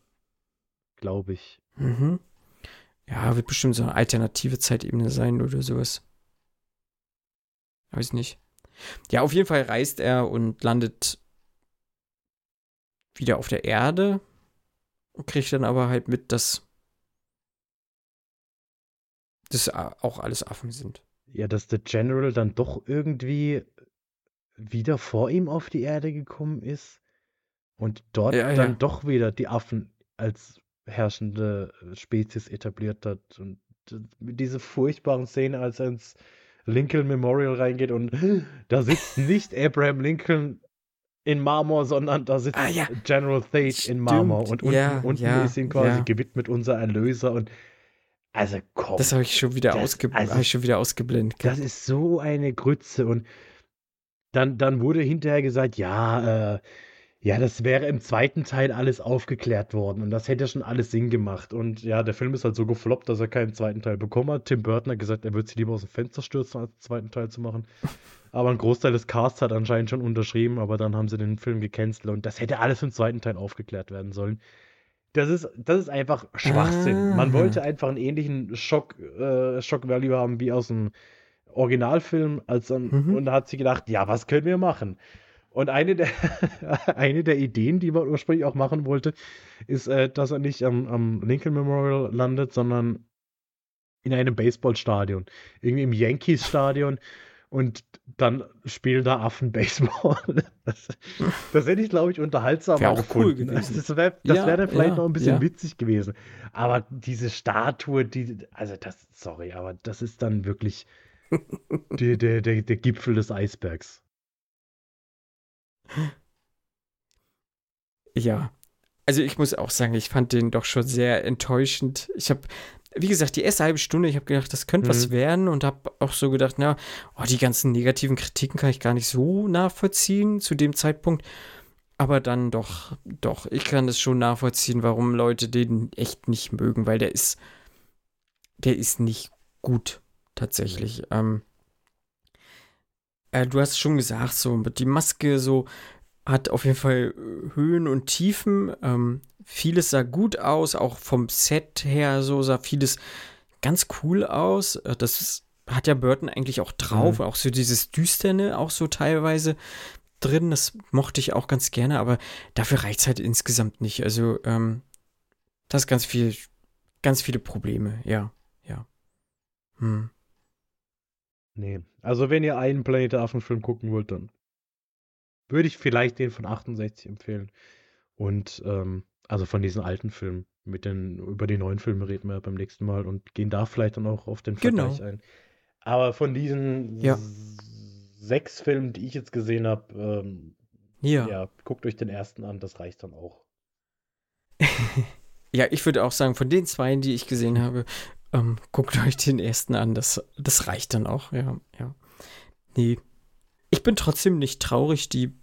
Speaker 1: glaube ich.
Speaker 5: Mhm. Ja, wird bestimmt so eine alternative Zeitebene sein oder sowas. Weiß nicht. Ja, auf jeden Fall reist er und landet wieder auf der Erde und kriegt dann aber halt mit, dass das auch alles Affen sind.
Speaker 1: Ja, dass der General dann doch irgendwie wieder vor ihm auf die Erde gekommen ist und dort
Speaker 5: Ja,
Speaker 1: dann
Speaker 5: ja.
Speaker 1: doch wieder die Affen als herrschende Spezies etabliert hat. Und diese furchtbaren Szenen, als er ins Lincoln Memorial reingeht und *gasps* da sitzt nicht Abraham Lincoln in Marmor, sondern da sitzt
Speaker 5: Ah, ja.
Speaker 1: General Thade in
Speaker 5: Stimmt.
Speaker 1: Marmor und unten,
Speaker 5: Ja,
Speaker 1: unten
Speaker 5: ja,
Speaker 1: ist ihm quasi gewidmet unser Erlöser und also komm.
Speaker 5: Das habe ich schon wieder
Speaker 1: Das-
Speaker 5: ausge
Speaker 1: also-
Speaker 5: ich schon wieder ausgeblendet.
Speaker 1: Das ist so eine Grütze. Und dann, dann wurde hinterher gesagt, ja, äh, ja, das wäre im zweiten Teil alles aufgeklärt worden und das hätte schon alles Sinn gemacht. Und ja, der Film ist halt so gefloppt, dass er keinen zweiten Teil bekommen hat. Tim Burton hat gesagt, er würde sich lieber aus dem Fenster stürzen, als einen zweiten Teil zu machen. *laughs* Aber ein Großteil des Casts hat anscheinend schon unterschrieben, aber dann haben sie den Film gecancelt und das hätte alles im zweiten Teil aufgeklärt werden sollen. Das ist, das ist einfach Schwachsinn. Man
Speaker 5: Ah.
Speaker 1: wollte einfach einen ähnlichen Schock, äh, Shock Value haben wie aus dem Originalfilm als an,
Speaker 5: Mhm.
Speaker 1: und da hat sie gedacht, ja, was können wir machen? Und eine der, *laughs* eine der Ideen, die man ursprünglich auch machen wollte, ist, äh, dass er nicht am, am Lincoln Memorial landet, sondern in einem Baseballstadion. Irgendwie im Yankees-Stadion. Und dann spielen da Affen Baseball. *laughs* Das, das hätte ich, glaube ich, unterhaltsamer
Speaker 5: Wär auch cool gewesen.
Speaker 1: Das wäre das
Speaker 5: Ja,
Speaker 1: wär dann vielleicht
Speaker 5: ja,
Speaker 1: noch ein bisschen
Speaker 5: ja.
Speaker 1: witzig gewesen. Aber diese Statue, die, also das, sorry, aber das ist dann wirklich *laughs* die, der, der, der Gipfel des Eisbergs.
Speaker 5: Ja. Also ich muss auch sagen, ich fand den doch schon sehr enttäuschend. Ich habe, wie gesagt, die erste halbe Stunde, ich habe gedacht, das könnte was
Speaker 1: Mhm.
Speaker 5: werden und habe auch so gedacht, na, oh, die ganzen negativen Kritiken kann ich gar nicht so nachvollziehen zu dem Zeitpunkt. Aber dann doch, doch, ich kann es schon nachvollziehen, warum Leute den echt nicht mögen, weil der ist, der ist nicht gut, tatsächlich. Ähm, äh, du hast schon gesagt, so, die Maske so hat auf jeden Fall äh, Höhen und Tiefen. Ähm, vieles sah gut aus, auch vom Set her so sah vieles ganz cool aus. Äh, Das ist, hat ja Burton eigentlich auch drauf,
Speaker 1: Mhm.
Speaker 5: auch so dieses Düsterne auch so teilweise drin. Das mochte ich auch ganz gerne, aber dafür reicht es halt insgesamt nicht. Also, ähm, das ist ganz viel, ganz viele Probleme, ja, ja. Hm.
Speaker 1: Nee. Also, wenn ihr einen Planet der Affen-Film gucken wollt, dann würde ich vielleicht den von 68 empfehlen. Und, ähm, also von diesen alten Filmen. Mit den, über die neuen Filme reden wir beim nächsten Mal und gehen da vielleicht dann auch auf den
Speaker 5: Genau.
Speaker 1: Vergleich ein. Aber von diesen
Speaker 5: Ja.
Speaker 1: sechs Filmen, die ich jetzt gesehen habe, ähm,
Speaker 5: Ja.
Speaker 1: ja, guckt euch den ersten an, das reicht dann auch. *laughs*
Speaker 5: Ja, ich würde auch sagen, von den zwei, die ich gesehen habe, ähm, guckt euch den ersten an. Das, das reicht dann auch, ja, ja. Nee. Ich bin trotzdem nicht traurig, die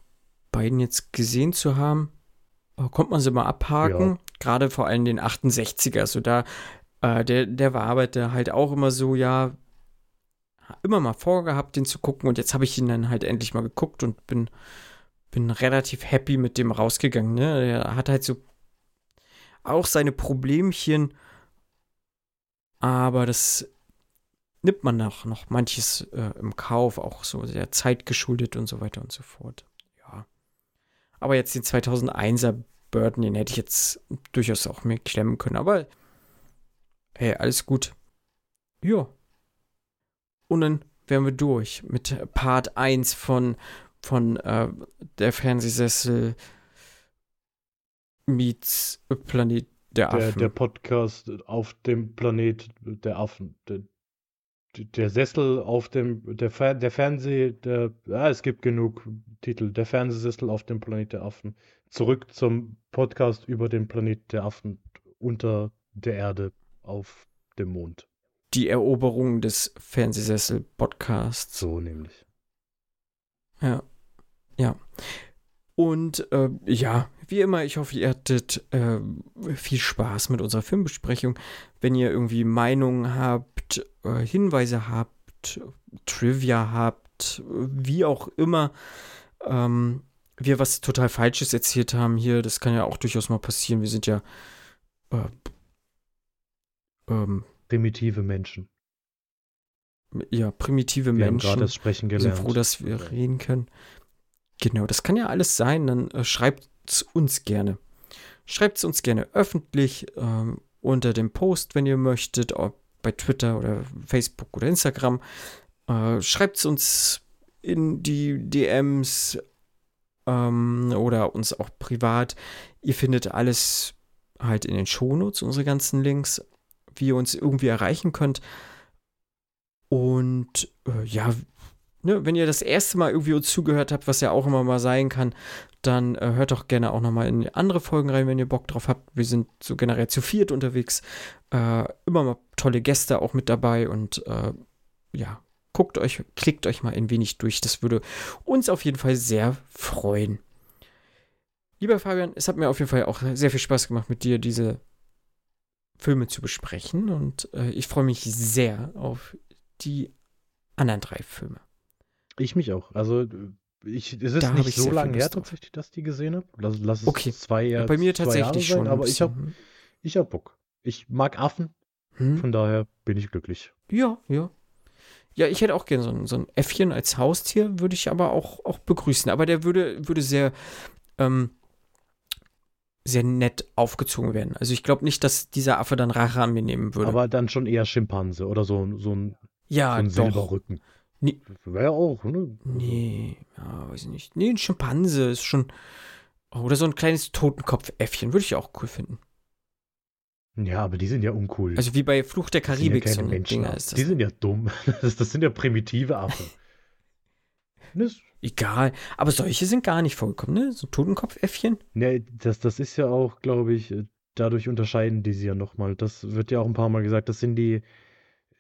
Speaker 5: beiden jetzt gesehen zu haben. Äh, Kommt man sie mal abhaken.
Speaker 1: Ja.
Speaker 5: Gerade vor allem den 68er. So da, äh, der, der war arbeite halt auch immer so, ja, immer mal vorgehabt, den zu gucken. Und jetzt habe ich ihn dann halt endlich mal geguckt und bin, bin relativ happy mit dem rausgegangen. Ne? Er hat halt so auch seine Problemchen, aber das nimmt man auch noch manches äh, im Kauf, auch so der Zeit geschuldet und so weiter und so fort. Ja. Aber jetzt den 2001er Burton, den hätte ich jetzt durchaus auch mir klemmen können, aber hey, alles gut. Ja. Und dann wären wir durch mit Part 1 von, von äh, der Fernsehsessel meets Planet der
Speaker 1: Der, der Podcast auf dem Planet der Affen. Der, der Sessel auf dem, der, Fer der Fernseh, der, ja, es gibt genug Titel. Der Fernsehsessel auf dem Planet der Affen. Zurück zum Podcast über den Planet der Affen unter der Erde auf dem Mond.
Speaker 5: die Eroberung des Fernsehsessel-Podcasts.
Speaker 1: So nämlich.
Speaker 5: Ja. Ja. Und äh, ja, wie immer, ich hoffe, ihr hattet äh, viel Spaß mit unserer Filmbesprechung. Wenn ihr irgendwie Meinungen habt, äh, Hinweise habt, Trivia habt, wie auch immer, ähm, wir was total Falsches erzählt haben hier, das kann ja auch durchaus mal passieren. Wir sind ja äh, ähm,
Speaker 1: Primitive Menschen.
Speaker 5: ja, primitive
Speaker 1: Wir haben
Speaker 5: Menschen.
Speaker 1: gerade das Sprechen
Speaker 5: Wir sind
Speaker 1: gelernt.
Speaker 5: froh, dass wir reden können. Genau, das kann ja alles sein. Dann äh, schreibt es uns gerne. Schreibt es uns gerne öffentlich ähm, unter dem Post, wenn ihr möchtet, ob bei Twitter oder Facebook oder Instagram. Äh, schreibt es uns in die DMs ähm, oder uns auch privat. Ihr findet alles halt in den Shownotes, unsere ganzen Links, wie ihr uns irgendwie erreichen könnt. Und äh, ja, ne, wenn ihr das erste Mal irgendwie uns zugehört habt, was ja auch immer mal sein kann, dann äh, hört doch gerne auch nochmal in andere Folgen rein, wenn ihr Bock drauf habt. Wir sind so generell zu viert unterwegs. Äh, immer mal tolle Gäste auch mit dabei und äh, ja, guckt euch, klickt euch mal ein wenig durch. Das würde uns auf jeden Fall sehr freuen. Lieber Fabian, es hat mir auf jeden Fall auch sehr viel Spaß gemacht, mit dir diese Filme zu besprechen und äh, ich freue mich sehr auf die anderen drei Filme.
Speaker 1: Ich mich auch. Also, ich, es ist
Speaker 5: Da
Speaker 1: nicht
Speaker 5: ich
Speaker 1: so lange her tatsächlich, dass ich die gesehen habe. Lass, lass es
Speaker 5: Okay.
Speaker 1: zwei Jahre
Speaker 5: Bei mir tatsächlich
Speaker 1: sein,
Speaker 5: schon.
Speaker 1: aber ich habe
Speaker 5: bisschen.
Speaker 1: ich hab Bock. Ich mag Affen,
Speaker 5: Hm?
Speaker 1: von daher bin ich glücklich.
Speaker 5: Ja, ja. Ja, ich hätte auch gerne so ein, so ein Äffchen als Haustier, würde ich aber auch, auch begrüßen. Aber der würde, würde sehr, ähm, sehr nett aufgezogen werden. Also ich glaube nicht, dass dieser Affe dann Rache an mir nehmen würde.
Speaker 1: Aber dann schon eher Schimpanse oder so, so ein,
Speaker 5: ja,
Speaker 1: so ein
Speaker 5: doch. Nee.
Speaker 1: Wäre auch, ne?
Speaker 5: Nee, ja, weiß ich nicht. Nee, ein Schimpanse ist schon. Oder so ein kleines Totenkopfäffchen würde ich auch cool finden.
Speaker 1: Ja, aber die sind ja uncool.
Speaker 5: Also wie bei Fluch der
Speaker 1: Das sind ja
Speaker 5: Karibik so
Speaker 1: keine
Speaker 5: ein
Speaker 1: Menschen.
Speaker 5: Dinger ist das.
Speaker 1: Die sind ja dumm. *laughs* Das, das sind ja primitive Affen. *laughs* Das,
Speaker 5: Egal. Aber solche sind gar nicht vorgekommen, ne? So ein Totenkopfäffchen.
Speaker 1: ne, das, das ist ja auch, glaube ich, dadurch unterscheiden die sie ja nochmal. Das wird ja auch ein paar Mal gesagt. Das sind die,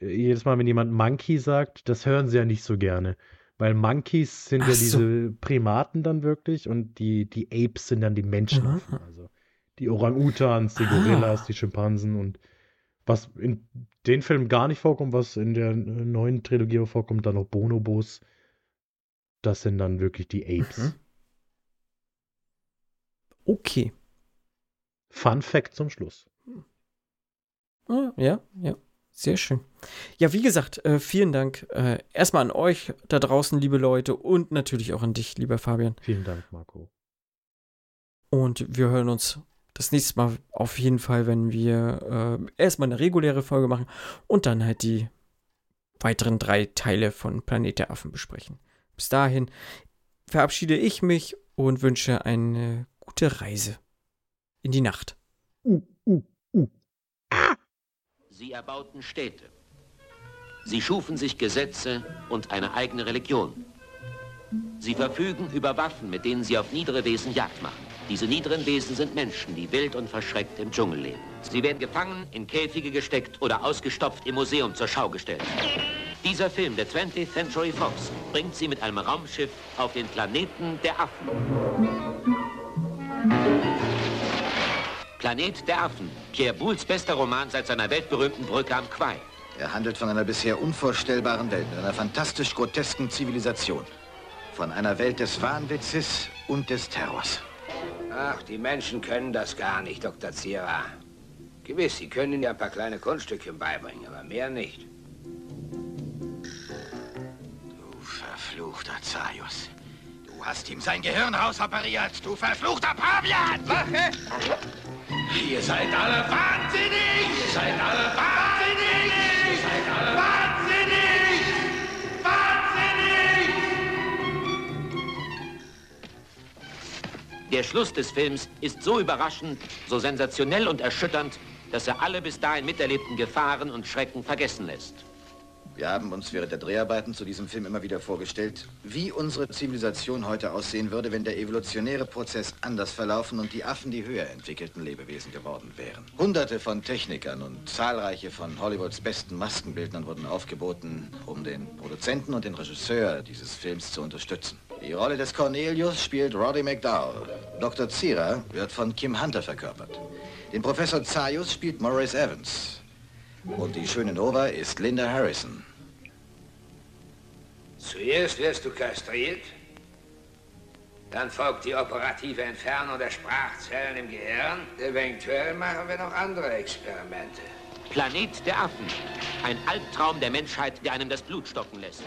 Speaker 1: jedes Mal, wenn jemand Monkey sagt, das hören sie ja nicht so gerne. Weil Monkeys sind
Speaker 5: Ach
Speaker 1: ja
Speaker 5: so.
Speaker 1: diese Primaten dann wirklich und die, die Apes sind dann die Menschenaffen. Also die Orang-Utans, die
Speaker 5: Ah.
Speaker 1: Gorillas, die Schimpansen und was in den Filmen gar nicht vorkommt, was in der neuen Trilogie vorkommt, dann noch Bonobos. Das sind dann wirklich die Apes.
Speaker 5: Mhm. Okay.
Speaker 1: Fun Fact zum Schluss.
Speaker 5: Ah, ja, ja. Sehr schön. Ja, wie gesagt, äh, vielen Dank äh, erstmal an euch da draußen, liebe Leute, und natürlich auch an dich, lieber Fabian.
Speaker 1: Vielen Dank, Marco.
Speaker 5: Und wir hören uns das nächste Mal auf jeden Fall, wenn wir äh, erstmal eine reguläre Folge machen und dann halt die weiteren drei Teile von Planet der Affen besprechen. Bis dahin verabschiede ich mich und wünsche eine gute Reise in die Nacht.
Speaker 1: Uh, uh, uh.
Speaker 3: Sie erbauten Städte. Sie schufen sich Gesetze und eine eigene Religion. Sie verfügen über Waffen, mit denen sie auf niedere Wesen Jagd machen. Diese niederen Wesen sind Menschen, die wild und verschreckt im Dschungel leben. Sie werden gefangen, in Käfige gesteckt oder ausgestopft im Museum zur Schau gestellt. Dieser Film der 20th Century Fox bringt sie mit einem Raumschiff auf den Planeten der Affen. Planet der Affen, Pierre Bouls bester Roman seit seiner weltberühmten Brücke am Quai.
Speaker 2: Er handelt von einer bisher unvorstellbaren Welt, mit einer fantastisch grotesken Zivilisation. Von einer Welt des Wahnwitzes und des Terrors.
Speaker 6: Ach, die Menschen können das gar nicht, Dr. Zira. Gewiss, sie können Ihnen ja ein paar kleine Kunststückchen beibringen, aber mehr nicht.
Speaker 2: Du verfluchter Zaius. Du hast ihm sein Gehirn rausoperiert, du verfluchter Pavian! Wache!
Speaker 4: Ihr seid alle wahnsinnig! Ihr seid alle wahnsinnig! Ihr seid alle wahnsinnig! Wahnsinnig!
Speaker 3: Der Schluss des Films ist so überraschend, so sensationell und erschütternd, dass er alle bis dahin miterlebten Gefahren und Schrecken vergessen lässt.
Speaker 2: Wir haben uns während der Dreharbeiten zu diesem Film immer wieder vorgestellt, wie unsere Zivilisation heute aussehen würde, wenn der evolutionäre Prozess anders verlaufen und die Affen die höher entwickelten Lebewesen geworden wären. Hunderte von Technikern und zahlreiche von Hollywoods besten Maskenbildnern wurden aufgeboten, um den Produzenten und den Regisseur dieses Films zu unterstützen. Die Rolle des Cornelius spielt Roddy McDowell. Dr. Zira wird von Kim Hunter verkörpert. Den Professor Zaius spielt Maurice Evans. Und die schöne Nova ist Linda Harrison.
Speaker 6: Zuerst wirst du kastriert, dann folgt die operative Entfernung der Sprachzellen im Gehirn. Eventuell machen wir noch andere Experimente.
Speaker 3: Planet der Affen. Ein Albtraum der Menschheit, der einem das Blut stocken lässt.